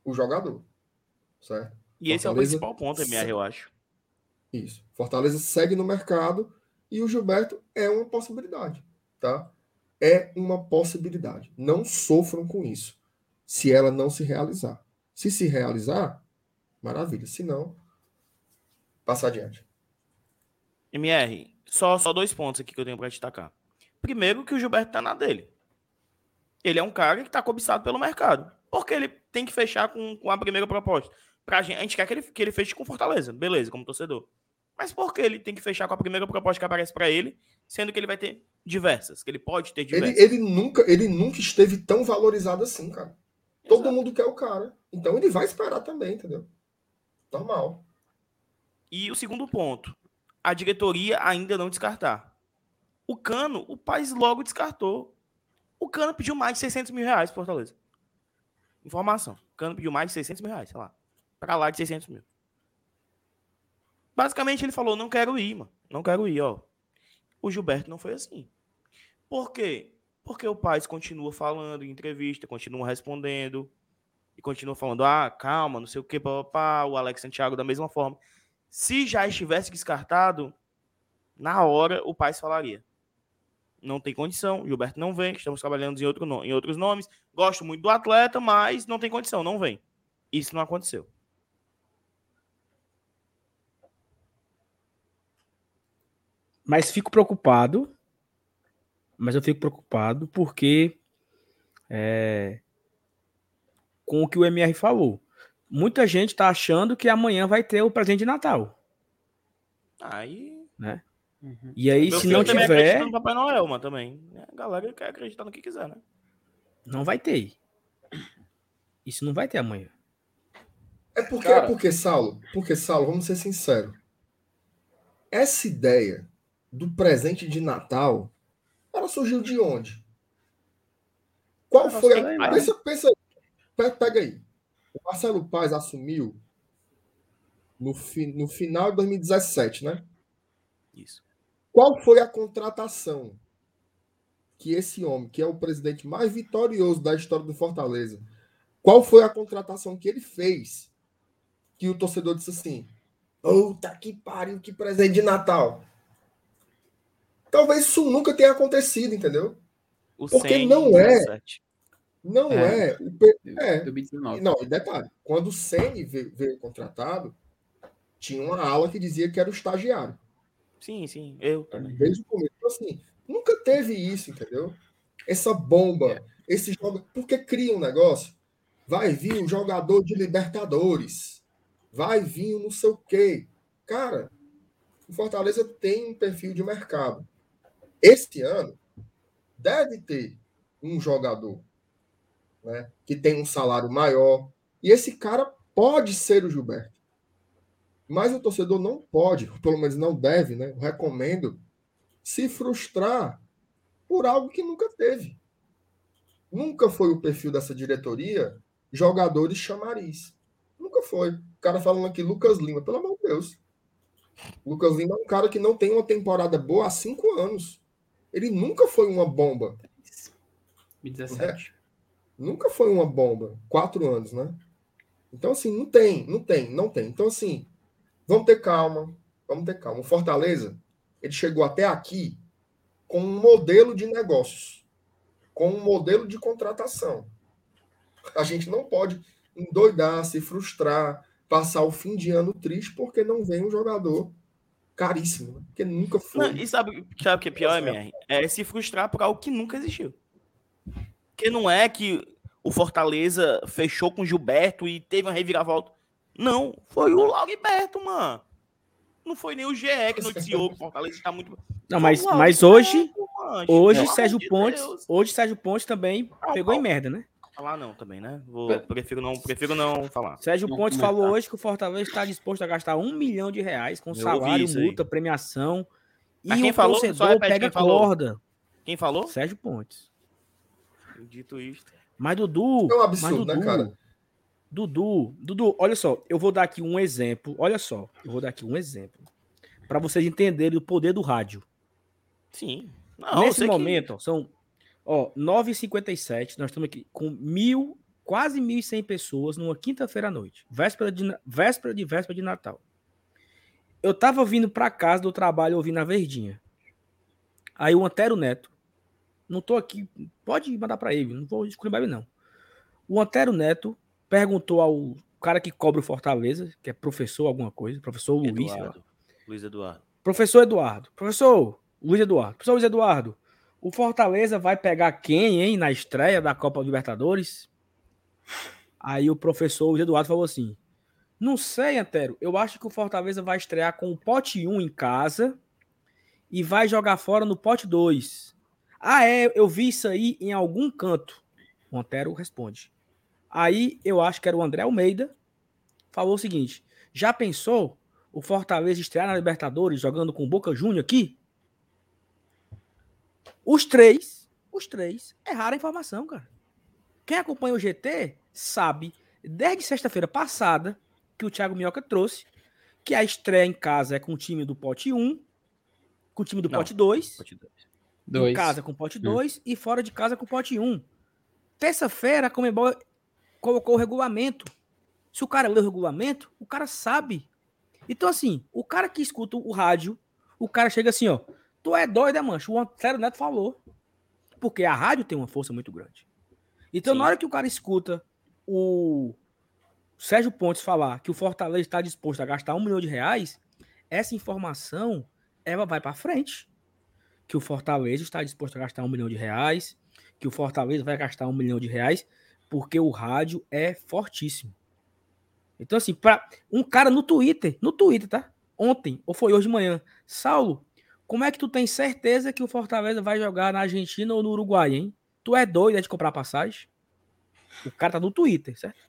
o jogador. Certo? E esse é o principal ponto, MR, eu acho. Isso. Fortaleza segue no mercado e o Gilberto é uma possibilidade, tá? É uma possibilidade. Não sofram com isso, se ela não se realizar. Se se realizar, maravilha. Se não, passa adiante. MR, só, só dois pontos aqui que eu tenho para destacar. Primeiro, que o Gilberto tá na dele. Ele é um cara que está cobiçado pelo mercado. Porque ele tem que fechar com, com a primeira proposta. Pra gente, a gente quer que ele, que ele feche com Fortaleza, beleza, como torcedor. Mas por que ele tem que fechar com a primeira proposta que aparece para ele, sendo que ele vai ter diversas, que ele pode ter diversas? Ele, ele, nunca, ele nunca esteve tão valorizado assim, cara. Exato. Todo mundo quer o cara. Então ele vai esperar também, entendeu? Normal. E o segundo ponto, a diretoria ainda não descartar. O Cano, o Paz logo descartou. O Cano pediu mais de 600 mil reais para Fortaleza. Informação. O Cano pediu mais de 600 mil reais, sei lá. Para lá de 600 mil. Basicamente ele falou, não quero ir, mano. Não quero ir, ó. O Gilberto não foi assim. Por quê? Porque o Paz continua falando em entrevista, continua respondendo. E continua falando, ah, calma, não sei o que, papá. O Alex Santiago da mesma forma. Se já estivesse descartado, na hora o pai falaria. Não tem condição, Gilberto não vem, estamos trabalhando em, outro, em outros nomes. Gosto muito do atleta, mas não tem condição, não vem. Isso não aconteceu. Mas fico preocupado. Mas eu fico preocupado porque é, com o que o MR falou muita gente está achando que amanhã vai ter o presente de Natal. Aí. Né? Uhum. E aí, Meu se não tiver. no Papai Noel, mas também. A galera quer acreditar no que quiser, né? Não vai ter. Isso não vai ter amanhã. É porque, Cara... é porque, Saulo, porque, Saulo, vamos ser sinceros. Essa ideia do presente de Natal, ela surgiu de onde? Qual foi a. Pensa, pensa, pega aí. O Marcelo Paz assumiu no, fi, no final de 2017, né? Isso. Qual foi a contratação que esse homem, que é o presidente mais vitorioso da história do Fortaleza, qual foi a contratação que ele fez que o torcedor disse assim: Puta que pariu, que presente de Natal. Talvez isso nunca tenha acontecido, entendeu? O Porque não é. Não é. é, é. 2019. Não, e detalhe, quando o Ceni veio, veio, contratado, tinha uma ala que dizia que era o estagiário. Sim, sim, eu também. Desde o começo. Então, assim, nunca teve isso, entendeu? Essa bomba, é. esse jogo. Porque cria um negócio. Vai vir um jogador de Libertadores. Vai vir um não sei o quê. Cara, o Fortaleza tem um perfil de mercado. Esse ano deve ter um jogador né, que tem um salário maior. E esse cara pode ser o Gilberto. Mas o torcedor não pode, pelo menos não deve, né? Eu recomendo se frustrar por algo que nunca teve. Nunca foi o perfil dessa diretoria jogadores chamariz. Nunca foi. O cara falando aqui, Lucas Lima, pelo amor de Deus. Lucas Lima é um cara que não tem uma temporada boa há cinco anos. Ele nunca foi uma bomba. 2017. Nunca foi uma bomba. Quatro anos, né? Então, assim, não tem, não tem, não tem. Então, assim, vamos ter calma, vamos ter calma. O Fortaleza, ele chegou até aqui com um modelo de negócios, com um modelo de contratação. A gente não pode endoidar, se frustrar, passar o fim de ano triste porque não vem um jogador caríssimo, né? porque nunca foi. Não, e sabe, sabe o que é pior, MR? É se frustrar por algo que nunca existiu. Porque não é que o Fortaleza fechou com o Gilberto e teve uma reviravolta. Não, foi o Lauriberto, mano. Não foi nem o GE que noticiou que o Fortaleza está muito. Não, mas, mas hoje, hoje Sérgio Pontes, hoje Sérgio Pontes também pegou em merda, né? Falar não também, né? Vou, prefiro não, prefiro não falar. Sérgio não Pontes falou hoje que o Fortaleza está disposto a gastar um milhão de reais com salário, multa, premiação. Mas e quem o falou, torcedor pega quem corda. Falou. Quem falou? Sérgio Pontes. Dito isto. Mas Dudu. É um absurdo, Dudu, né, cara? Dudu, Dudu, olha só, eu vou dar aqui um exemplo. Olha só, eu vou dar aqui um exemplo. para vocês entenderem o poder do rádio. Sim. Não, Nesse momento, que... são ó, 9h57, nós estamos aqui com mil, quase 1.100 pessoas numa quinta-feira à noite, véspera de, véspera de véspera de Natal. Eu tava vindo para casa do trabalho ouvindo a Verdinha. Aí o Antero Neto, não tô aqui, pode mandar para ele, não vou escrever não. O Antero Neto perguntou ao cara que cobra o Fortaleza, que é professor alguma coisa, professor Luiz. Eduardo. Luiz Eduardo. Professor Eduardo. Professor Luiz Eduardo. Professor Luiz Eduardo, o Fortaleza vai pegar quem, hein, na estreia da Copa Libertadores? Aí o professor Eduardo falou assim: Não sei, Antero. Eu acho que o Fortaleza vai estrear com o pote 1 em casa e vai jogar fora no pote 2. Ah, é, eu vi isso aí em algum canto. O Antero responde. Aí eu acho que era o André Almeida, falou o seguinte: já pensou o Fortaleza estrear na Libertadores jogando com o Boca Júnior aqui? Os três, os três erraram a informação, cara. Quem acompanha o GT sabe, desde sexta-feira passada, que o Thiago Minhoca trouxe, que a estreia em casa é com o time do pote 1, com o time do Não, pote 2, pote 2. em casa com o pote 2 hum. e fora de casa com o pote 1. Terça-feira, a Comebol colocou o regulamento. Se o cara lê o regulamento, o cara sabe. Então, assim, o cara que escuta o rádio, o cara chega assim, ó. Tu é doido, é mancha? O Antero Neto falou. Porque a rádio tem uma força muito grande. Então, Sim. na hora que o cara escuta o Sérgio Pontes falar que o Fortaleza está disposto a gastar um milhão de reais, essa informação ela vai para frente. Que o Fortaleza está disposto a gastar um milhão de reais, que o Fortaleza vai gastar um milhão de reais porque o rádio é fortíssimo. Então, assim, para um cara no Twitter, no Twitter, tá? Ontem, ou foi hoje de manhã, Saulo, como é que tu tem certeza que o Fortaleza vai jogar na Argentina ou no Uruguai, hein? Tu é doido é de comprar passagem? O cara tá no Twitter, certo?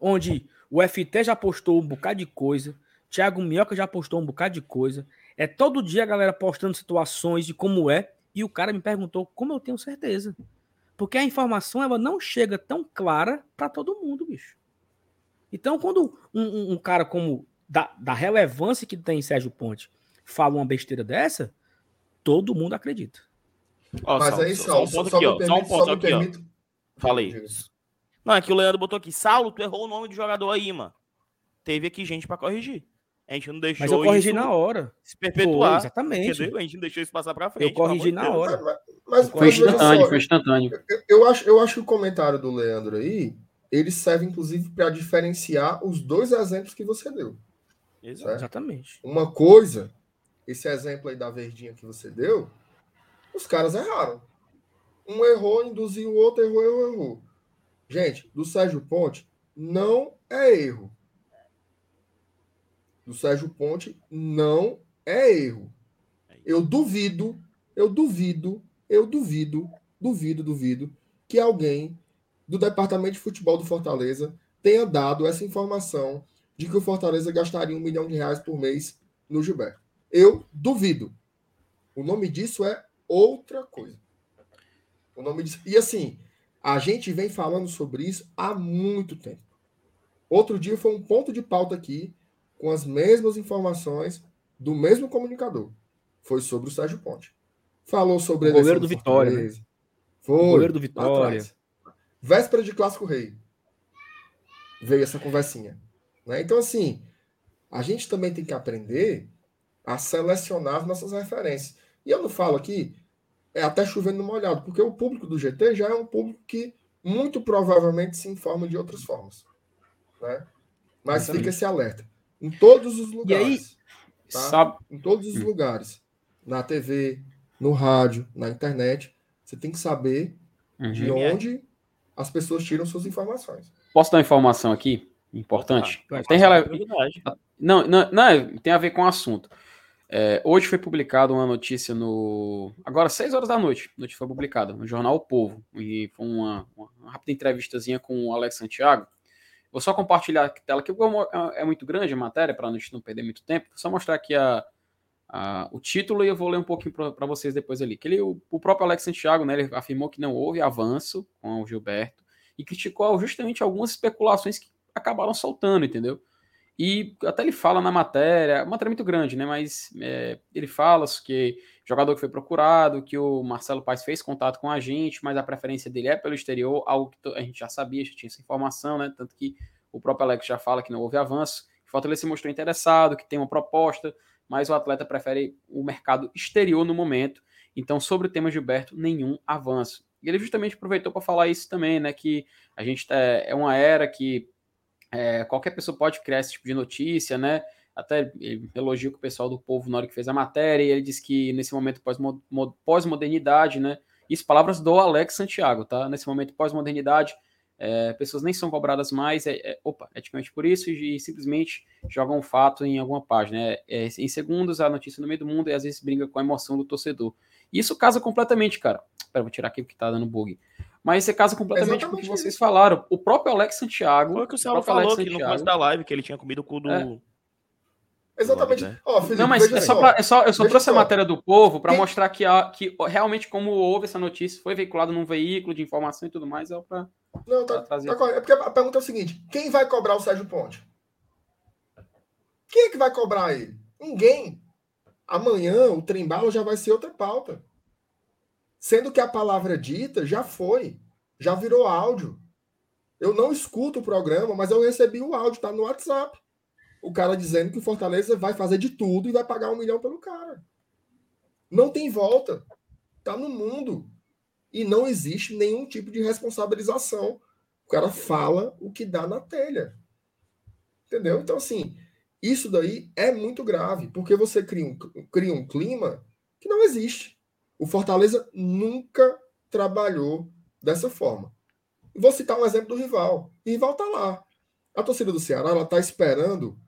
Onde o FT já postou um bocado de coisa, Thiago Minhoca já postou um bocado de coisa. É todo dia a galera postando situações de como é, e o cara me perguntou como eu tenho certeza. Porque a informação ela não chega tão clara para todo mundo, bicho. Então, quando um, um, um cara como da, da, relevância que tem Sérgio Ponte fala uma besteira dessa, todo mundo acredita. Ó, Mas aí, só, só, um ponto aqui, ó. Só um ponto aqui, permito... ó. Falei. Não, é que o Leandro botou aqui. Saulo, tu errou o nome do jogador aí, mano. Teve aqui gente para corrigir. A gente não deixou. Mas eu corrigi na hora. Se perpetuar. Foi, exatamente. Entendeu? A gente não deixou isso passar para frente. Eu corrigi na hora. Mas, foi instantâneo, foi instantâneo. Eu, eu, acho, eu acho que o comentário do Leandro aí, ele serve inclusive para diferenciar os dois exemplos que você deu. Exatamente. Uma coisa, esse exemplo aí da verdinha que você deu, os caras erraram. Um errou, induziu o outro, errou, errou, errou. Gente, do Sérgio Ponte, não é erro. Do Sérgio Ponte, não é erro. Eu duvido, eu duvido eu duvido, duvido, duvido que alguém do departamento de futebol do Fortaleza tenha dado essa informação de que o Fortaleza gastaria um milhão de reais por mês no Gilberto. Eu duvido. O nome disso é outra coisa. O nome disso... E assim, a gente vem falando sobre isso há muito tempo. Outro dia foi um ponto de pauta aqui com as mesmas informações do mesmo comunicador. Foi sobre o Sérgio Ponte. Falou sobre o goleiro do Vitória. Né? Foi. O goleiro do Vitória. Véspera de Clássico Rei. Veio essa conversinha. Né? Então, assim, a gente também tem que aprender a selecionar as nossas referências. E eu não falo aqui, é até chovendo no molhado, porque o público do GT já é um público que muito provavelmente se informa de outras formas. Né? Mas Exatamente. fica esse alerta. Em todos os lugares. E aí, tá? sabe... Em todos os hum. lugares. Na TV, no rádio, na internet. Você tem que saber uhum. de onde as pessoas tiram suas informações. Posso dar uma informação aqui? Importante. Ah, tem rele... não, não, não, é, tem a ver com o assunto. É, hoje foi publicada uma notícia no. Agora, 6 horas da noite, a notícia foi publicada no jornal O Povo. E foi uma, uma rápida entrevistazinha com o Alex Santiago. Vou só compartilhar a tela porque é, é muito grande a matéria, para a gente não perder muito tempo. Vou só mostrar aqui a, a, o título e eu vou ler um pouquinho para vocês depois ali. Que ele, o, o, próprio Alex Santiago né, ele afirmou que não houve avanço com o Gilberto e criticou justamente algumas especulações que acabaram soltando, entendeu? E até ele fala na matéria, a matéria é muito grande, né? Mas é, ele fala que jogador que foi procurado, que o Marcelo Paes fez contato com a gente, mas a preferência dele é pelo exterior, algo que a gente já sabia, já tinha essa informação, né? Tanto que o próprio Alex já fala que não houve avanço. O Fortaleza se mostrou interessado, que tem uma proposta, mas o atleta prefere o mercado exterior no momento. Então, sobre o tema Gilberto, nenhum avanço. E ele justamente aproveitou para falar isso também, né? Que a gente tá, é uma era que é, qualquer pessoa pode criar esse tipo de notícia, né? Até elogio com o pessoal do povo na hora que fez a matéria, e ele disse que nesse momento pós-modernidade, né? Isso, palavras do Alex Santiago, tá? Nesse momento pós-modernidade, é, pessoas nem são cobradas mais, é, é, opa, eticamente por isso, e, e, simplesmente jogam um fato em alguma página. É, é, em segundos, a notícia no meio do mundo e às vezes brinca com a emoção do torcedor. E isso casa completamente, cara. Pera, vou tirar aqui porque tá dando bug. Mas você casa completamente Exatamente com o que vocês falaram. O próprio Alex Santiago. Foi o que o Saulo falou que no começo da live, que ele tinha comido o cu do. É. Exatamente. Né? Oh, Felipe, não, mas é só pra, é só, eu só trouxe só. a matéria do povo para mostrar que, a, que realmente, como houve essa notícia, foi veiculado num veículo de informação e tudo mais, é para. Não, tá, trazer. Tá, é porque a pergunta é o seguinte: quem vai cobrar o Sérgio Ponte? Quem é que vai cobrar ele? Ninguém. Amanhã o trembalo já vai ser outra pauta. Sendo que a palavra dita já foi, já virou áudio. Eu não escuto o programa, mas eu recebi o áudio, tá no WhatsApp. O cara dizendo que o Fortaleza vai fazer de tudo e vai pagar um milhão pelo cara. Não tem volta. Tá no mundo. E não existe nenhum tipo de responsabilização. O cara fala o que dá na telha. Entendeu? Então, assim, isso daí é muito grave, porque você cria um, cria um clima que não existe. O Fortaleza nunca trabalhou dessa forma. Vou citar um exemplo do rival. O rival está lá. A torcida do Ceará está esperando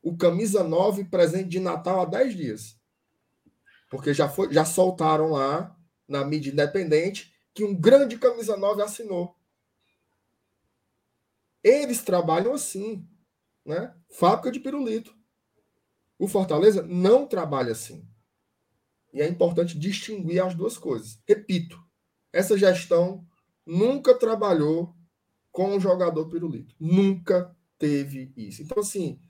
o camisa 9 presente de Natal há 10 dias. Porque já, foi, já soltaram lá na mídia independente que um grande camisa 9 assinou. Eles trabalham assim, né? Fábrica de pirulito. O Fortaleza não trabalha assim. E é importante distinguir as duas coisas. Repito, essa gestão nunca trabalhou com o jogador pirulito. Nunca teve isso. Então, assim,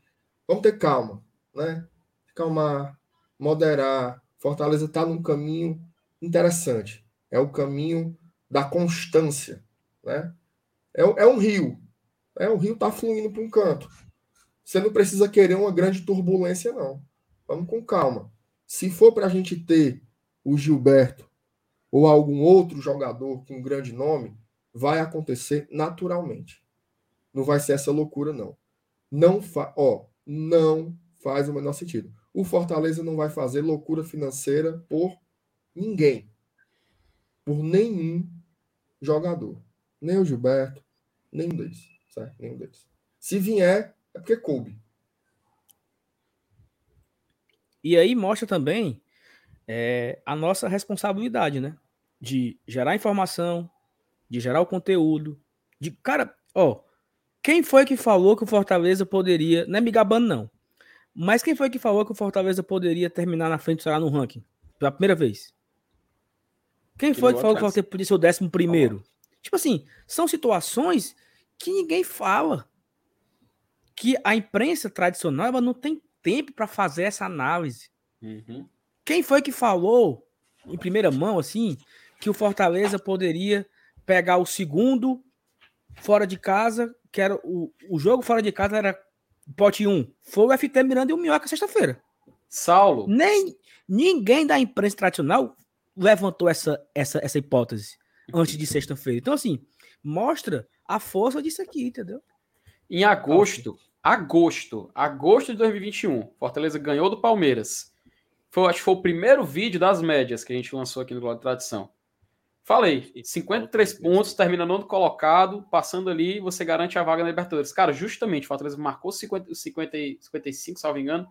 vamos ter calma, né? Calmar, moderar. Fortaleza está num caminho interessante. É o caminho da constância, né? É, é um rio. É, o rio está fluindo para um canto. Você não precisa querer uma grande turbulência, não. Vamos com calma. Se for para a gente ter o Gilberto ou algum outro jogador com um grande nome, vai acontecer naturalmente. Não vai ser essa loucura, não. Não, fa ó, não faz o menor sentido. O Fortaleza não vai fazer loucura financeira por ninguém. Por nenhum jogador. Nem o Gilberto, nenhum deles. Certo? Nenhum deles. Se vier, é porque coube. E aí mostra também é, a nossa responsabilidade, né? De gerar informação, de gerar o conteúdo. De, cara, ó, quem foi que falou que o Fortaleza poderia. Não é me gabando, não. Mas quem foi que falou que o Fortaleza poderia terminar na frente do Ceará no ranking? Pela primeira vez. Quem que foi que falou que o Fortaleza podia ser o décimo primeiro? Tipo assim, são situações que ninguém fala. Que a imprensa tradicional ela não tem tempo para fazer essa análise. Uhum. Quem foi que falou, em primeira mão, assim, que o Fortaleza poderia pegar o segundo fora de casa, que era o, o jogo fora de casa era pote 1. Foi o FT Miranda e o Minhoca sexta-feira. Saulo. Nem ninguém da imprensa tradicional levantou essa, essa, essa hipótese antes de sexta-feira. Então, assim, mostra a força disso aqui, entendeu? Em agosto, agosto, agosto de 2021, Fortaleza ganhou do Palmeiras. Foi, acho que foi o primeiro vídeo das médias que a gente lançou aqui no Glória de Tradição. Falei, 53 pontos, termina nono colocado, passando ali, você garante a vaga na Libertadores. Cara, justamente, o Fortaleza marcou 50, 50, 55, salvo engano,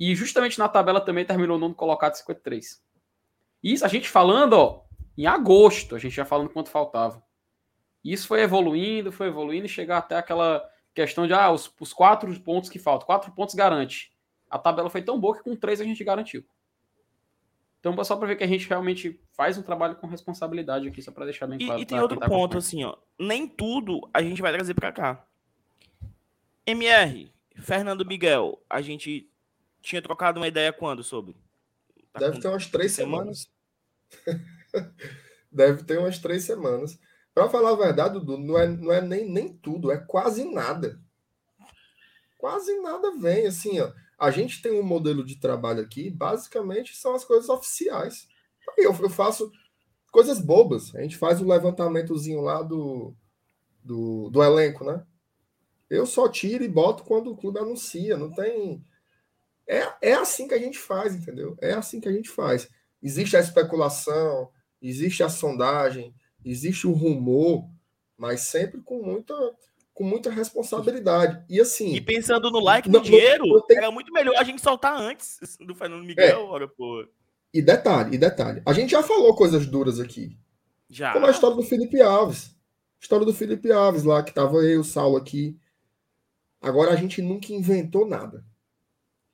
e justamente na tabela também terminou nono colocado 53. Isso a gente falando, ó, em agosto, a gente já falando quanto faltava. Isso foi evoluindo, foi evoluindo e chegar até aquela questão de, ah, os, os quatro pontos que faltam. Quatro pontos garante. A tabela foi tão boa que com três a gente garantiu. Então, só para ver que a gente realmente faz um trabalho com responsabilidade aqui, só para deixar bem claro. E, e tem outro tá ponto, assim, ó. Nem tudo a gente vai trazer para cá. MR, Fernando Miguel, a gente tinha trocado uma ideia quando sobre? Tá Deve ter umas três semanas. Deve ter umas três semanas. Para falar a verdade, Dudu, não é, não é nem, nem tudo, é quase nada. Quase nada vem, assim, ó. A gente tem um modelo de trabalho aqui, basicamente são as coisas oficiais. Eu, eu faço coisas bobas. A gente faz o um levantamentozinho lá do, do, do elenco, né? Eu só tiro e boto quando o clube anuncia, não tem. É, é assim que a gente faz, entendeu? É assim que a gente faz. Existe a especulação, existe a sondagem, existe o rumor, mas sempre com muita com muita responsabilidade. E assim. E pensando no like do dinheiro, não tem... era muito melhor a gente soltar antes do Fernando Miguel, é. ora, pô. E detalhe, e detalhe. A gente já falou coisas duras aqui. Já. Como a história do Felipe Alves. História do Felipe Alves lá, que tava eu, o Saulo aqui. Agora a gente nunca inventou nada.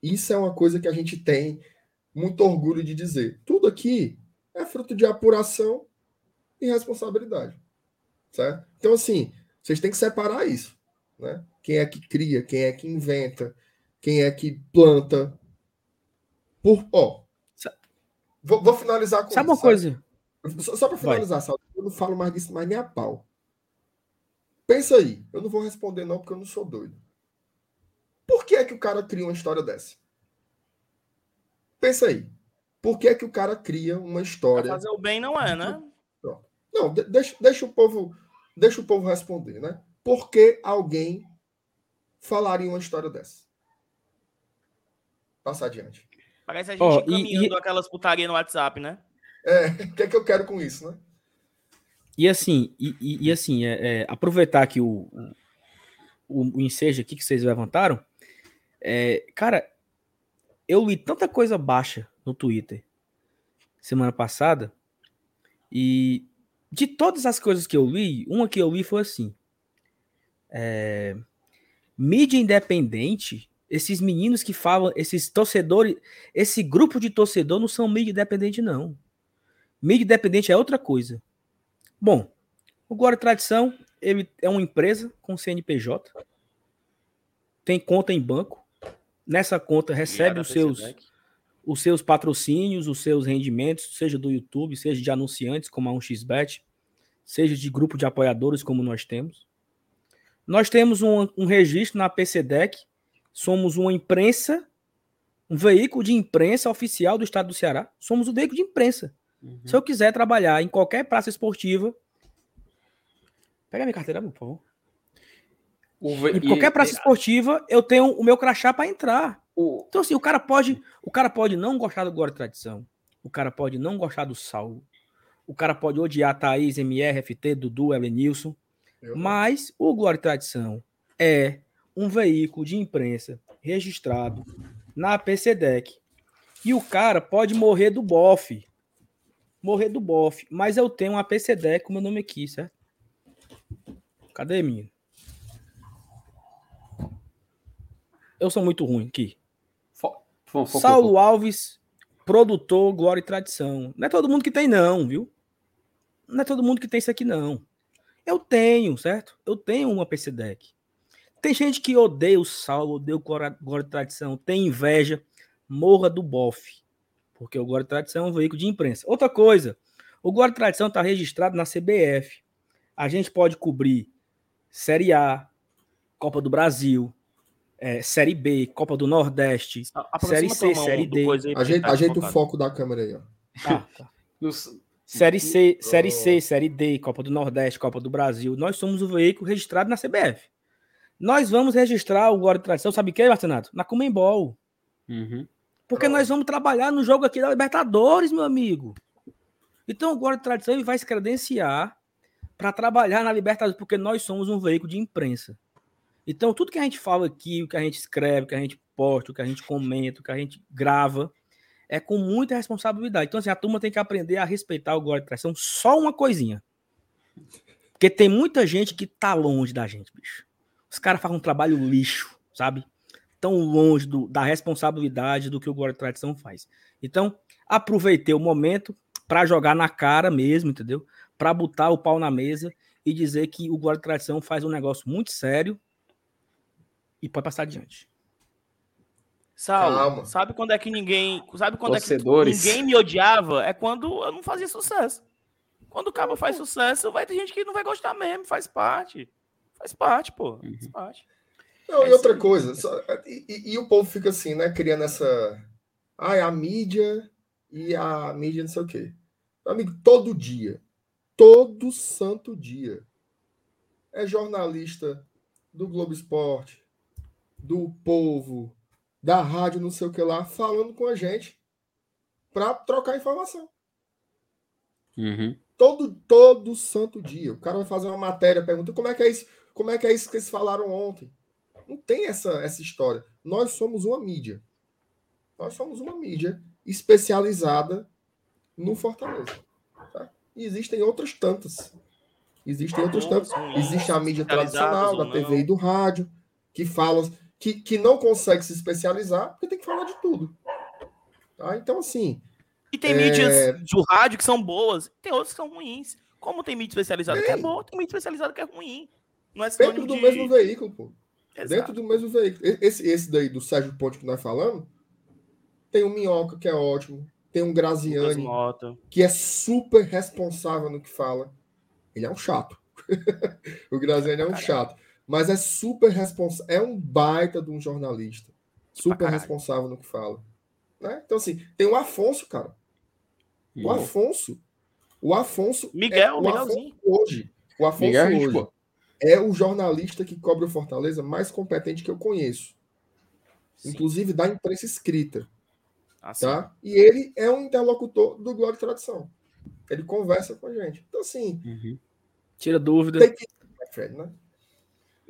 Isso é uma coisa que a gente tem muito orgulho de dizer. Tudo aqui é fruto de apuração e responsabilidade. Certo? Então, assim, vocês têm que separar isso. Né? Quem é que cria, quem é que inventa, quem é que planta. Por, ó, vou, vou finalizar com Sabe isso, uma coisa? Só, só para finalizar, Sal, eu não falo mais disso mais nem a pau. Pensa aí, eu não vou responder não porque eu não sou doido. Por que é que o cara cria uma história dessa? Pensa aí. Por que é que o cara cria uma história? Pra fazer o bem não é, né? Não, deixa, deixa o povo Deixa o povo responder, né? Por que alguém falaria uma história dessa? Passa adiante. Parece a gente oh, caminhando e, aquelas putarias no WhatsApp, né? É, o que é que eu quero com isso, né? E assim, e, e, e assim, é, é, aproveitar que o, o, o ensejo aqui que vocês levantaram, é, cara, eu li tanta coisa baixa no Twitter semana passada e de todas as coisas que eu li, uma que eu li foi assim: é, mídia independente. Esses meninos que falam, esses torcedores, esse grupo de torcedor não são mídia independente, não. Mídia independente é outra coisa. Bom, o Glória Tradição, ele é uma empresa com CNPJ, tem conta em banco. Nessa conta recebe os seus os seus patrocínios, os seus rendimentos, seja do YouTube, seja de anunciantes, como a 1xBet, seja de grupo de apoiadores, como nós temos. Nós temos um, um registro na PCDEC, somos uma imprensa, um veículo de imprensa oficial do estado do Ceará. Somos o veículo de imprensa. Uhum. Se eu quiser trabalhar em qualquer praça esportiva. Pega minha carteira, por favor. Em qualquer praça esportiva, eu tenho o meu crachá para entrar. O... Então, assim, o cara pode. O cara pode não gostar do Glória Tradição. O cara pode não gostar do Saulo. O cara pode odiar Thaís, MR, FT, Dudu, Elenilson. Mas o Glória Tradição é um veículo de imprensa registrado na PCDEC. E o cara pode morrer do bofe. Morrer do bofe. Mas eu tenho uma PCDEC com meu nome aqui, certo? Cadê, menino? Eu sou muito ruim aqui. Saulo Alves, produtor, glória e tradição. Não é todo mundo que tem, não, viu? Não é todo mundo que tem isso aqui, não. Eu tenho, certo? Eu tenho uma PC Deck. Tem gente que odeia o Saulo, odeia o glória, glória e tradição, tem inveja, morra do bofe. Porque o Glória e Tradição é um veículo de imprensa. Outra coisa, o Glória e Tradição está registrado na CBF. A gente pode cobrir Série A, Copa do Brasil, é, Série B, Copa do Nordeste, A- Série C, Série D. Ajeita, tá ajeita o foco da câmera aí, ó. tá, tá. Nos- Série C, Série C, Série D, Copa do Nordeste, Copa do Brasil. Nós somos o veículo registrado na CBF. Nós vamos registrar o Glória e Tradição, sabe o que, Marcenato? Na Comembol. Uhum. Porque Pronto. nós vamos trabalhar no jogo aqui da Libertadores, meu amigo. Então o Glória e Tradição vai se credenciar para trabalhar na Libertadores, porque nós somos um veículo de imprensa. Então tudo que a gente fala aqui, o que a gente escreve, o que a gente posta, o que a gente comenta, o que a gente grava, é com muita responsabilidade. Então assim, a turma tem que aprender a respeitar o Glória e Tradição. Só uma coisinha. Porque tem muita gente que tá longe da gente, bicho. Os caras fazem um trabalho lixo, sabe? Tão longe do- da responsabilidade do que o Glória e Tradição faz. Então, aproveitei o momento para jogar na cara mesmo, entendeu? Para botar o pau na mesa e dizer que o Glória e Tradição faz um negócio muito sério e pode passar adiante. Calma. sabe quando é que ninguém. Sabe quando é Torcedores. que ninguém me odiava? É quando eu não fazia sucesso. Quando o cabo faz sucesso, vai ter gente que não vai gostar mesmo, faz parte. Faz parte, pô. Faz parte. Não, É e outra sim. coisa, só- e, e- e o povo fica assim, né? Criando essa. Ai, a mídia e a mídia não sei o quê. Amigo, todo dia, todo santo dia, é jornalista do Globo Esporte, do Povo, da rádio não sei o que lá, falando com a gente para trocar informação. Uhum. Todo, todo santo dia. O cara vai fazer uma matéria, pergunta como é que é isso, como é que é isso que eles falaram ontem. Não tem essa, essa história. Nós somos uma mídia. Nós somos uma mídia especializada no Fortaleza. tá? E existem outras tantas. Existem outras Boas, tantas. Existe a mídia tradicional, da TV e do rádio, que fala, que, que não consegue se especializar, porque tem que falar de tudo. Tá? Então, assim, E tem É. mídias do rádio que são boas, tem outras que são ruins. Como tem mídia especializada que é Tem. boa, tem mídia especializada que é ruim. Não é dentro do de... mesmo veículo, pô. Exato. Dentro do mesmo veículo. Esse, esse daí do Sérgio Ponte que nós falamos, tem o Minhoca, que é ótimo. Tem um Graziani, que é super responsável no que fala. Ele é um chato. o Graziani é um chato. Mas é super responsável. É um baita de um jornalista. Super responsável no que fala. Né? Então, assim, tem o Afonso, cara. O. Afonso. O Afonso. Miguel, é, o. Afonso hoje. O Afonso Miguel, gente hoje é o jornalista que cobre o Fortaleza mais competente que eu conheço. Sim. Inclusive da imprensa escrita. Assim. Tá? E ele é um interlocutor do Glória e Tradição. Ele conversa com a gente. Então, assim, Uhum. Tira dúvida. tem que. Fred, né?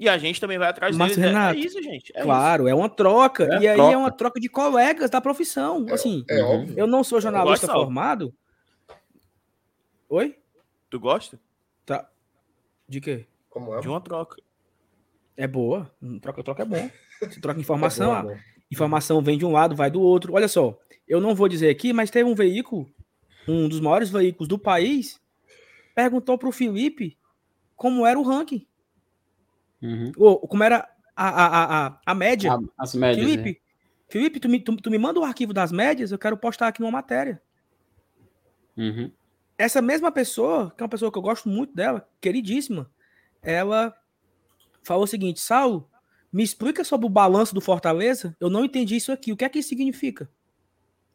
E a gente também vai atrás Mas, deles. É- Renato, é, isso, gente. É claro, é uma troca. É e aí troca. é uma troca de colegas da profissão. assim, É óbvio. eu não sou jornalista formado. Oi? isso. Tu gosta? Tá. De quê? Como é? De uma troca. É boa. Hum, Troca-troca é bom. Você troca informação, É é bom. informação vem de um lado, vai do outro. Olha só, eu não vou dizer aqui, mas teve um veículo, um dos maiores veículos do país, perguntou pro Felipe como era o ranking. Uhum. Ou como era a, a, a, a, média. A- As médias. Felipe, né? Felipe, tu me, tu, tu me manda o arquivo das médias, eu quero postar aqui numa matéria. Uhum. Essa mesma pessoa, que é uma pessoa que eu gosto muito dela, queridíssima, ela falou o seguinte: Saulo, me explica sobre o balanço do Fortaleza. Eu não entendi isso aqui. O que é que isso significa?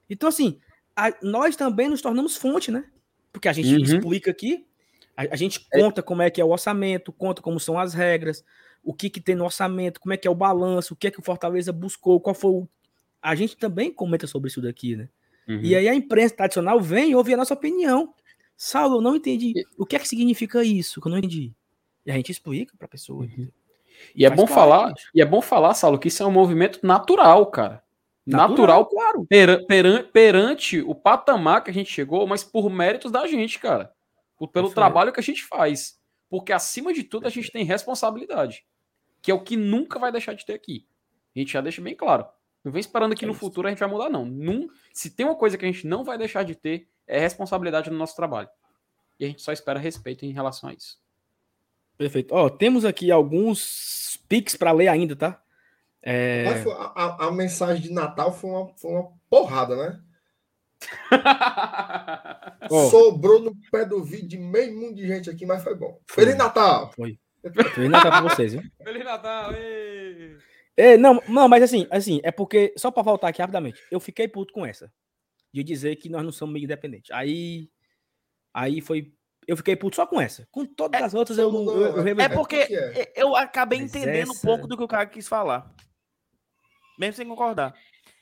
Então, assim, a- nós também nos tornamos fonte, né? Porque a gente Uhum. explica aqui, a, a gente conta como é que é o orçamento, conta como são as regras, o que, que tem no orçamento, como é que é o balanço, o que é que o Fortaleza buscou, qual foi o. A gente também comenta sobre isso daqui, né? Uhum. E aí a imprensa tradicional vem ouvir a nossa opinião. Saulo, eu não entendi. O que é que significa isso? Que eu não entendi. E a gente explica pra pessoa. Uhum. E é bom falar, e é bom falar, Saulo, que isso é um movimento natural, cara. Natural, claro. pera- peran- perante o patamar que a gente chegou, mas por méritos da gente, cara. Pelo trabalho que a gente faz. Porque acima de tudo a gente tem responsabilidade. Que é o que nunca vai deixar de ter aqui. A gente já deixa bem claro. Não vem esperando que É no isso. futuro a gente vai mudar, não. Num, se tem uma coisa que a gente não vai deixar de ter, é responsabilidade no nosso trabalho. E a gente só espera respeito em relação a isso. Perfeito. Ó, temos aqui alguns pics pra ler ainda, tá? É, a, a- a mensagem de Natal foi uma, foi uma porrada, né? Ó. Sobrou no pé do vídeo de meio mundo de gente aqui, mas foi bom. Foi. Feliz Natal! Feliz Natal pra vocês, viu? Feliz Natal! ê! É, não, não, mas assim, assim, é porque, só pra voltar aqui rapidamente, eu fiquei puto com essa. De dizer que nós não somos meio independentes. Aí. Aí foi. Eu fiquei puto só com essa. Com todas as outras eu não. não, Eu, eu, é- eu- É porque que é. eu acabei Mas entendendo um essa- pouco do que o cara quis falar. Mesmo sem concordar.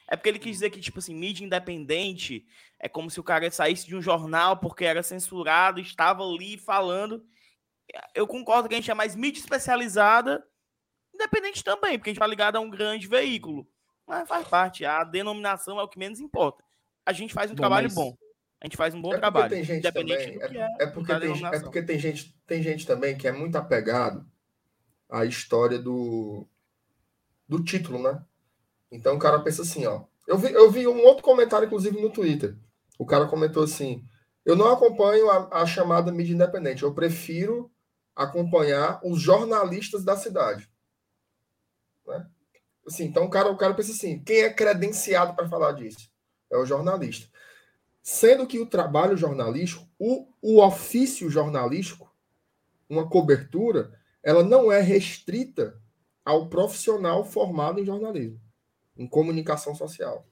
É porque ele quis dizer que, tipo assim, mídia independente é como se o cara saísse de um jornal porque era censurado, estava ali falando. Eu concordo que a gente é mais mídia especializada, independente também, porque a gente tá ligado a um grande veículo. Mas faz parte, a denominação é o que menos importa. A gente faz um Bom, trabalho mas- bom. A gente faz um bom É trabalho. tem gente independente também. É, é, é porque tem, é porque tem gente, tem gente também que é muito apegado à história do, do título, né? Então o cara pensa assim, ó. Eu vi, eu vi um outro comentário, inclusive, no Twitter. O cara comentou assim: eu não acompanho a, a chamada mídia independente, eu prefiro acompanhar os jornalistas da cidade. Né? Assim, então o cara, o cara pensa assim: quem é credenciado para falar disso? É o jornalista. Sendo que o trabalho jornalístico, o, o ofício jornalístico, uma cobertura, ela não é restrita ao profissional formado em jornalismo, em comunicação social.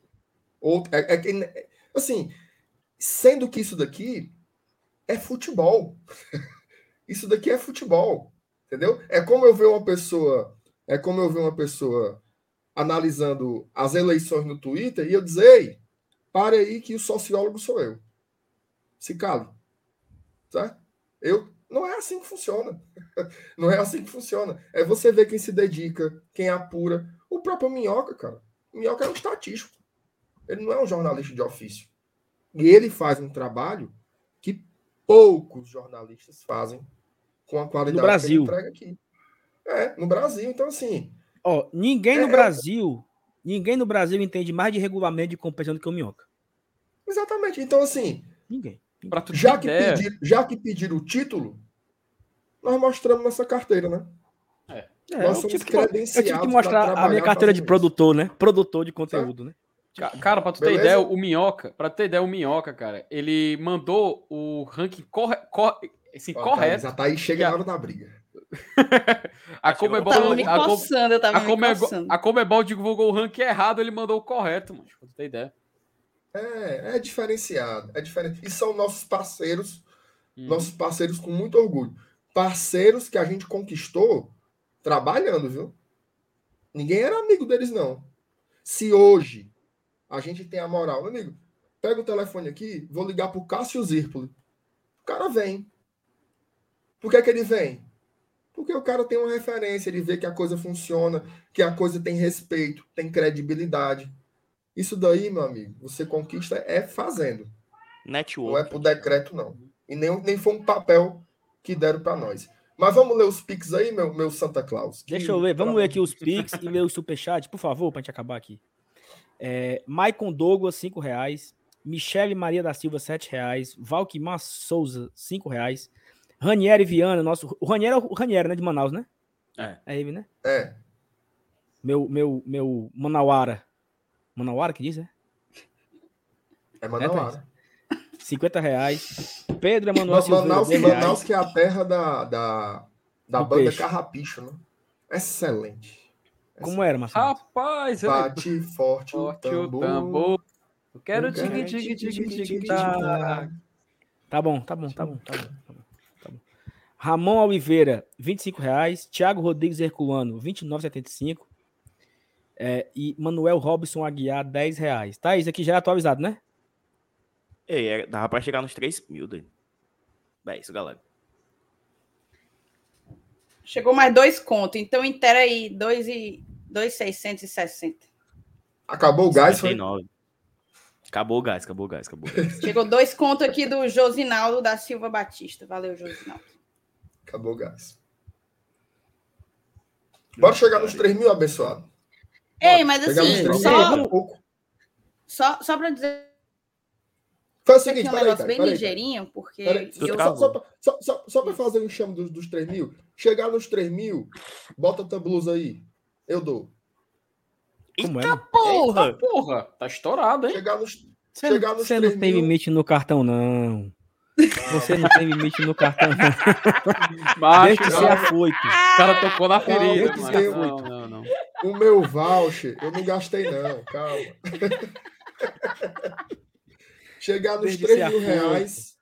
Ou, é, é é- assim, sendo que isso daqui é futebol. isso daqui é futebol, entendeu? É como eu ver uma pessoa, é como eu ver uma pessoa analisando as eleições no Twitter e eu dizer, ei, pare aí que o sociólogo sou eu. Se cale. Certo? Eu, não é assim que funciona. Não é assim que funciona. É você ver quem se dedica, quem apura. O próprio Minhoca, cara. O Minhoca é um estatístico. Ele não é um jornalista de ofício. E ele faz um trabalho que poucos jornalistas fazem com a qualidade No Brasil. que ele entrega aqui. É, no Brasil. Então, assim, Ó, ninguém no É, é- Brasil, ninguém no Brasil entende mais de regulamento de competição do que o Minhoca. exatamente. Então, assim, Ninguém. Já que, pedir, já que pediram o título, nós mostramos nossa carteira, né? É, Nós eu, somos tive que, eu credenciados tive que pra mostrar a minha carteira de fazendo produtor, né? Produtor de conteúdo, né? Ca- Cara, pra tu ter Beleza? ideia, o Minhoca, pra tu ter ideia, o Minhoca, cara, ele mandou o ranking corre, corre, assim, isso. Ó, correto. Thaís, A Thaís chega Que a- na hora da briga. A Comebol, Tava me coçando, eu tava a, me Comebol, coçando. a Comebol divulgou o ranking errado, ele mandou o correto, mano. Pra tu ter ideia. É, é diferenciado. É diferente. E são nossos parceiros, Hum. nossos parceiros com muito orgulho. Parceiros que a gente conquistou trabalhando, viu? Ninguém era amigo deles, não. Se hoje a gente tem a moral, meu amigo, pega o telefone aqui, vou ligar pro Cássio Zirpoli. O cara vem. Por que, que ele vem? Porque o cara tem uma referência, ele vê que a coisa funciona, que a coisa tem respeito, tem credibilidade. Isso daí, meu amigo, você conquista é fazendo. Não é Network. por decreto, não. E nem, nem foi um papel que deram para nós. Mas vamos ler os pics aí, meu, meu Santa Claus. que- Deixa eu ler, vamos ler aqui os Pix e ler os Superchat, por favor, pra gente acabar aqui. É, Maicon Douglas, 5 reais. Michele Maria da Silva, 7 reais. Valquimar Souza, 5 reais. Ranieri Viana, nosso. O Ranieri é o Ranieri, né? De Manaus, né? É. É ele, né? É, Meu, meu, meu Manauara. Manauara que diz, é? é Manauara. 50 reais. Pedro Emanuel Ma- Silveira, Manaus, 10 reais. Manaus, que é a terra da, da, da banda peixe. Carrapicho, né? Excelente. Como era, Marcelo? Rapaz, eu Bate forte, o forte o tambor. tambor. Eu quero tique, tique, tique, tique, tá. Tá bom, tá bom, tá bom, tá bom, tá bom, tá bom. Ramon Oliveira, 25 reais. Thiago Rodrigues Herculano, 29,75. É, e Manuel Robson Aguiar, 10 reais. Tá, isso aqui já é atualizado, né? Ei, é, dava pra chegar nos 3 mil daí. É isso, galera. Chegou mais dois contos, então inteira aí, dois e dois seiscentos e sessenta. Acabou o gás, foi? 59. Acabou o gás, acabou o gás, acabou o gás. Chegou dois contos aqui do Josinaldo da Silva Batista. Valeu, Josinaldo. Acabou o gás. Bora chegar nos 3 mil, abençoado. Ei, mas assim, 3 mil, só, pouco. só, só para dizer Faz o seguinte, um peraí, negócio peraí, bem peraí. ligeirinho, porque Peraí, eu, só, só, só, só, só para fazer um chame dos, dos 3 mil, chegar nos 3 mil, bota tua blusa aí. Eu dou. Como é, Eita mano? porra! Eita, porra, tá estourado, hein? Chegar nos, Você, chegar nos você 3 não tem mil. limite no cartão, não. Você não tem limite no cartão, não. Macho, Deixa de ser não. afoito. o cara tocou na Calma, ferida, mano. sei, Não, não, não. O meu voucher, eu não gastei, não. Calma. Chegar nos Desde 3 ser mil reais.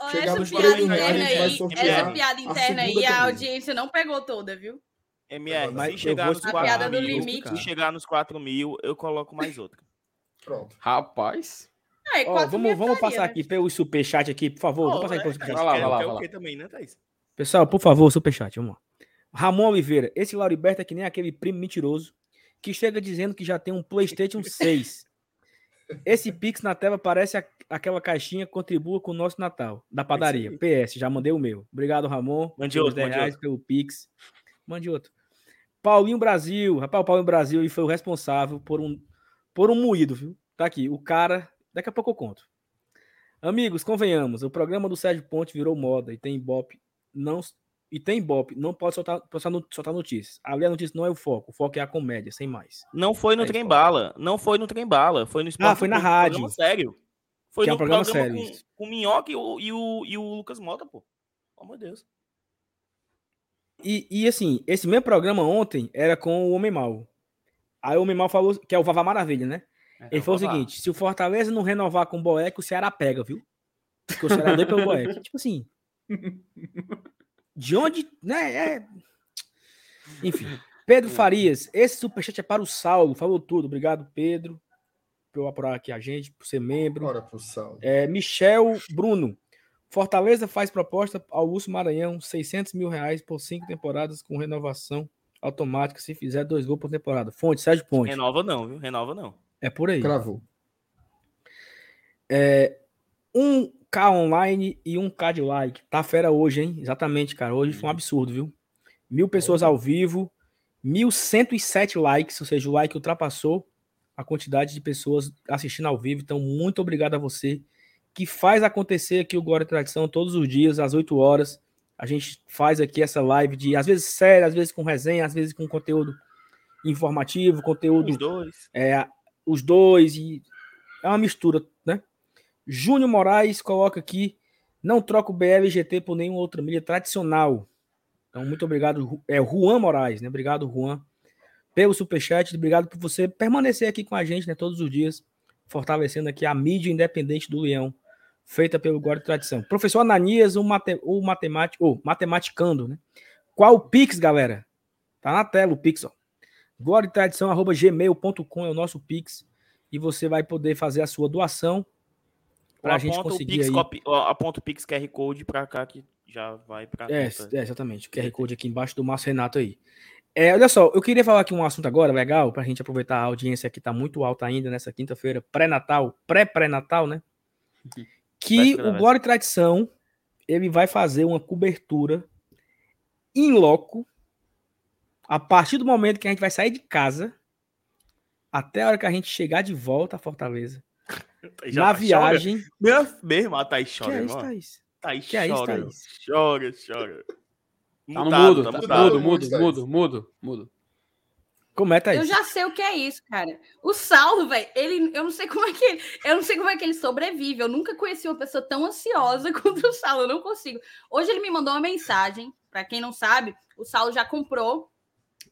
Ó, Chegar Essa nos piada três mil reais, a interna gente vai sortear essa piada a interna aí, a audiência não pegou toda, viu? MR, Mas se chegar nos explicar. A piada 4 do mil, limite. se chegar nos 4 mil, eu coloco mais outra. Pronto. Rapaz. Aí, Ó, quatro vamos, mil vamos estaria, passar né? aqui pelo superchat aqui, por favor. Vamos Pô, passar aqui pelo né? superchat. Vai lá, vai lá, vai o lá. quê também, né, Thaís? Pessoal, por favor, superchat, vamos lá. Ramon Oliveira, esse Lauriberto é que nem aquele primo mentiroso que chega dizendo que já tem um PlayStation 6. Esse Pix na tela parece a- aquela caixinha contribua com o nosso Natal, da padaria. PS, já mandei o meu. Obrigado, Ramon. Mande outro, 10 mande reais outro. pelo Pix. Mande outro. Paulinho Brasil. Rapaz, o Paulinho Brasil foi o responsável por um, por um moído, viu? Tá aqui. O cara. Daqui a pouco eu conto. Amigos, convenhamos. O programa do Sérgio Ponte virou moda e tem Ibope. Não, e tem Ibope. Não pode soltar, no- soltar notícias. Ali a notícia não é o foco. O foco é a comédia, sem mais. Não foi no Aí, trem bala. Não foi no trem bala. Foi no esporte. Ah, foi na Clube, rádio. Sério. Foi Que é no um programa programa, sério, com, com o Minhoca e o, e, o, e o Lucas Mota, pô. Pelo amor de Deus. E, e assim, esse mesmo programa ontem era com o Homem Mal. Aí o Homem Mal falou, que é o Vavá Maravilha, né? Ele falou o seguinte: se o Fortaleza não renovar com o Boeck, o Ceará pega, viu? Porque o Ceará deu pelo Boeck. Tipo assim. De onde. Né? É... Enfim. Pedro Farias, esse superchat é para o Saulo. Falou tudo. Obrigado, Pedro, por apoiar aqui a gente, por ser membro. Bora pro sal. É, Michel Bruno. Fortaleza faz proposta ao Lúcio Maranhão 600 mil reais por cinco temporadas com renovação automática se fizer dois gols por temporada. Fonte, Sérgio Ponte. Renova não, viu? Renova não. É por aí. Cravou. Um K online e um K de like. Tá fera hoje, hein? Exatamente, cara. Hoje foi um absurdo, viu? Mil pessoas ao vivo, 1.107 likes, ou seja, o like ultrapassou a quantidade de pessoas assistindo ao vivo. Então, muito obrigado a você que faz acontecer aqui o Glória e Tradição todos os dias, às 8 horas. A gente faz aqui essa live de, às vezes, séria, às vezes com resenha, às vezes com conteúdo informativo, conteúdo Os dois. é, os dois e é uma mistura? Júnior Moraes coloca aqui, não troca o BL e GT por nenhuma outra mídia tradicional. Então, muito obrigado, é Juan Moraes, né? Obrigado, Juan, pelo superchat, obrigado por você permanecer aqui com a gente, né, todos os dias, fortalecendo aqui a mídia independente do Leão, feita pelo Guarda e Tradição. Professor Ananias, o, mate, o matemático, ou matematicando, né? Qual o Pix, galera? Tá na tela o Pix, ó gloriatradição.gmail.com é o nosso Pix e você vai poder fazer a sua doação para a gente Aponta o conseguir Pix, aí. copy- aponta o Pix QR Code pra cá que já vai pra É, é, exatamente. O QR Code aqui embaixo do Márcio Renato aí. É, olha só, eu queria falar aqui um assunto agora legal para a gente aproveitar a audiência que está muito alta ainda nessa quinta-feira, pré-natal, pré-pré-natal, né? Que o Glória e Tradição ele vai fazer uma cobertura em loco a partir do momento que a gente vai sair de casa até a hora que a gente chegar de volta a Fortaleza. Na tá viagem. Meu, mesmo, a Thaís Que chora, é isso, irmão. Thaís? Thaís Que é isso, chora, Thaís? chora, chora. Tá Mudado, mudo, tá tá mudado. mudo, mudo, mudo, mudo, mudo. Como é, Thaís? Eu já sei o que é isso, cara. O Saulo, velho, ele, eu não sei como é que ele, eu não sei como é que ele sobrevive. Eu nunca conheci uma pessoa tão ansiosa quanto o Saulo, eu não consigo. Hoje ele me mandou uma mensagem, para quem não sabe, o Saulo já comprou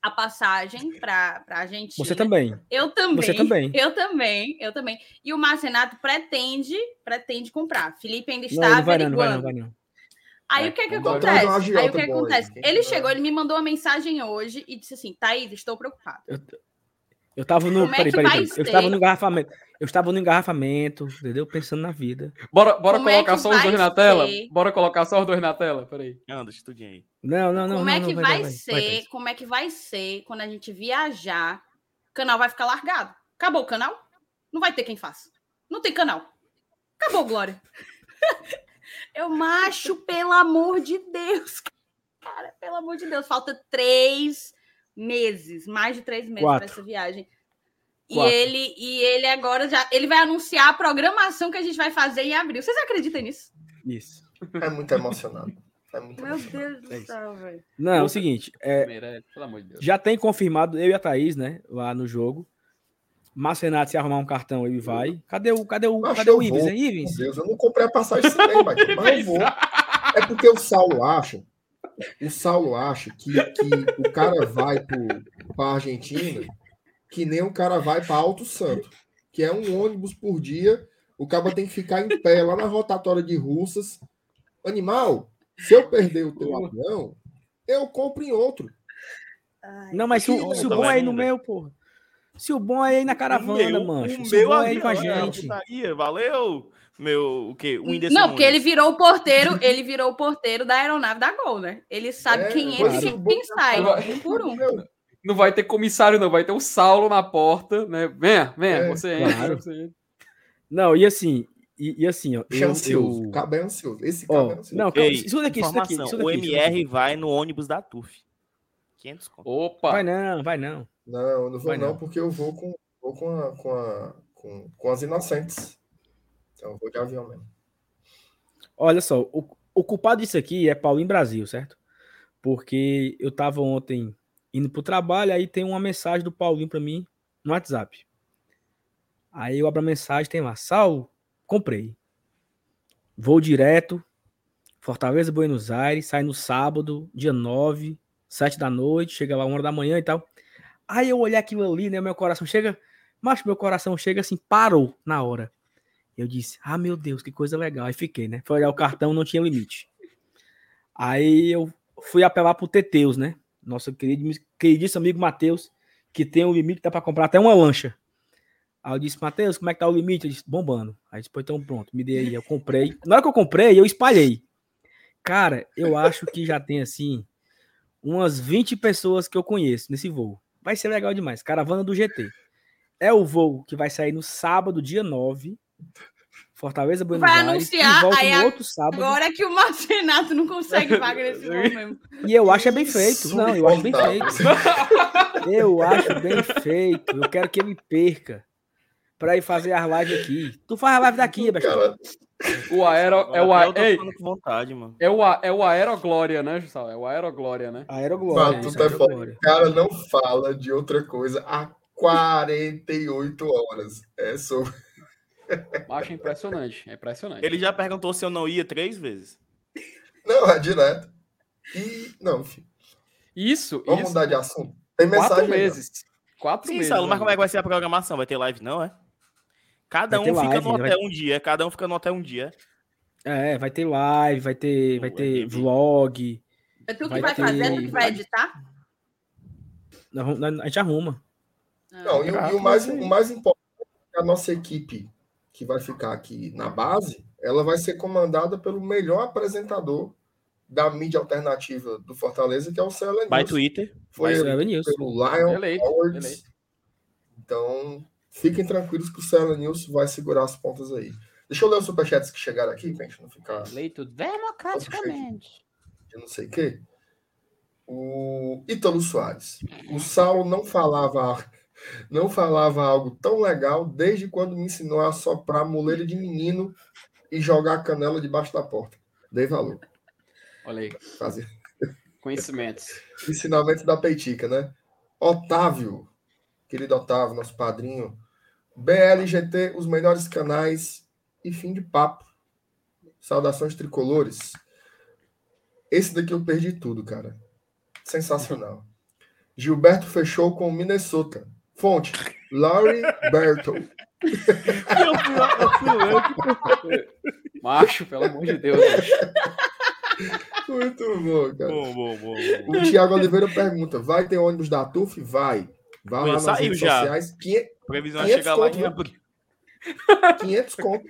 a passagem para a Argentina. Você também. Eu também. Você também. Eu também, eu também. E o Márcio Renato pretende, pretende comprar. Felipe ainda está não não, não vai não, averiguando. vai não. Aí É, o que é que acontece? Aí o que, que boy. acontece? Ele chegou, ele me mandou uma mensagem hoje e disse assim: Thaís, estou preocupado. Eu tava no. Como é Peraí, que peraí, peraí. Eu estava no engarrafamento. Eu estava no engarrafamento, entendeu? Pensando na vida. Bora, bora Como é colocar que só os vai dois na tela? ser? Bora colocar só os dois na tela? Peraí. Anda, estudinho aí. Não, não, não. como não, é não, que vai, vai, vai, vai, ser? vai, Thaís. como é que vai ser quando a gente viajar? O canal vai ficar largado. Acabou o canal? Não vai ter quem faça. Não tem canal. Acabou, Glória. Eu macho, pelo amor de Deus. Cara, pelo amor de Deus. Falta três meses, mais de três meses para essa viagem. E ele, e ele agora já. Ele vai anunciar a programação que a gente vai fazer em abril. Vocês acreditam nisso? Isso. É muito emocionado. É muito Meu emocionado. Deus É do isso. céu, velho. Não, é o seguinte. É, Meirelles, pelo amor de Deus. já tem confirmado eu e a Thaís, né? Lá no jogo. Márcio Renato, se arrumar um cartão, ele vai. Cadê o, cadê o, cadê o Ives, hein, Ives? Meu Deus, eu não comprei a passagem sem nem, mas, mas eu vou. É porque o Saulo acha, o Saulo acha que, que o cara vai para a Argentina que nem o cara vai para Alto Santo, que é um ônibus por dia, o cara tem que ficar em pé lá na rotatória de Russas. Animal, se eu perder o teu avião, eu compro em outro. Ai, Não, mas se, o- se o bom é ir no meu, porra. Se o bom é ir na caravana, O meu- mancho. O Se o meu bom é ir com a avião, gente. putaria, Valeu, meu, o quê? O Whindersson Não, porque ele virou o porteiro, ele virou o porteiro da aeronave da Gol, né? Ele sabe É, quem entra e quem sai, Vai. um por um. Meu, Não vai ter comissário, não. Vai ter o Saulo na porta, né? Venha, venha, É, você entra. claro. Você entra. Não, e assim, e, e assim, ó. Eu, ansioso. eu... É ansioso. Esse cabo Ó, é ansioso. não, calma, Ei, isso daqui, isso daqui, isso daqui. o. MR vai no ônibus da TUF. 500 conto. Opa! Vai não, vai não. Não, eu não vou Vai não, não. porque eu vou com, vou com, a, com, a, com, com as inocentes. Então eu vou de avião mesmo. Olha só, o, o culpado disso aqui é Paulinho Brasil, certo? Porque eu tava ontem indo pro trabalho, aí tem uma mensagem do Paulinho pra mim no WhatsApp. Aí eu abro a mensagem, tem lá, Sal, comprei. Vou direto, Fortaleza, Buenos Aires, sai no sábado, dia 9, 7 da noite, chega lá uma hora da manhã e tal. Aí eu olhei aquilo ali, né, meu coração chega, mas meu coração chega assim, parou na hora. Eu disse, ah, meu Deus, que coisa legal. Aí fiquei, né? Foi olhar o cartão, não tinha limite. Aí eu fui apelar pro Teteus, né? Nosso querido, queridíssimo amigo Matheus, que tem um limite, dá pra comprar até uma lancha. Aí eu disse, Matheus, como é que tá o limite? Ele disse, bombando. Aí pô, então pronto, me dê aí. Eu comprei. Na hora que eu comprei, eu espalhei. Cara, eu acho que já tem, assim, umas 20 pessoas que eu conheço nesse voo. Vai ser legal demais. Caravana do GT. É o voo que vai sair no sábado, dia 9. Fortaleza, Buenos Vai Aires. anunciar, e volta aí no a- outro sábado. Agora é que o Márcio Renato não consegue vaga nesse voo mesmo. E eu acho é bem feito. Não, eu acho bem feito. Eu acho bem feito. Eu quero que ele perca. Pra ir fazer as lives aqui. Tu faz a live daqui. Cara, O Aero. É o, a- tô Ei, vontade, mano. é o, a- é o Aeroglória, né, Jussal? É o Aeroglória, né? Aeroglória. Mano, tu isso, tá Aeroglória. o cara não fala de outra coisa há 48 horas. É sobre. Acho impressionante. É impressionante. Ele já perguntou se eu não ia três vezes. Não, é direto. E. Não, enfim. Isso, Vamos isso. mudar de assunto. Tem Quatro mensagem. aí, ó. meses. Quatro Sim, meses. Saulo, mas ainda. como é que vai ser a programação? Vai ter live, não, é? Cada Vai um fica live, no vai- hotel um dia, cada um fica no hotel um dia. É, vai ter live, vai ter, vai Ué, ter vlog. É tu que Vai vai, ter- fazer, é tu que vai editar? A gente arruma. Não, e, o- Ah, e o, mais, o mais importante é que a nossa equipe que vai ficar aqui na base, ela vai ser comandada pelo melhor apresentador da mídia alternativa do Fortaleza, que é o Céu By News. Twitter. Foi Vai ele ser News. pelo Lion Eleito, Awards. eleito. Então, fiquem tranquilos que o Céu News vai segurar as pontas aí. Deixa eu ler os superchats que chegaram aqui, pra gente não ficar Eleito democraticamente. de não sei o quê. O Ítalo Soares. O Saulo não falava, não falava algo tão legal desde quando me ensinou a soprar moleira de menino e jogar a canela debaixo da porta. Dei valor. Olha aí. Fazer Conhecimentos. ensinamento da peitica, né? Otávio, querido Otávio, nosso padrinho. BLGT, os melhores canais e fim de papo. Saudações tricolores. Esse daqui eu perdi tudo, cara. Sensacional. Gilberto fechou com o Minnesota. Fonte: Laurie Bertle. Macho, pelo amor de Deus. macho. Muito bom, cara. Bom, bom, bom. bom. O Thiago Oliveira pergunta: vai ter ônibus da TUF? Vai. Vai lá nas redes já. sociais. Quinhe- Previsão é 500 chegar lá em né? abril. 500 conto.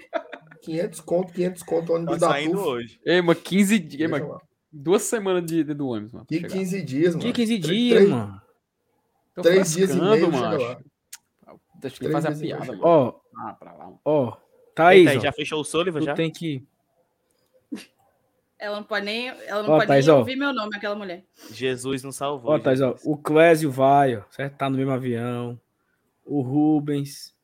500 conto, 500 conto Tá ônibus da saindo TUF. hoje. Ei, mas 15 dias. Duas semanas de, de do ônibus, mano. Que chegar. 15 dias, mano. Que 15 Três- dias, três- mano. Tô Três dias e meio lá. Deixa eu fazer a piada, chega mano. Ó, Ah, mano. ó. Eita, Thaís, aí, ó, já fechou o Sullivan tu já? tem que... Ela não pode nem, ela não Ó, pode Thaís, nem ó. ouvir meu nome, aquela mulher. Jesus não salvou. Ó, Thaís, ó, o Clésio vai, ó, certo? Tá no mesmo avião. O Rubens,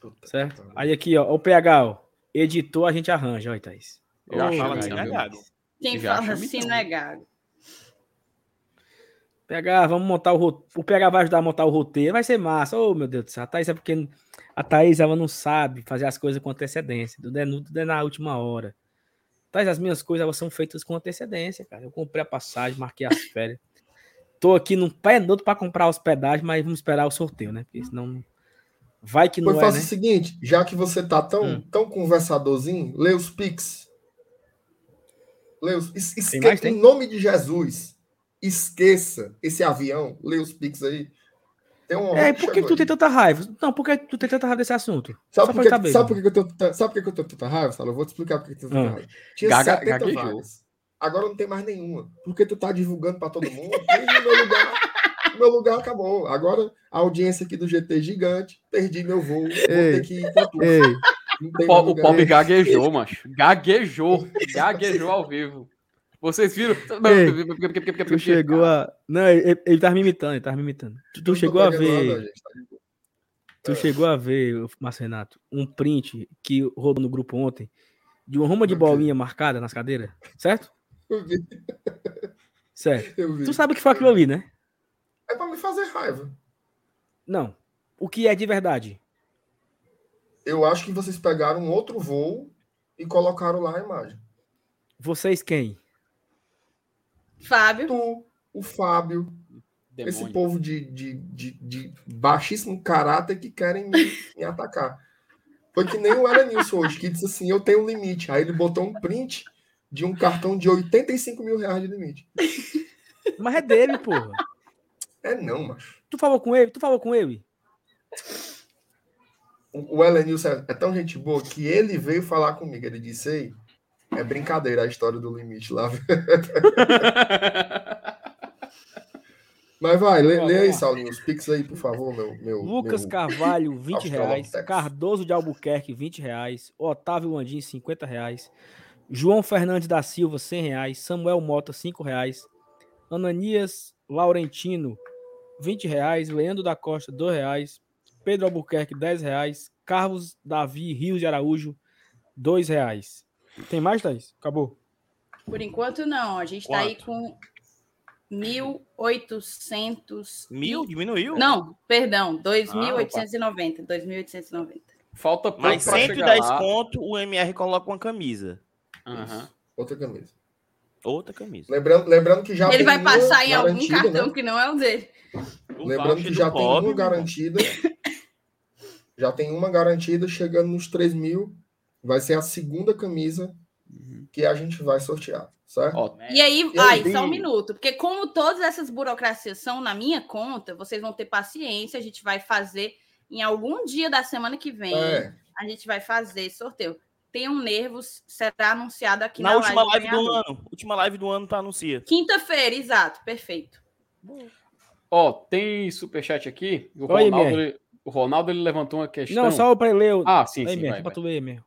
Puta certo? Aí aqui, ó, o PH, ó. Editor a gente arranja, ó, Thaís. Já Ô, chama Fala assim, né, né, meu? Gago? Quem Já fala assim então. não é gago. Pegar, vamos montar o roteiro. O PH vai ajudar a montar o roteiro, vai ser massa. Oh, meu Deus do céu. A Thaís é porque a Thaís ela não sabe fazer as coisas com antecedência. Tudo é, tudo é na última hora. Thaís, as minhas coisas elas são feitas com antecedência, cara. Eu comprei a passagem, marquei as férias. Tô aqui num pé noto para comprar hospedagem, mas vamos esperar o sorteio, né? Porque senão vai que não Pois é, faça né? o seguinte, já que você tá tão, Hum. tão conversadorzinho, lê os Pix. Lê os, es- esque-? Em nome de Jesus, esqueça esse avião, lê os Pix aí. Tem um É, por que, tu aí. tem tanta raiva? Não, por que tu tem tanta raiva desse assunto? Sabe Só por, que, saber, sabe né? por que que eu tenho, sabe por que que eu tenho tanta raiva, Sala? Eu vou te explicar por que tenho tanta Ah. raiva. Tinha Gaga- 70 gaguejou. vagas. Agora não tem mais nenhuma. Porque tu tá divulgando para todo mundo. E meu lugar, meu lugar acabou. Agora a audiência aqui do GT é gigante. Perdi meu voo. Vou ter que ir pra tu. Ei, tem O, o gaguejou, macho. Gaguejou. Gaguejou ao vivo. Vocês viram? Ei, tu chegou a. Não, ele, ele tava me imitando, ele tava me imitando. Tu, tu chegou a ver. tá. Tu É. chegou a ver, Márcio Renato, um print que rodou no grupo ontem de uma ruma de bolinha marcada nas cadeiras, certo? Eu vi, Certo. eu vi. Tu sabe o que foi aquilo ali, né? É pra me fazer raiva. Não. O que é de verdade? Eu acho que vocês pegaram um outro voo e colocaram lá a imagem. Vocês quem? Fábio. Tu, o Fábio, esse povo de, de, de, de baixíssimo caráter que querem me, me atacar. Foi que nem o Elenilson hoje, que disse assim: eu tenho um limite. Aí ele botou um print de um cartão de 85 mil reais de limite. Mas é dele, porra. É não, macho. Tu falou com ele? Tu falou com ele? O o Elenilson é, é tão gente boa que ele veio falar comigo. Ele disse: Ei, é brincadeira a história do limite lá. Mas vai, lê, lê aí, Saulinho, os pics aí, por favor, meu. meu Lucas meu... Carvalho, 20 reais. Cardoso de Albuquerque, 20 reais. Otávio Landim, 50 reais. João Fernandes da Silva, 100 reais. Samuel Mota, 5 reais. Ananias Laurentino, 20 reais. Leandro da Costa, 2 reais. Pedro Albuquerque, 10 reais. Carlos Davi Rios de Araújo, 2 reais. Tem mais, Thaís? Acabou. Por enquanto, não. A gente tá aí com 1.800. Mil? Diminuiu? Não, perdão. 2.890. 2.890. Falta pouco Mas pra chegar 110 lá. conto, o MR coloca uma camisa. Aham. Outra camisa. Outra camisa. Lembrando, lembrando que já Ele tem vai passar em algum garantida, cartão né? que não é o dele. O Lembrando que já tem pobre, uma garantida. Já tem uma garantida chegando nos 3 mil. Vai ser a segunda camisa que a gente vai sortear, certo? Ó, E aí, E ai, só um minuto, porque como todas essas burocracias são na minha conta, vocês vão ter paciência, a gente vai fazer em algum dia da semana que vem, É, a gente vai fazer sorteio. Tenham nervos, será anunciado aqui na, Na última live live do ganhador. ano. Última live do ano tá anuncia. Quinta-feira, exato, perfeito. ó, tem superchat aqui. O Oi, Ronaldo, ele, o Ronaldo ele levantou uma questão. Não, só pra ler. o- Ah, sim, Aí, sim. vai, vai. tu ler mesmo.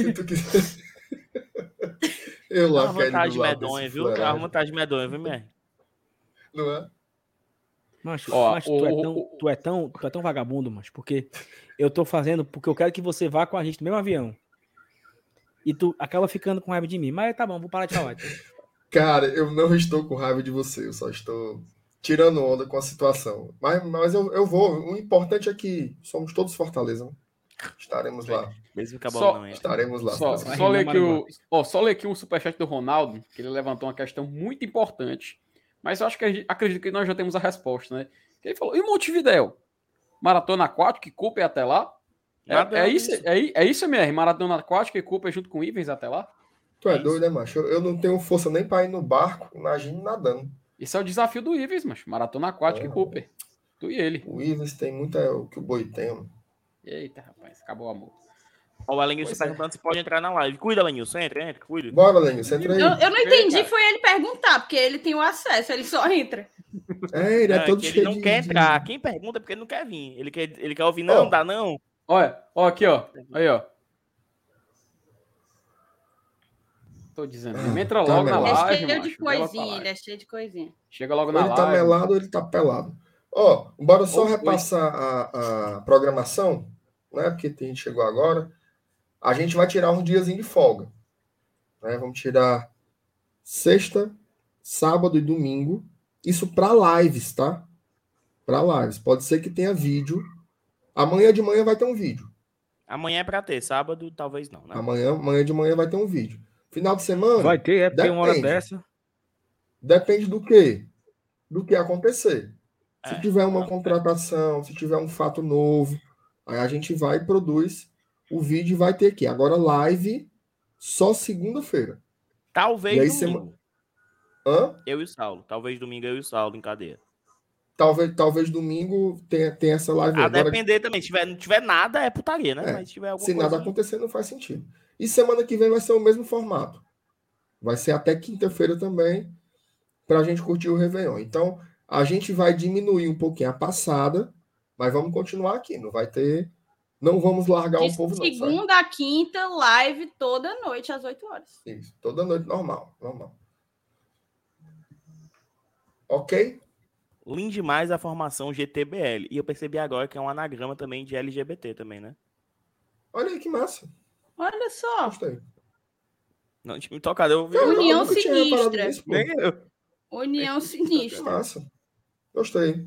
Se tu quiser. Eu lá do lado medonha, viu? É uma fuleiragem, vantagem medonha, viu, MR? Não é? Macho, Ó, macho, tu, é o- tão, o- tu, é tão, tu é tão vagabundo, macho, porque eu tô fazendo porque eu quero que você vá com a gente no mesmo avião. E tu acaba ficando com raiva de mim. Mas tá bom, vou parar de falar. então. Cara, eu não estou com raiva de você, eu só estou tirando onda com a situação. Mas, mas eu, eu vou. O importante é que somos todos Fortaleza. né? Estaremos lá. Mesmo que a Só- bola não entra. Estaremos lá. Só, só, ler aqui o, ó, só ler aqui o superchat do Ronaldo, que ele levantou uma questão muito importante. Mas eu acho que a gente- acredito que nós já temos a resposta, né? Ele falou: e Montevidéu? Maratona aquática e Cooper até lá? É, é isso, é, é isso, MR? Maratona aquática e Cooper junto com o Ivens até lá? Tu é Isso. doido, né, macho? Eu, eu não tenho força nem para ir no barco, imagine nadando. Esse é o desafio do Ivens, mas Maratona aquática e Ah. Cooper. Tu e ele. O Ives tem muita o que o boi tem. mano. Eita, rapaz, acabou o amor. Ó, o Elenilson Pois tá é. perguntando se pode entrar na live. Cuida, Elenilson. Entra, entra, cuida. Bora, Lenilson, entra aí. Eu, eu não entendi, cara. foi ele perguntar, porque ele tem o acesso, ele só entra. É, ele é Não, é todo que ele cheio não de- quer entrar. Quem pergunta é porque ele não quer vir. Ele quer, ele quer ouvir, não, Ó. dá não. Olha, ó, aqui, ó. Aí, ó. Tô dizendo. Ah, entra tá logo na melado. Ele é cheio macho, de coisinha, ele é cheio de coisinha. Chega logo na ele tá live. melado ou ele tá pelado. Ó, bora só foi. repassar a, a programação, né? Porque a gente chegou agora. A gente vai tirar um diazinho de folga. Né? Vamos tirar sexta, sábado e domingo. Isso para lives, tá? Para lives. Pode ser que tenha vídeo. Amanhã de manhã vai ter um vídeo. Amanhã é pra ter, sábado talvez não, né? Amanhã, amanhã de manhã vai ter um vídeo. Final de semana. Vai ter, é porque uma hora Depende. dessa. Depende do quê? Do que acontecer. Se É, tiver uma não, contratação, se tiver um fato novo, aí a gente vai e produz o vídeo e vai ter aqui. Agora, live só segunda-feira. Talvez E aí, domingo. Hã? Eu e o Saulo. Talvez domingo eu e o Saulo em cadeia. Talvez, talvez domingo tenha, tenha essa live. A Agora, depender também. Se tiver, não tiver nada, é putaria, né? É, Mas se tiver alguma se coisa. nada acontecer, não faz sentido. E semana que vem vai ser o mesmo formato. Vai ser até quinta-feira também, para a gente curtir o Réveillon. Então, a gente vai diminuir um pouquinho a passada, mas vamos continuar aqui. Não vai ter. Não vamos largar De o povo, não. sabe? segunda a quinta, live toda noite às 8 horas. Isso, toda noite normal, normal. Ok? Lindo demais a formação GTBL. E eu percebi agora que é um anagrama também de LGBT também, né? Olha aí que massa. Olha só. Gostei. Não tinha me tocado. Eu vi. Eu União reparado sinistra. nisso, pô. Nem eu. União sinistra. massa. Gostei.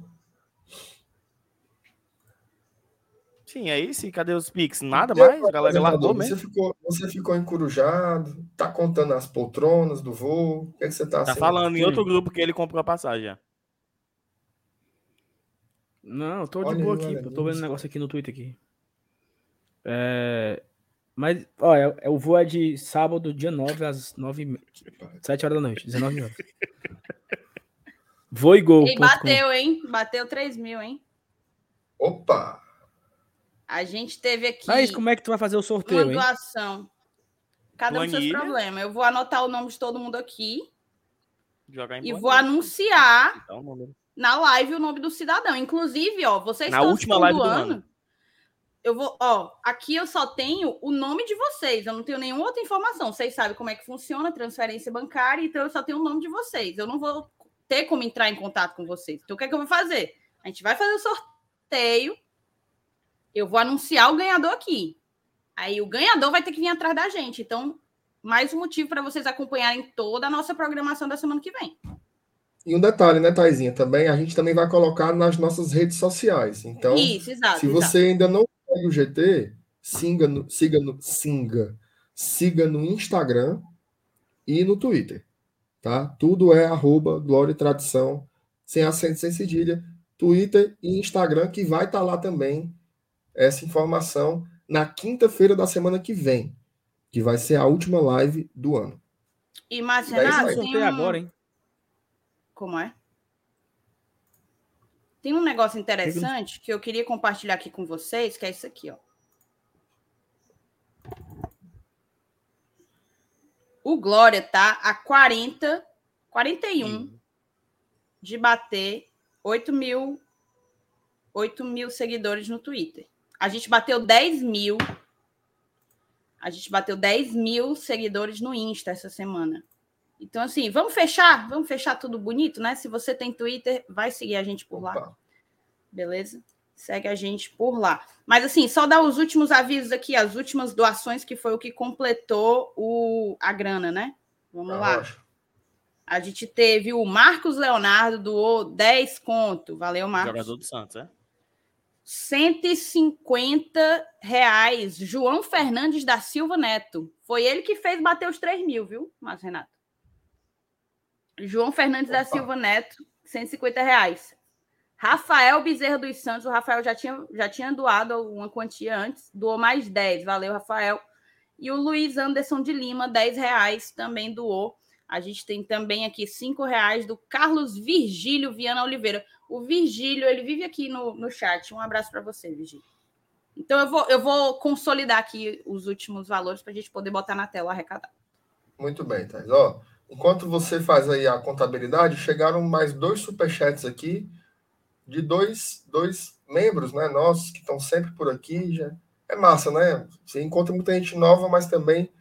Sim, é isso. E cadê os Pix? Nada aí, mais? A galera largou mesmo. Você ficou, você ficou encurujado, tá contando as poltronas do voo. O que, é que você tá Tá assim? falando em outro grupo que ele comprou a passagem. Não, eu tô de Olha boa aí, aqui. olha Eu tô vendo um negócio aqui no Twitter aqui. É... Mas, ó, é, é- o voo é de sábado, dia 9, às 9 e me- 7 horas da noite, 19 horas. Voo e gol. E bateu, hein? Bateu 3 mil, hein? Opa! A gente teve aqui Mas como é que tu vai fazer o uma sorteio, hein? doação. Cada um dos seus Planilha. problemas. Eu vou anotar o nome de todo mundo aqui Jogar em e vou anunciar Então, na live o nome do cidadão. Inclusive, ó, vocês Na estão última live do doando. ano. Eu vou, ó, aqui eu só tenho o nome de vocês, eu não tenho nenhuma outra informação. Vocês sabem como é que funciona a transferência bancária, então eu só tenho o nome de vocês. Eu não vou ter como entrar em contato com vocês. Então o que é que eu vou fazer? A gente vai fazer o sorteio. Eu vou anunciar o ganhador aqui. Aí o ganhador vai ter que vir atrás da gente. Então, mais um motivo para vocês acompanharem toda a nossa programação da semana que vem. E um detalhe, né, Taizinha? Também a gente também vai colocar nas nossas redes sociais. Então, Isso, exato. se exato. você ainda não segue o GT, siga no, siga no, singa, siga no Instagram e no Twitter, tá? Tudo é arroba Glória e Tradição, sem acento, sem cedilha, Twitter e Instagram, que vai estar lá também essa informação na quinta-feira da semana que vem, que vai ser a última live do ano. E Márcio É tem um... agora, hein? Como é? Tem um negócio interessante que eu queria compartilhar aqui com vocês, que é isso aqui, ó. O Glória tá a 40, 41 de bater 8 mil, 8 mil seguidores no Twitter. A gente bateu 10 mil. A gente bateu 10 mil seguidores no Insta essa semana. Então, assim, vamos fechar? Vamos fechar tudo bonito, né? Se você tem Twitter, vai seguir a gente por lá, Opa. beleza? Segue a gente por lá. Mas, assim, só dar os últimos avisos aqui, as últimas doações, que foi o que completou o, a grana, né? Vamos lá. Arrocha. A gente teve o Marcos Leonardo, doou 10 conto. Valeu, Marcos. Jogador do Santos, é? 150 reais. João Fernandes da Silva Neto. Foi ele que fez bater os 3 mil, viu, Márcio Renato? João Fernandes da Opa. Silva Neto, 150 reais. Rafael Bezerra dos Santos. O Rafael já tinha, já tinha doado uma quantia antes. Doou mais 10. Valeu, Rafael. E o Luiz Anderson de Lima, 10 reais, também doou. A gente tem também aqui 5 reais do Carlos Virgílio Viana Oliveira. O Virgílio, ele vive aqui no, no chat. Um abraço para você, Virgílio. Então, eu vou, eu vou consolidar aqui os últimos valores para a gente poder botar na tela arrecadar. Muito bem, Thais. Ó, enquanto você faz aí a contabilidade, chegaram mais dois superchats aqui de dois, dois membros, né, nossos, que estão sempre por aqui. Já. É massa, né? Você encontra muita gente nova, mas também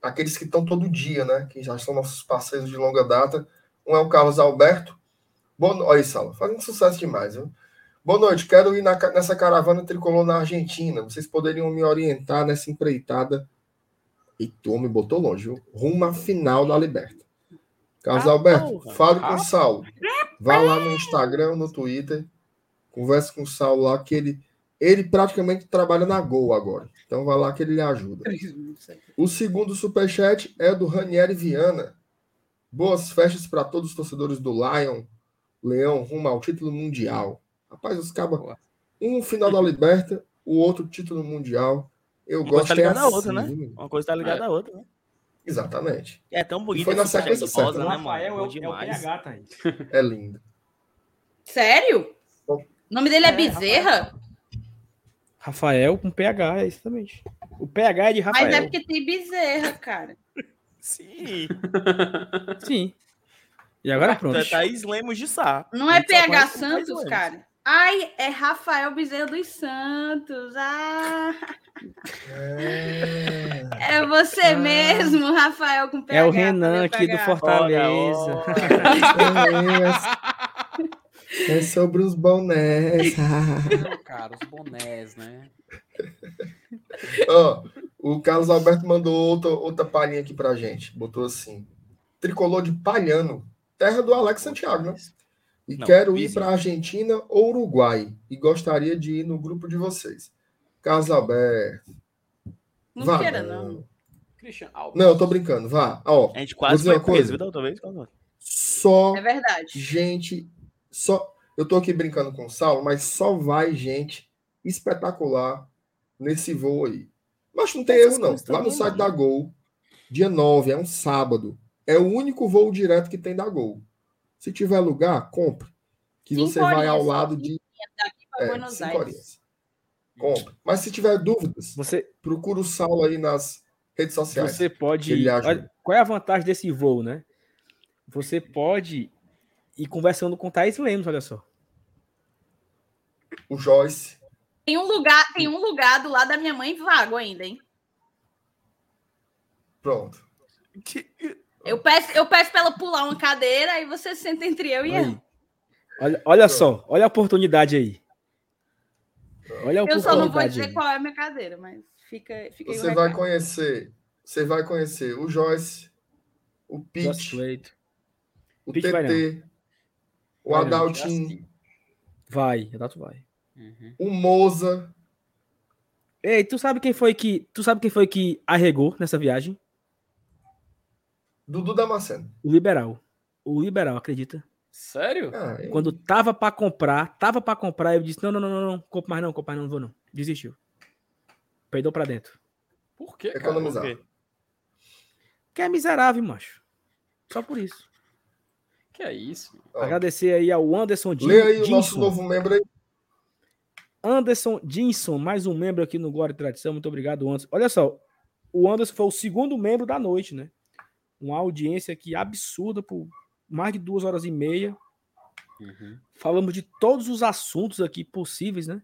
aqueles que estão todo dia, né? Que já são nossos parceiros de longa data. Um é o Carlos Alberto. Boa no... Olha fazendo sucesso demais, viu? Boa noite, quero ir na nessa caravana tricolor na Argentina. Vocês poderiam me orientar nessa empreitada e tu me botou longe, viu? Rumo à final da Liberta. Carlos Ah, Alberto, porra. fale com o Saulo. Vá lá no Instagram, no Twitter. Converse com o Saulo lá, que ele, ele praticamente trabalha na Gol agora. Então vai lá que ele lhe ajuda. O segundo superchat é do Ranieri Viana. Boas festas para todos os torcedores do Lion. Leão rumo ao título mundial. Rapaz, os cabas. Boa. Um final da Liberta, o outro título mundial. Eu Uma coisa gosto tá é ligada à assim, outra, né? Uma coisa tá ligada à outra, né? Exatamente. É tão bonito. foi na sequência certa, rosa, né? Rafael é o, é o Demais. PH, Thaís. É lindo. Sério? O nome dele é, É, Bezerra? Rafael com PH, é exatamente. O PH é de Rafael. Mas é porque tem Bezerra, cara. Sim. Sim. E agora pronto. É Thaís Lemos de Sá. Não é PH Santos, cara? Ai, é Rafael Bezerra dos Santos. Ah, É. é você Ah. mesmo, Rafael com PH. É o Renan aqui do. Fortaleza. É, é sobre os bonés. Não, cara, os bonés, né? Ó, o Carlos Alberto mandou outra, outra palhinha aqui pra gente. Botou assim: tricolor de Palhano, terra do Alex Santiago, né? E Não, quero ir para Argentina ou Uruguai. E gostaria de ir no grupo de vocês. Carlos Alberto. Não vá queira, não. Christian Alves. Não, eu tô brincando. Vá. Ó, A gente quase foi uma coisa. preso, viu, da outra vez? Quase. só É verdade. gente. Só. Eu tô aqui brincando com o Saulo, mas só vai gente espetacular nesse voo aí. Mas não tem Essas erro, não. Lá no site mano. da Gol, dia 9, é um sábado. É o único voo direto que tem da Gol. Se tiver lugar, compre. Que Cinco você vai ao lado de. É, Buenos cinco Aires. horinhas. Compre. Mas se tiver dúvidas, Você, procura o Saulo aí nas redes sociais. você pode. que ele ajuda. olha, qual é a vantagem desse voo, né? Você pode ir conversando com o Thaís Lemos, olha só. O Joyce. Tem um lugar, tem um lugar do lado da minha mãe vago ainda, hein? Pronto. Eu peço, eu peço pra ela pular uma cadeira e você senta entre eu e Aí. ela. Olha, olha só, olha a oportunidade aí. Olha a Eu só não vou oportunidade. dizer aí. qual é a minha cadeira, mas fica, fica Você vai conhecer. Você vai conhecer o Joyce, o Pete, o vai TT, o Vai Adaltinho, Vai, Renato vai. Uhum. o Moza. Ei, tu sabe quem foi que. Tu sabe quem foi que arregou nessa viagem? Dudu Damasceno. O liberal. O liberal, acredita? Sério? Ah, é. Quando tava pra comprar, tava pra comprar, eu disse: não, não, não, não, não, compro mais não, compro mais não, não vou não. Desistiu. Peidou pra dentro. Por quê? Economizar. Por quê? Que é miserável, macho. Só por isso. Que é isso? Ó, Agradecer aí ao Anderson Din- Lê aí o nosso Dinson. novo membro aí. Anderson Dinson, mais um membro aqui no Glória e Tradição. Muito obrigado, Anderson. Olha só, o Anderson foi o segundo membro da noite, né? Uma audiência aqui absurda por mais de duas horas e meia. Uhum. Falamos de todos os assuntos aqui possíveis, né?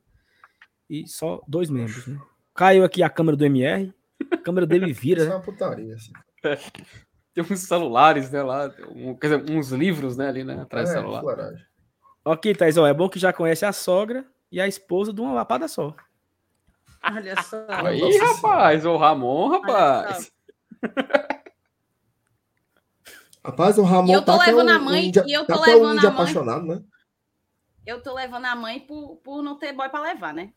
E só dois membros, né? Caiu aqui a câmera do MR. A câmera dele vira, Isso é né? uma putaria. Assim. Tem uns celulares, né, lá. um- quer dizer, uns livros, né, ali, né, atrás do É, celular. fuleiragem. Ok, Thais, ó, é bom que já conhece a sogra e a esposa de uma lapada só. Olha só. Aí, Nossa rapaz, o Ramon, rapaz. Rapaz, o Ramon E eu tô tá até levando um, a mãe- um índia- e eu tô tá até um levando índio a mãe. apaixonado, né? Eu tô levando a mãe por, por não ter boy pra levar, né?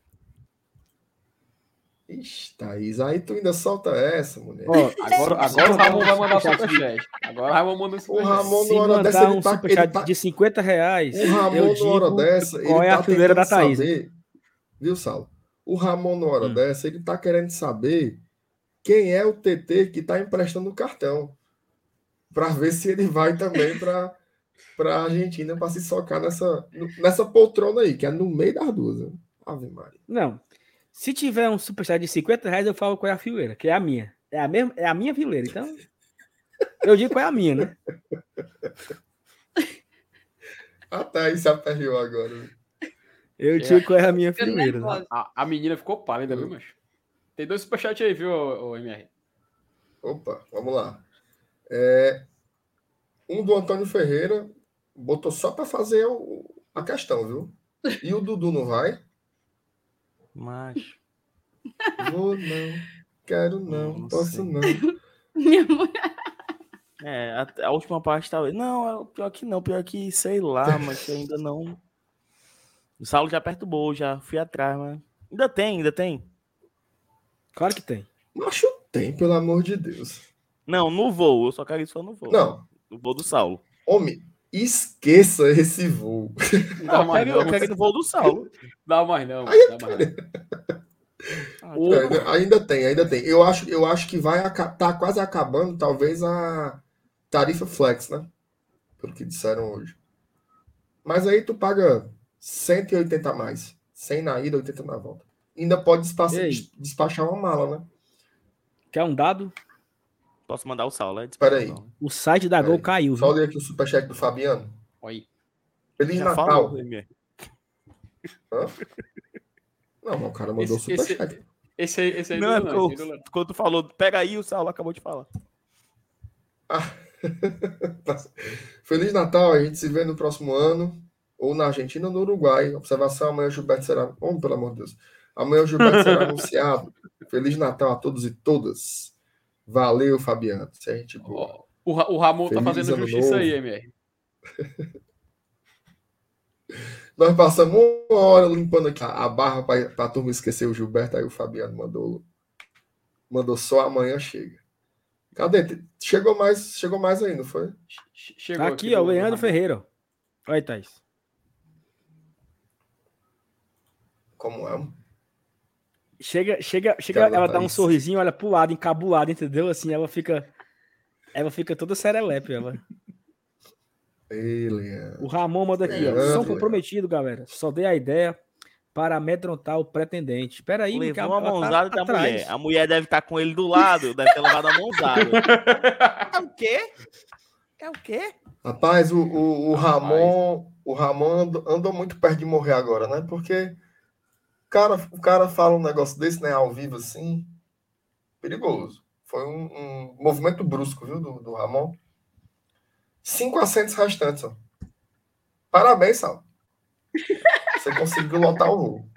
Ixi, Thaís, aí tu ainda solta essa, mulher. Ó, Agora, agora o Ramon vai mandar superchat. Agora o Ramon manda o superchat. Ramon, se hora dessa, um tá, superchat tá, de 50 reais, O eu Ramon, na hora dessa, qual ele é a tá fileira da Thaís. saber. Viu, Saulo? O Ramon, na hora Hum. dessa, ele tá querendo saber quem é o TT que tá emprestando o cartão. Pra ver se ele vai também pra, pra Argentina pra se socar nessa, nessa poltrona aí, que é no meio das duas. Né? Ave Maria. Não. Se tiver um superchat de 50 reais, eu falo qual é a fileira, que é a minha. É a, mesma, é a minha fileira. Então, eu digo qual é a minha, né? A Thaís se aperreou agora. Eu digo qual é a minha fileira. Né? A, a menina ficou pálida, viu, macho? Tem dois superchats aí, viu, ô, ô, MR? Opa, vamos lá. É, um do Antônio Ferreira botou só para fazer o- a questão, viu? E o Dudu não vai? Macho. Vou não, quero não, Não posso sei. não. Minha mãe. É, a, a última parte talvez. Não, é o pior que não, pior que sei lá, mas que ainda não. O Saulo já perturbou, já fui atrás, mas. Ainda tem, ainda tem. Claro que tem. Macho tem, pelo amor de Deus. Não, no voo, eu só quero isso só no voo. Não, No voo do Saulo. homem, esqueça esse voo. Não dá eu, mais quero, eu não. quero ir no voo do Saulo. Dá mais não. Aí Dá mais não. Ah, Ainda, ainda tem, ainda tem. Eu acho, eu acho que vai tá quase acabando, talvez, a tarifa flex, né? Pelo que disseram hoje. Mas aí tu paga 180 a mais. 100 na ida, 80 na volta. Ainda pode despachar, despachar uma mala, né? Quer um dado? Posso mandar o Saulo, é? Espera aí. O site da. Gol caiu, Só viu? ler aqui o superchat do Fabiano. Aí. Feliz Já Natal. falou. Hã? Não, mas o cara mandou Esse, esse, superchat. esse aí, esse aí Não, é aí não. eu- quando tu falou, pega aí, o Saulo acabou de falar. Feliz Natal, a gente se vê no próximo ano, ou na Argentina ou no Uruguai. Observação, amanhã o Gilberto será. Oh, pelo amor de Deus. Amanhã o Gilberto será anunciado. Feliz Natal a todos e todas. Valeu, Fabiano. Isso é gente boa. O, o Ramon tá Feliz fazendo ano justiça novo. aí, MR. Nós passamos uma hora limpando aqui a barra para a turma esquecer o Gilberto, aí o Fabiano mandou. Mandou só amanhã chega. Cadê? Chegou mais, chegou mais aí, não foi? Che- Chegou Tá aqui, ó, o Leandro Ramon. Ferreira. Olha aí, Thaís. Como é? Chega, chega, chega, Cara, ela dá um sorrisinho, olha pro lado, encabulado, entendeu? Assim, ela fica. Ela fica toda serelepe, ela. Ei, Leandro. O Ramon manda aqui, ó. Leandro, São comprometido, galera. Só dei a ideia para amedrontar o pretendente. Espera aí, Levou uma ela tá mãozada da atrás. mulher. A mulher deve estar com ele do lado, deve ter levado a mãozada. É o quê? É o quê? Rapaz, o, o, o Ramon, o Ramon andou, andou muito perto de morrer agora, né? Porque cara, o cara fala um negócio desse, né, ao vivo assim, perigoso. Foi um, um movimento brusco, viu, do, do Ramon. Cinco assentos restantes, ó. Parabéns, Sal. Você conseguiu lotar o voo.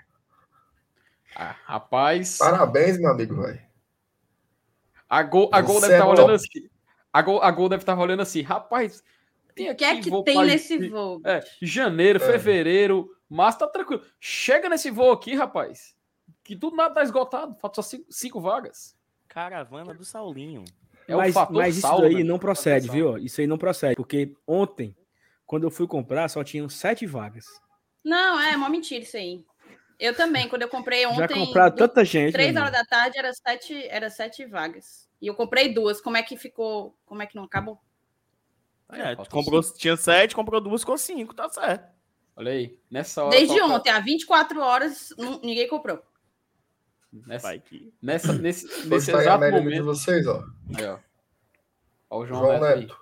Ah, rapaz, Parabéns, meu amigo, velho. a Gol, a Gol deve é estar top. olhando assim. A Gol, a Gol deve estar olhando assim. Rapaz, O que é que voo tem nesse voo? É, janeiro, É. fevereiro, março, tá tranquilo. Chega nesse voo aqui, rapaz. Que tudo nada tá esgotado. Falta só cinco, cinco vagas. Caravana do Saulinho. É mas, mas isso aí né? não procede, viu? Isso aí não procede. Porque ontem, quando eu fui comprar, só tinham sete vagas. Não, é uma mentira isso aí. Eu também, quando eu comprei ontem, Já compraram tanta gente. três meu horas da tarde, era sete, era sete vagas. E eu comprei duas. Como é que ficou? Como é que não acabou? É, faltam comprou, tinha sete, comprou duas, ficou cinco, tá certo. Olha aí. Nessa hora. Desde falta- ontem, há 24 horas, ninguém comprou. Nessa, Vai que. nessa, nesse, nesse aí a exato média de momento. vocês, ó. Aí, ó. Ó, o João, João Neto. Neto.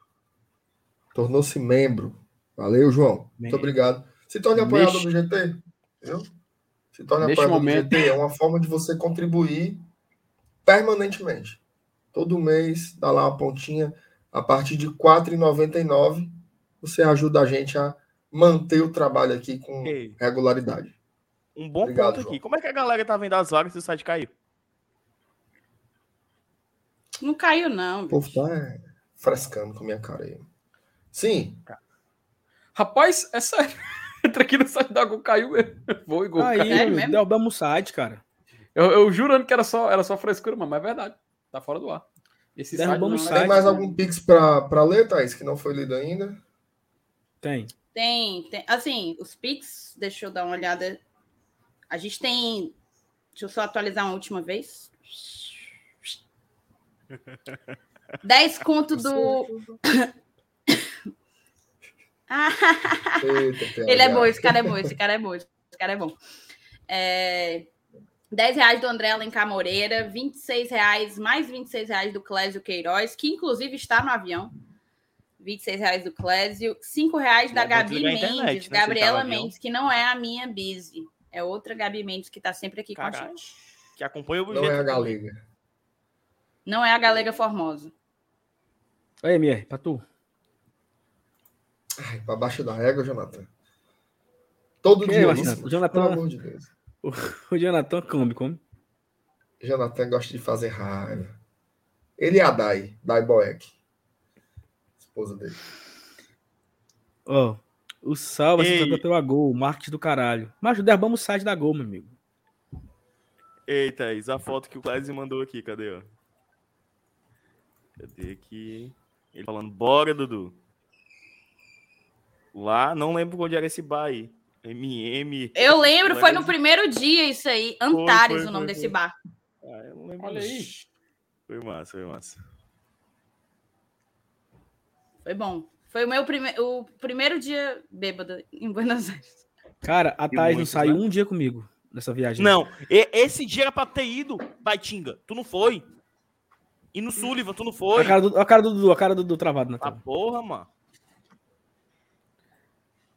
Tornou-se membro. Valeu, João. Muito obrigado. Se torne apoiador Neste- do GT. Viu? Se torne Neste apoiador momento- do GT. É uma forma de você contribuir permanentemente. Todo mês, dá lá uma pontinha. A partir de R$ 4,99, você ajuda a gente a manter o trabalho aqui com Ei. regularidade. Um bom Obrigado, ponto João. aqui. Como é que a galera tá vendo as vagas se o site caiu? Não caiu, não. O povo tá é, frescando com a minha cara aí. Sim, Rapaz, é sério. Entra aqui no site da Gol, caiu mesmo. Vou e Gol. Aí, caiu. Derrubamos o site, cara. Eu, eu jurando que era só, era só frescura, mas é verdade. Tá fora do ar. Esse Derrubamos site o não é- tem mais algum Pix para ler, Thaís, que não foi lido ainda? Tem. Tem, tem. Assim, os Pix, deixa eu dar uma olhada. A gente tem. Deixa eu só atualizar uma última vez. 10 conto do. Ah, Eita, ele é bom, esse cara é bom, esse cara é bom, esse cara é bom. É, 10 reais do André Alencar Moreira, 26 reais, mais 26 reais do Clésio Queiroz, que inclusive está no avião. 26 reais do Clésio, 5 reais da pode Gabi Mendes, internet, né, Gabriela. Mendes, que não é a minha busy, é outra Gabi Mendes que está sempre aqui com a gente. Que acompanha o Não é a galega. Não é a Galega Formosa. Aí, MR, pra tu. Ai, pra baixo da régua, Jonathan. Todo Que, dia. Marcelo? isso, O Jonathan- Pelo amor de Deus. O Jonathan come, come. Jonathan gosta de fazer raiva. Ele e a Dai, Dai Boeck. Esposa dele. Ó, o Sal vai ser Ei. tratado pela Gol, marketing do caralho. Mas derrubamos o site da Gol, meu amigo. Eita, Thaís, a foto que o Clésio mandou aqui, cadê, ó? Cadê aqui? Ele falando, bora, Dudu. Lá, não lembro onde era esse bar aí. MM. Eu lembro, foi no primeiro dia isso aí. Antares, foi, o nome foi, desse foi. bar. Ah, eu não lembro. Olha aí. Foi massa, foi massa. Foi bom. Foi o meu prime... o primeiro dia bêbado em Buenos Aires. Cara, a Thaís não saiu né? um dia comigo nessa viagem. Não, e- esse dia era pra ter ido, Baitinga. Tu não foi. E no Sullivan, tu não foi. A cara do, a cara do Dudu, a cara do Dudu travado na tela. porra, mano.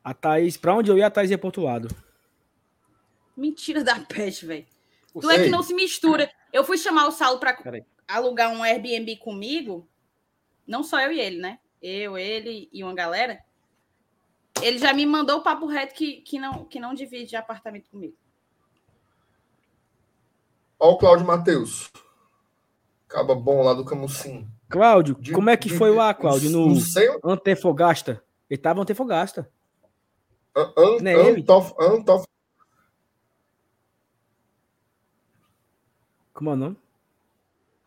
A Thaís, pra onde eu ia, a Thaís ia pro outro lado. Mentira da peste, velho. Tu é que não se mistura. Eu fui chamar o Saulo pra Peraí. alugar um Airbnb comigo. Não só eu e ele, né? Eu, ele e uma galera. Ele já me mandou o papo reto que, que, não, que não divide apartamento comigo. Ó o Cláudio Matheus. Caba bom lá do Camusim. Cláudio, De- como é que de- foi lá, Cláudio, no. Antefogasta? Ele tava no Antefogasta. An- An- Não é? Antof, Antof, Como é o nome?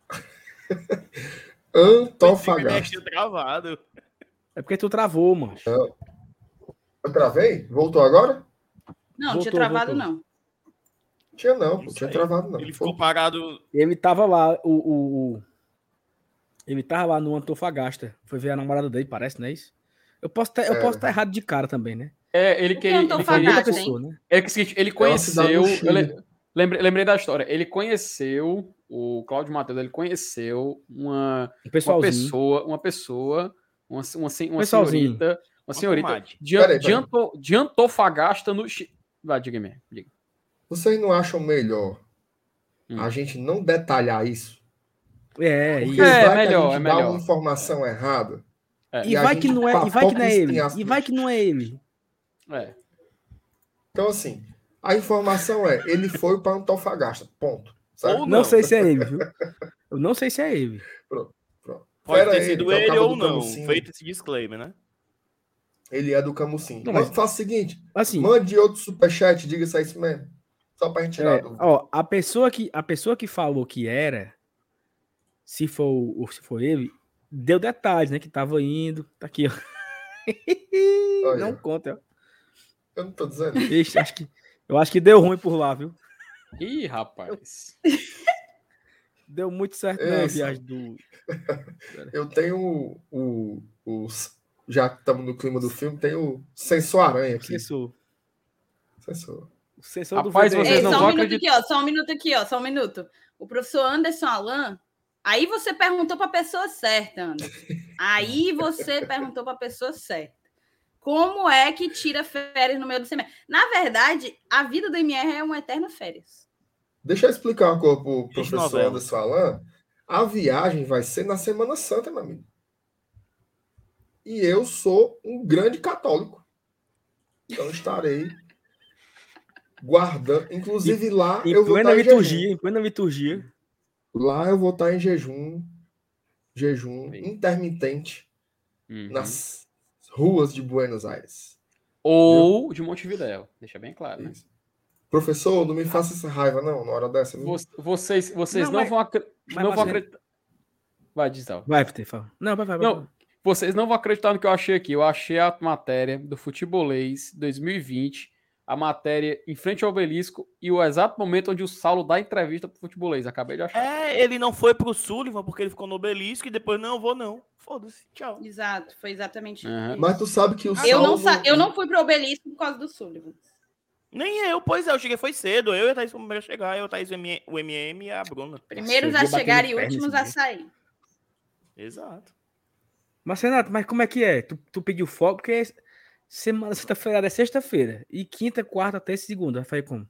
Antofagasta. Travado. É porque tu travou, mano. Eu travei? Voltou agora? Não, Voltou, tinha travado, voltou. não. Tinha não, Não tinha travado não. Ele Foi- ficou parado. Ele tava lá, o, o, o- Ele tava lá no Antofagasta. Foi ver a namorada dele, parece, não é isso? Eu posso estar eu É. posso estar errado de cara também, né? É, ele O que que ele, eu ele, Ele foi pessoa, né? É que é o seguinte, ele uma cidade conheceu. eu le- lembrei, lembrei da história. Ele conheceu, o Cláudio Matheus, ele conheceu uma, Um uma pessoa, uma pessoa, uma, uma, uma senhorita, uma senhorita de, Peraí, de. Anto- de Antofagasta no Chile. Vai, diga me diga. Vocês não acham melhor Hum. a gente não detalhar isso? É, Porque e, É, vai melhor, é gente dá melhor. uma informação errada. É, e e vai que não é, e vai que não é ele. E vai que não é ele. é. Então, assim, a informação é, ele foi para Antofagasta, ponto. Certo? Ou Não, Não. sei se é ele, viu? Eu não sei se é ele. Pode Era ter ele, sido é ele ou não. Camusim. Feito esse disclaimer, né? Ele é do Camusim. Não, Mas mas- faça o seguinte, Assim, mande outro superchat, diga se é isso mesmo. Só pra gente tirar é, a dúvida. ó, a pessoa que a pessoa que falou que era, se for o- se for ele, deu detalhes, né? Que tava indo, tá aqui, ó. Olha. Não conta, ó. Eu não tô dizendo. Ixi, acho que eu acho que deu ruim por lá, viu? Ih, rapaz. Deu muito certo a Esse. viagem do Eu tenho o. o, o- já que estamos no clima do filme, tem o Sensor Aranha aqui. sensor. Sensor. O sensor Rapaz, do vocês Ei, não só um minuto acreditar. aqui, ó. Só um minuto aqui, ó. Só um minuto. O professor Anderson Alan. Aí você perguntou para a pessoa certa, Anderson. Aí você perguntou para a pessoa certa. Como é que tira férias no meio do semestre? Na verdade, a vida do MR é uma eterna férias. Deixa eu explicar uma coisa pro Fiz professor. Anderson Alan. A viagem vai ser na Semana Santa, meu amigo. E eu sou um grande católico. Então estarei guardando. Inclusive lá Em eu vou plena estar em liturgia, jejum. em plena liturgia. Lá eu vou estar em jejum. Jejum Sim. intermitente Uhum. nas ruas de Buenos Aires. Ou de Montevidéu, deixa bem claro, né? Isso. Professor, não me faça essa raiva, não, na hora dessa. viu? Vo- Vocês, vocês Não, não, mas- vão, acre- não vão acreditar. Vai, diz. Vai, Peter, fala. Não, vai, vai, vai. Não, vocês não vão acreditar no que eu achei aqui. Eu achei a matéria do Futebolês 2020, a matéria em frente ao obelisco e o exato momento onde o Saulo dá entrevista pro Futebolês. Acabei de achar. É, ele não foi pro Sullivan porque ele ficou no obelisco e depois não vou não. Foda-se, tchau. Exato, foi exatamente isso. Mas tu sabe que o eu, não Saulo- sa- eu não fui pro obelisco por causa do Sullivan. Nem eu, pois é, eu cheguei foi cedo. Eu e a Thaís fomos primeiro a chegar, eu, a Thaís, o MM o MM e a Bruna. Primeiros eu a chegar e últimos esse a dia. sair. Exato. Mas, Renato, mas como é que é? Tu, tu pediu folga porque semana, sexta-feira é sexta-feira. E quinta, quarta, e segunda. Vai fazer como?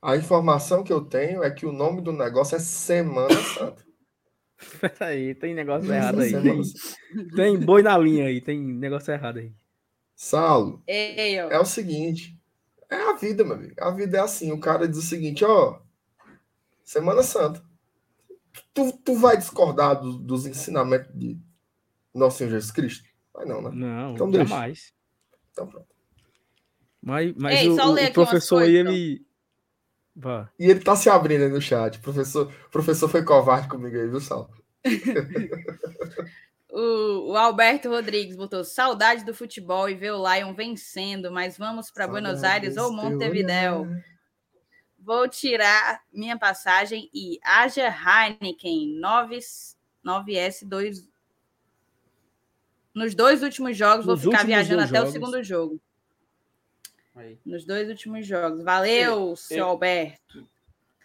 A informação que eu tenho é que o nome do negócio é Semana Santa. Peraí, tem negócio errado aí. Tem, tem boi na linha aí, tem negócio errado aí. Saulo, Ei, é o seguinte. É a vida, meu amigo. A vida é assim. O cara diz o seguinte, ó. Semana Santa. Tu, tu vai discordar do- dos ensinamentos de Nosso Senhor Jesus Cristo? Vai não, né? Não, Então deixa. Então pronto. Mas, mas Ei, o, o- ler o aqui umas professor aí, ele. Vá. E ele tá se abrindo aí no chat. Professor, professor foi covarde comigo aí, viu, Sal? O, o Alberto Rodrigues botou saudade do futebol e ver o Lion vencendo, mas vamos para Buenos Aires ou Montevidéu. Vou tirar minha passagem e haja Heineken 9, 9S2. Nos dois últimos jogos, Nos vou ficar viajando até o jogos. segundo jogo. Aí. Nos dois últimos jogos. Valeu, seu eu- Alberto.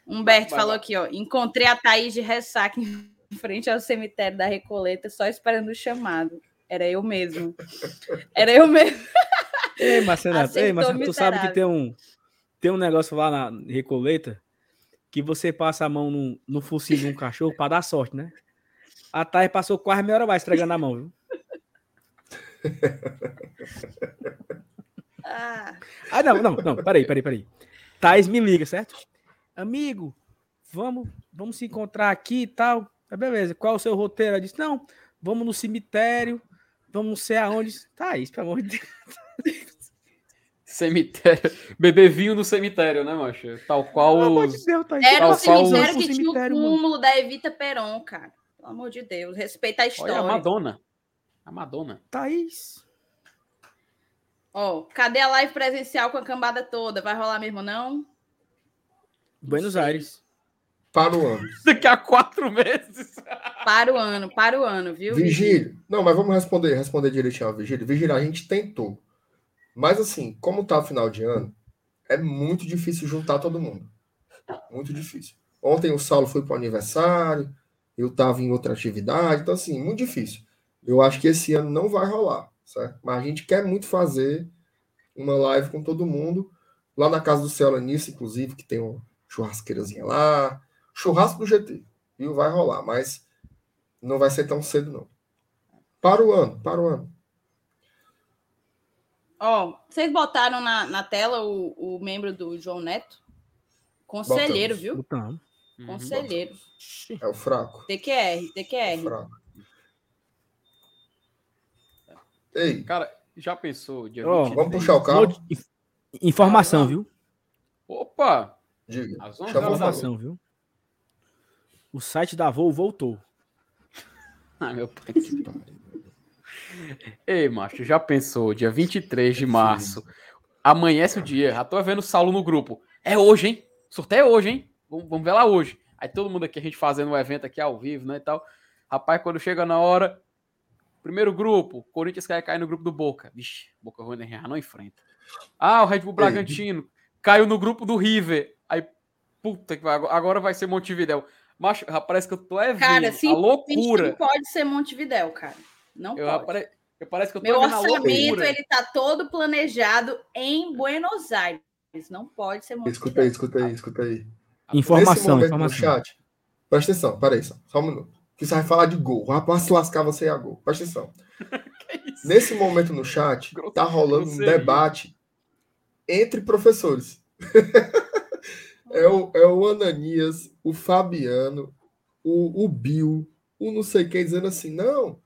Humberto Vai, falou vai. aqui, ó. Encontrei a Thaís de ressaca em frente ao cemitério da Recoleta, só esperando o chamado. Era eu mesmo. Era eu mesmo. Ei, Marcenato, ei, Marcenato, tu sabe que tem um, tem um negócio lá na Recoleta que você passa a mão no, no focinho de um cachorro pra dar sorte, né? A Thay passou quase meia hora mais entregando a mão, viu? Ah, Ah, não, não, não, peraí, peraí, peraí. Thais me liga, certo? Amigo, vamos, vamos se encontrar aqui e tal. Ah, beleza, qual é o seu roteiro? Ela disse, não, vamos no cemitério, vamos não sei aonde. Thaís, pelo amor de Deus. Cemitério. Beber vinho no cemitério, né, macho? Tal qual Pelo os. de Deus, Thaís. era qual anos cemitério que tinha o cemitério, mano. da Evita Peron, cara. Pelo amor de Deus, respeita a Olha história. a Madonna. A Madonna. Thaís. Ó, cadê a live presencial com a cambada toda? Vai rolar mesmo, não? Buenos. Aires. Para o ano. Daqui a quatro meses. Para o ano, para o ano, viu? Vigílio. Não, mas vamos responder, responder direitinho ao Vigílio. Vigílio, a gente tentou. Mas assim, como tá o final de ano, é muito difícil juntar todo mundo. Muito difícil. Ontem o Saulo foi para o aniversário, eu estava em outra atividade, então assim, muito difícil. Eu acho que esse ano não vai rolar, certo? Mas a gente quer muito fazer uma live com todo mundo, lá na casa do Céu nisso, inclusive, que tem uma churrasqueirazinha lá, churrasco do GT, viu? Vai rolar, mas não vai ser tão cedo, não. Para o ano, para o ano. Ó, vocês botaram na, na tela o, o membro do João Neto? Conselheiro, Botamos. viu? Botamos. Conselheiro. É o fraco. TQR, TQR. fraco. Ei, Cara, já pensou? Dia Ó, 23? vamos puxar o carro? Informação, viu? Opa! Diga. Às 11 Chama horas o da Fábio. Informação, viu? O site da Voo voltou. Ah, meu pai. que pariu. Ei, macho, já pensou? Dia 23 de março. Amanhece o dia. Já tô vendo o Saulo no grupo. É hoje, hein? Sorteio é hoje, hein? Vamos, vamos ver lá hoje. Aí todo mundo aqui, a gente fazendo o evento aqui ao vivo, né? E tal. Rapaz, quando chega na hora. Primeiro grupo, Corinthians quer cair no grupo do Boca. Vixe, Boca Ruim já não enfrenta. Ah, o Red Bull Bragantino caiu no grupo do River. Aí, puta que vai, agora vai ser Montevidéu. Macho, parece que eu tô é Cara, a sim, loucura. Não pode ser Montevidéu, cara. Não Eu, pode. apare... eu parece que eu tô Meu a orçamento, ele tá todo planejado em Buenos Aires. Não pode ser Escuta Montevidéu. aí, escuta aí, escuta aí. Informação, informação. chat, presta atenção, peraí, só, só um minuto. Que você vai falar de gol. O rapaz se lascar você é a gol. Presta atenção. Nesse momento no chat, Grosso- tá rolando um debate entre professores. é, o, é o Ananias, o Fabiano, o, o Bill, o não sei quem dizendo assim, não,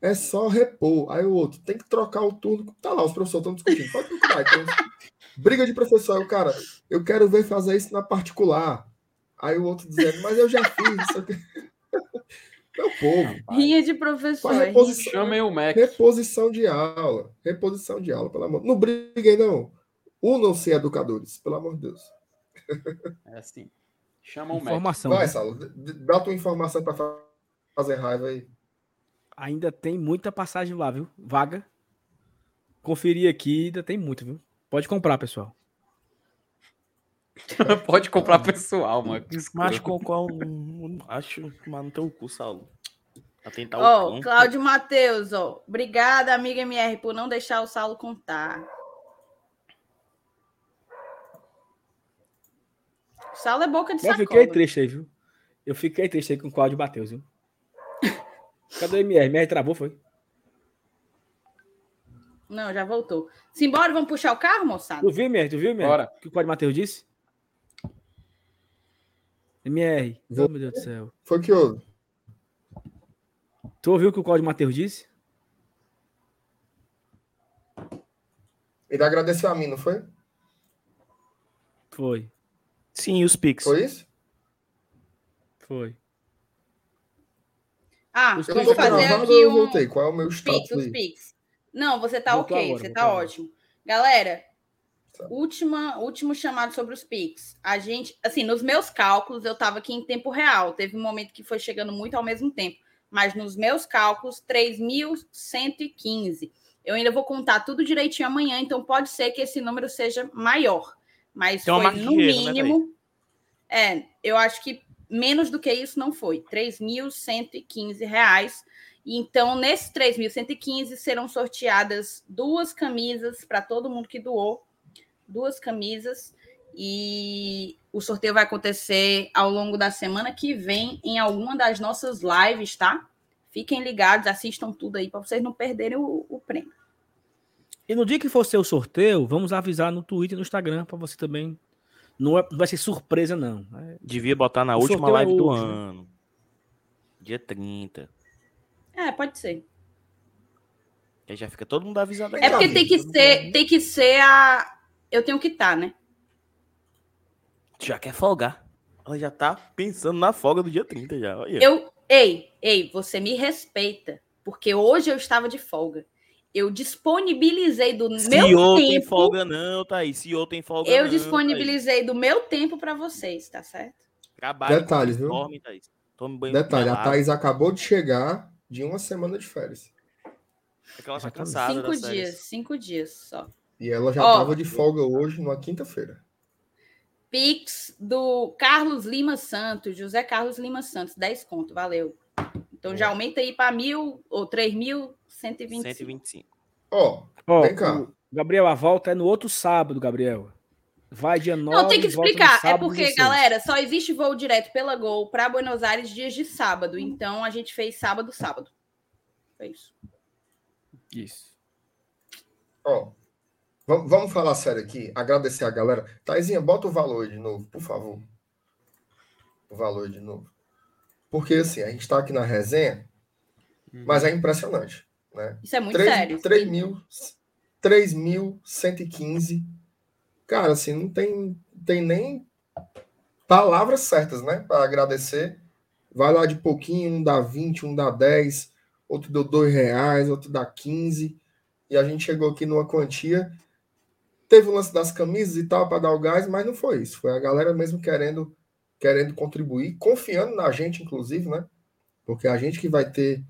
é só repor. Aí o outro, tem que trocar o turno. Tá lá, os professores estão discutindo. Pode procurar. Então, briga de professor. Aí o cara, eu quero ver fazer isso na particular. Aí o outro dizendo, mas eu já fiz isso aqui. Meu povo, Rinha de professor. reposição, Chamem o Mac. reposição de aula. Reposição de aula, pelo amor. Não briguem, não. Unam-se educadores, pelo amor de Deus. É assim. Chama o Mac. Informação. Vai, viu? Saulo, dá tua informação para fazer raiva aí. Ainda tem muita passagem lá, viu? Vaga. Conferir aqui, ainda tem muito, viu? Pode comprar, pessoal. Pode comprar pessoal, mano. Que Mas escroto. qual, acho que no teu cu, Saulo. Pra tentar o. Cláudio Matheus, ó. Obrigada, amiga MR, por não deixar o Saulo contar. O Saulo é boca de Eu sacola. fiquei triste aí, viu? Eu fiquei triste aí com o Cláudio Matheus, viu? Cadê o MR? MR travou, foi? Não, já voltou. Simbora, vamos puxar o carro, moçada? Tu viu, MR? Tu viu, MR? Bora. O que o Cláudio Matheus disse? MR, Vou... oh, meu Deus do céu. Foi que houve? Tu ouviu o que o Cláudio Mateus disse? Ele agradeceu a mim, não foi? Foi. Sim, os Pix. Foi isso? Foi. Ah, vamos fazer não, aqui eu um... voltei. Qual é o meu status Pix, Não, você tá Voltou ok, agora, você tá agora. ótimo. Galera, Tá. última, último chamado sobre os Pix. A gente, assim, nos meus cálculos, eu tava aqui em tempo real. Teve um momento que foi chegando muito ao mesmo tempo. Mas nos meus cálculos, 3.115. Eu ainda vou contar tudo direitinho amanhã, então pode ser que esse número seja maior. Mas Tem uma foi no né, mínimo. é, eu acho que menos do que isso não foi. 3.115 reais. Então, nesses 3.115 serão sorteadas duas camisas para todo mundo que doou. Duas camisas. E o sorteio vai acontecer ao longo da semana que vem em alguma das nossas lives, tá? Fiquem ligados, assistam tudo aí para vocês não perderem o, o prêmio. E no dia que for ser o sorteio, vamos avisar no Twitter e no Instagram para você também. Não, é- não vai ser surpresa, não. É- Devia botar na O última é live do hoje, né? ano. Dia 30. É, pode ser. Aí já fica todo mundo avisado É porque tem que ser, tem que ser a. Eu tenho que estar, né? Já quer folgar. Ela já tá pensando na folga do dia 30 já. Olha. Eu, ei, ei, você me respeita, porque hoje eu estava de folga. Eu disponibilizei do meu CEO tem tempo. folga não, Thaís. CEO tem folga Eu não, disponibilizei do meu tempo para vocês, tá certo? Thaís. Trabalhe, Detalhes, viu? Dorme, Thaís. Tome banho Detalhe, a. Thaís acabou de chegar de uma semana de férias. É que ela tá cansada cinco dias, cinco dias só. E ela já estava de folga hoje, numa quinta-feira. Pix do Carlos Lima Santos, José Carlos Lima Santos, 10 conto, valeu. Então já aumenta aí para mil ou 3.125. 125. Ó, Ó, Vem cá. o- Gabriel, a volta é no outro sábado, Gabriel. Vai dia 9. Não, tem que explicar. É porque, 16. galera, só existe voo direto pela Gol para Buenos Aires dias de sábado. Então a gente fez sábado, sábado. Foi isso. Isso. ó. Vamos, vamos falar sério aqui. Agradecer a galera. Taizinha, bota o valor aí de novo, por favor. O valor aí de novo. Porque assim, a gente está aqui na resenha, mas é impressionante. Né? Isso é muito 3, sério. 3 mil, 3.115. Cara, assim, não tem, tem nem palavras certas, né? Para agradecer. Vai lá de pouquinho, um dá 20, um dá 10, outro deu 2 reais, outro dá 15. E a gente chegou aqui numa quantia. Teve o lance das camisas e tal para dar o gás, mas não foi isso. Foi a galera mesmo querendo, querendo contribuir, confiando na gente, inclusive, né? Porque é a gente que vai ter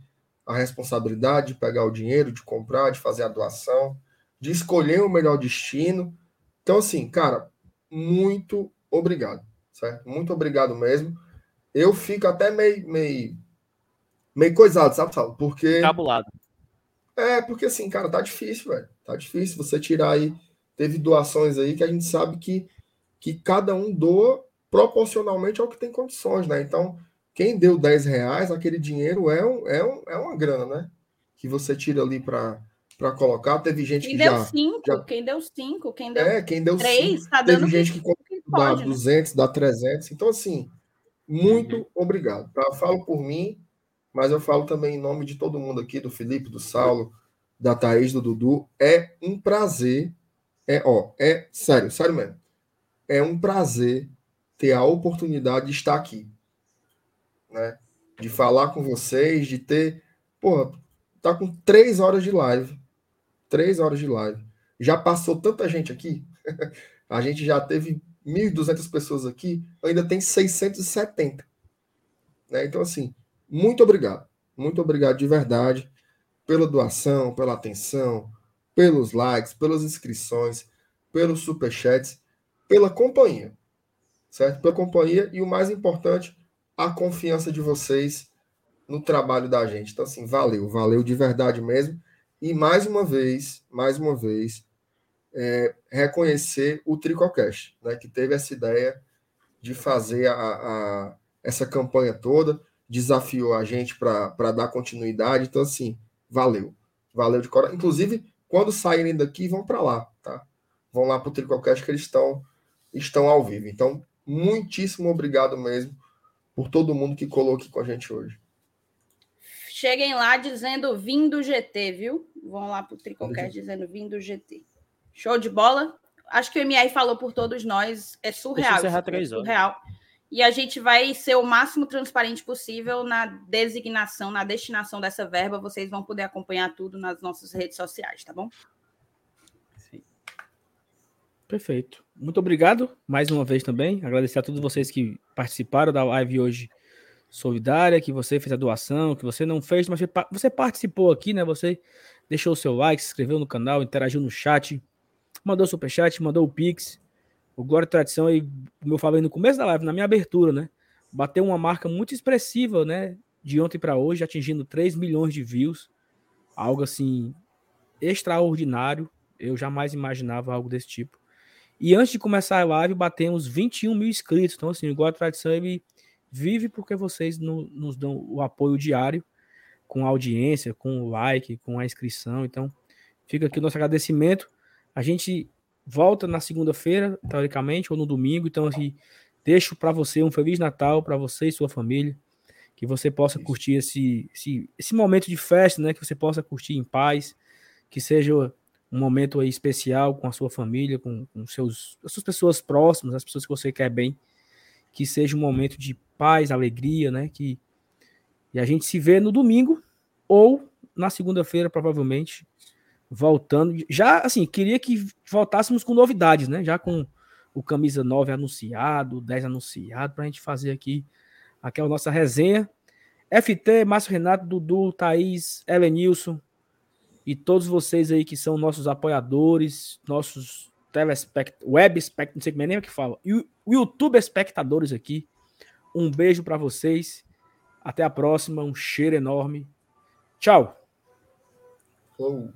a responsabilidade de pegar o dinheiro, de comprar, de fazer a doação, de escolher o melhor destino. Então, assim, cara, muito obrigado, certo? Muito obrigado mesmo. Eu fico até meio, meio, meio coisado, sabe, Saulo? Porque. Cabulado. É, porque assim, cara, tá difícil, velho. Tá difícil você tirar aí. Teve doações aí que a gente sabe que, que cada um doa proporcionalmente ao que tem condições, né? Então, quem deu 10 reais, aquele dinheiro é, um, é, um, é uma grana, né? Que você tira ali para colocar. Teve gente Quem que deu já. cinco, já- quem deu cinco, quem deu É, quem deu três, cinco. tá Teve dando gente que, que dá pode, né? 200, dá 300. Então, assim, muito obrigado. Tá? Falo por mim, mas eu falo também em nome de todo mundo aqui, do Felipe, do Saulo, da Thaís, do Dudu. É um prazer. É, ó, é sério, sério mesmo. É um prazer ter a oportunidade de estar aqui. Né? De falar com vocês, de ter. Porra, tá com três horas de live. Três horas de live. Já passou tanta gente aqui. a gente já teve 1.200 pessoas aqui, ainda tem 670. Né? Então, assim, muito obrigado. Muito obrigado de verdade pela doação, pela atenção, pelos likes, pelas inscrições, pelos superchats, pela companhia. Certo? Pela companhia e o mais importante, a confiança de vocês no trabalho da gente. Então, assim, valeu, valeu de verdade mesmo. E mais uma vez, mais uma vez, é, reconhecer o Tricocast, né, que teve essa ideia de fazer a, a- essa campanha toda, desafiou a gente para dar continuidade. Então, assim, valeu. Valeu de coração. Inclusive, quando saírem daqui, vão para lá, tá? Vão lá para o Tricocast que eles estão, estão ao vivo. Então, muitíssimo obrigado mesmo por todo mundo que colou aqui com a gente hoje. Cheguem lá dizendo vim do GT, viu? Vão lá pro Tricocast dizendo vim do GT. Show de bola. Acho que o MR falou por todos nós. É surreal. Deixa eu encerrar isso é surreal. E a gente vai ser o máximo transparente possível na designação, na destinação dessa verba. Vocês vão poder acompanhar tudo nas nossas redes sociais, tá bom? Perfeito. Muito obrigado mais uma vez também. Agradecer a todos vocês que participaram da live hoje solidária, que você fez a doação, que você não fez, mas você pa- você participou aqui, né? Você deixou o seu like, se inscreveu no canal, interagiu no chat, mandou superchat, mandou o Pix. O Glória e Tradição aí, como eu falei no começo da live, na minha abertura, né? Bateu uma marca muito expressiva, né? De ontem para hoje, atingindo 3 milhões de views. Algo assim extraordinário. Eu jamais imaginava algo desse tipo. E antes de começar a live, batemos 21 mil inscritos. Então, assim, o Glória e Tradição ele vive porque vocês no- nos dão o apoio diário, com audiência, com o like, com a inscrição. Então, fica aqui o nosso agradecimento. A gente volta na segunda-feira, teoricamente, ou no domingo. Então, assim, deixo para você um Feliz Natal, para você e sua família. Que você possa curtir esse, esse, esse momento de festa, né? Que você possa curtir em paz. Que seja um momento aí especial com a sua família, com, com seus, as suas pessoas próximas, as pessoas que você quer bem. Que seja um momento de paz, alegria, né? Que, e a gente se vê no domingo ou na segunda-feira, provavelmente, voltando. Já, assim, queria que voltássemos com novidades, né? Já com o camisa 9 anunciado, o 10 anunciado, para a gente fazer aqui aquela nossa resenha. FT, Márcio Renato, Dudu, Thaís, Elenilson e todos vocês aí que são nossos apoiadores, nossos telespect... web espect... não sei como é nem o que fala, e YouTube espectadores aqui. Um beijo para vocês. Até a próxima. Um cheiro enorme. Tchau. Flow.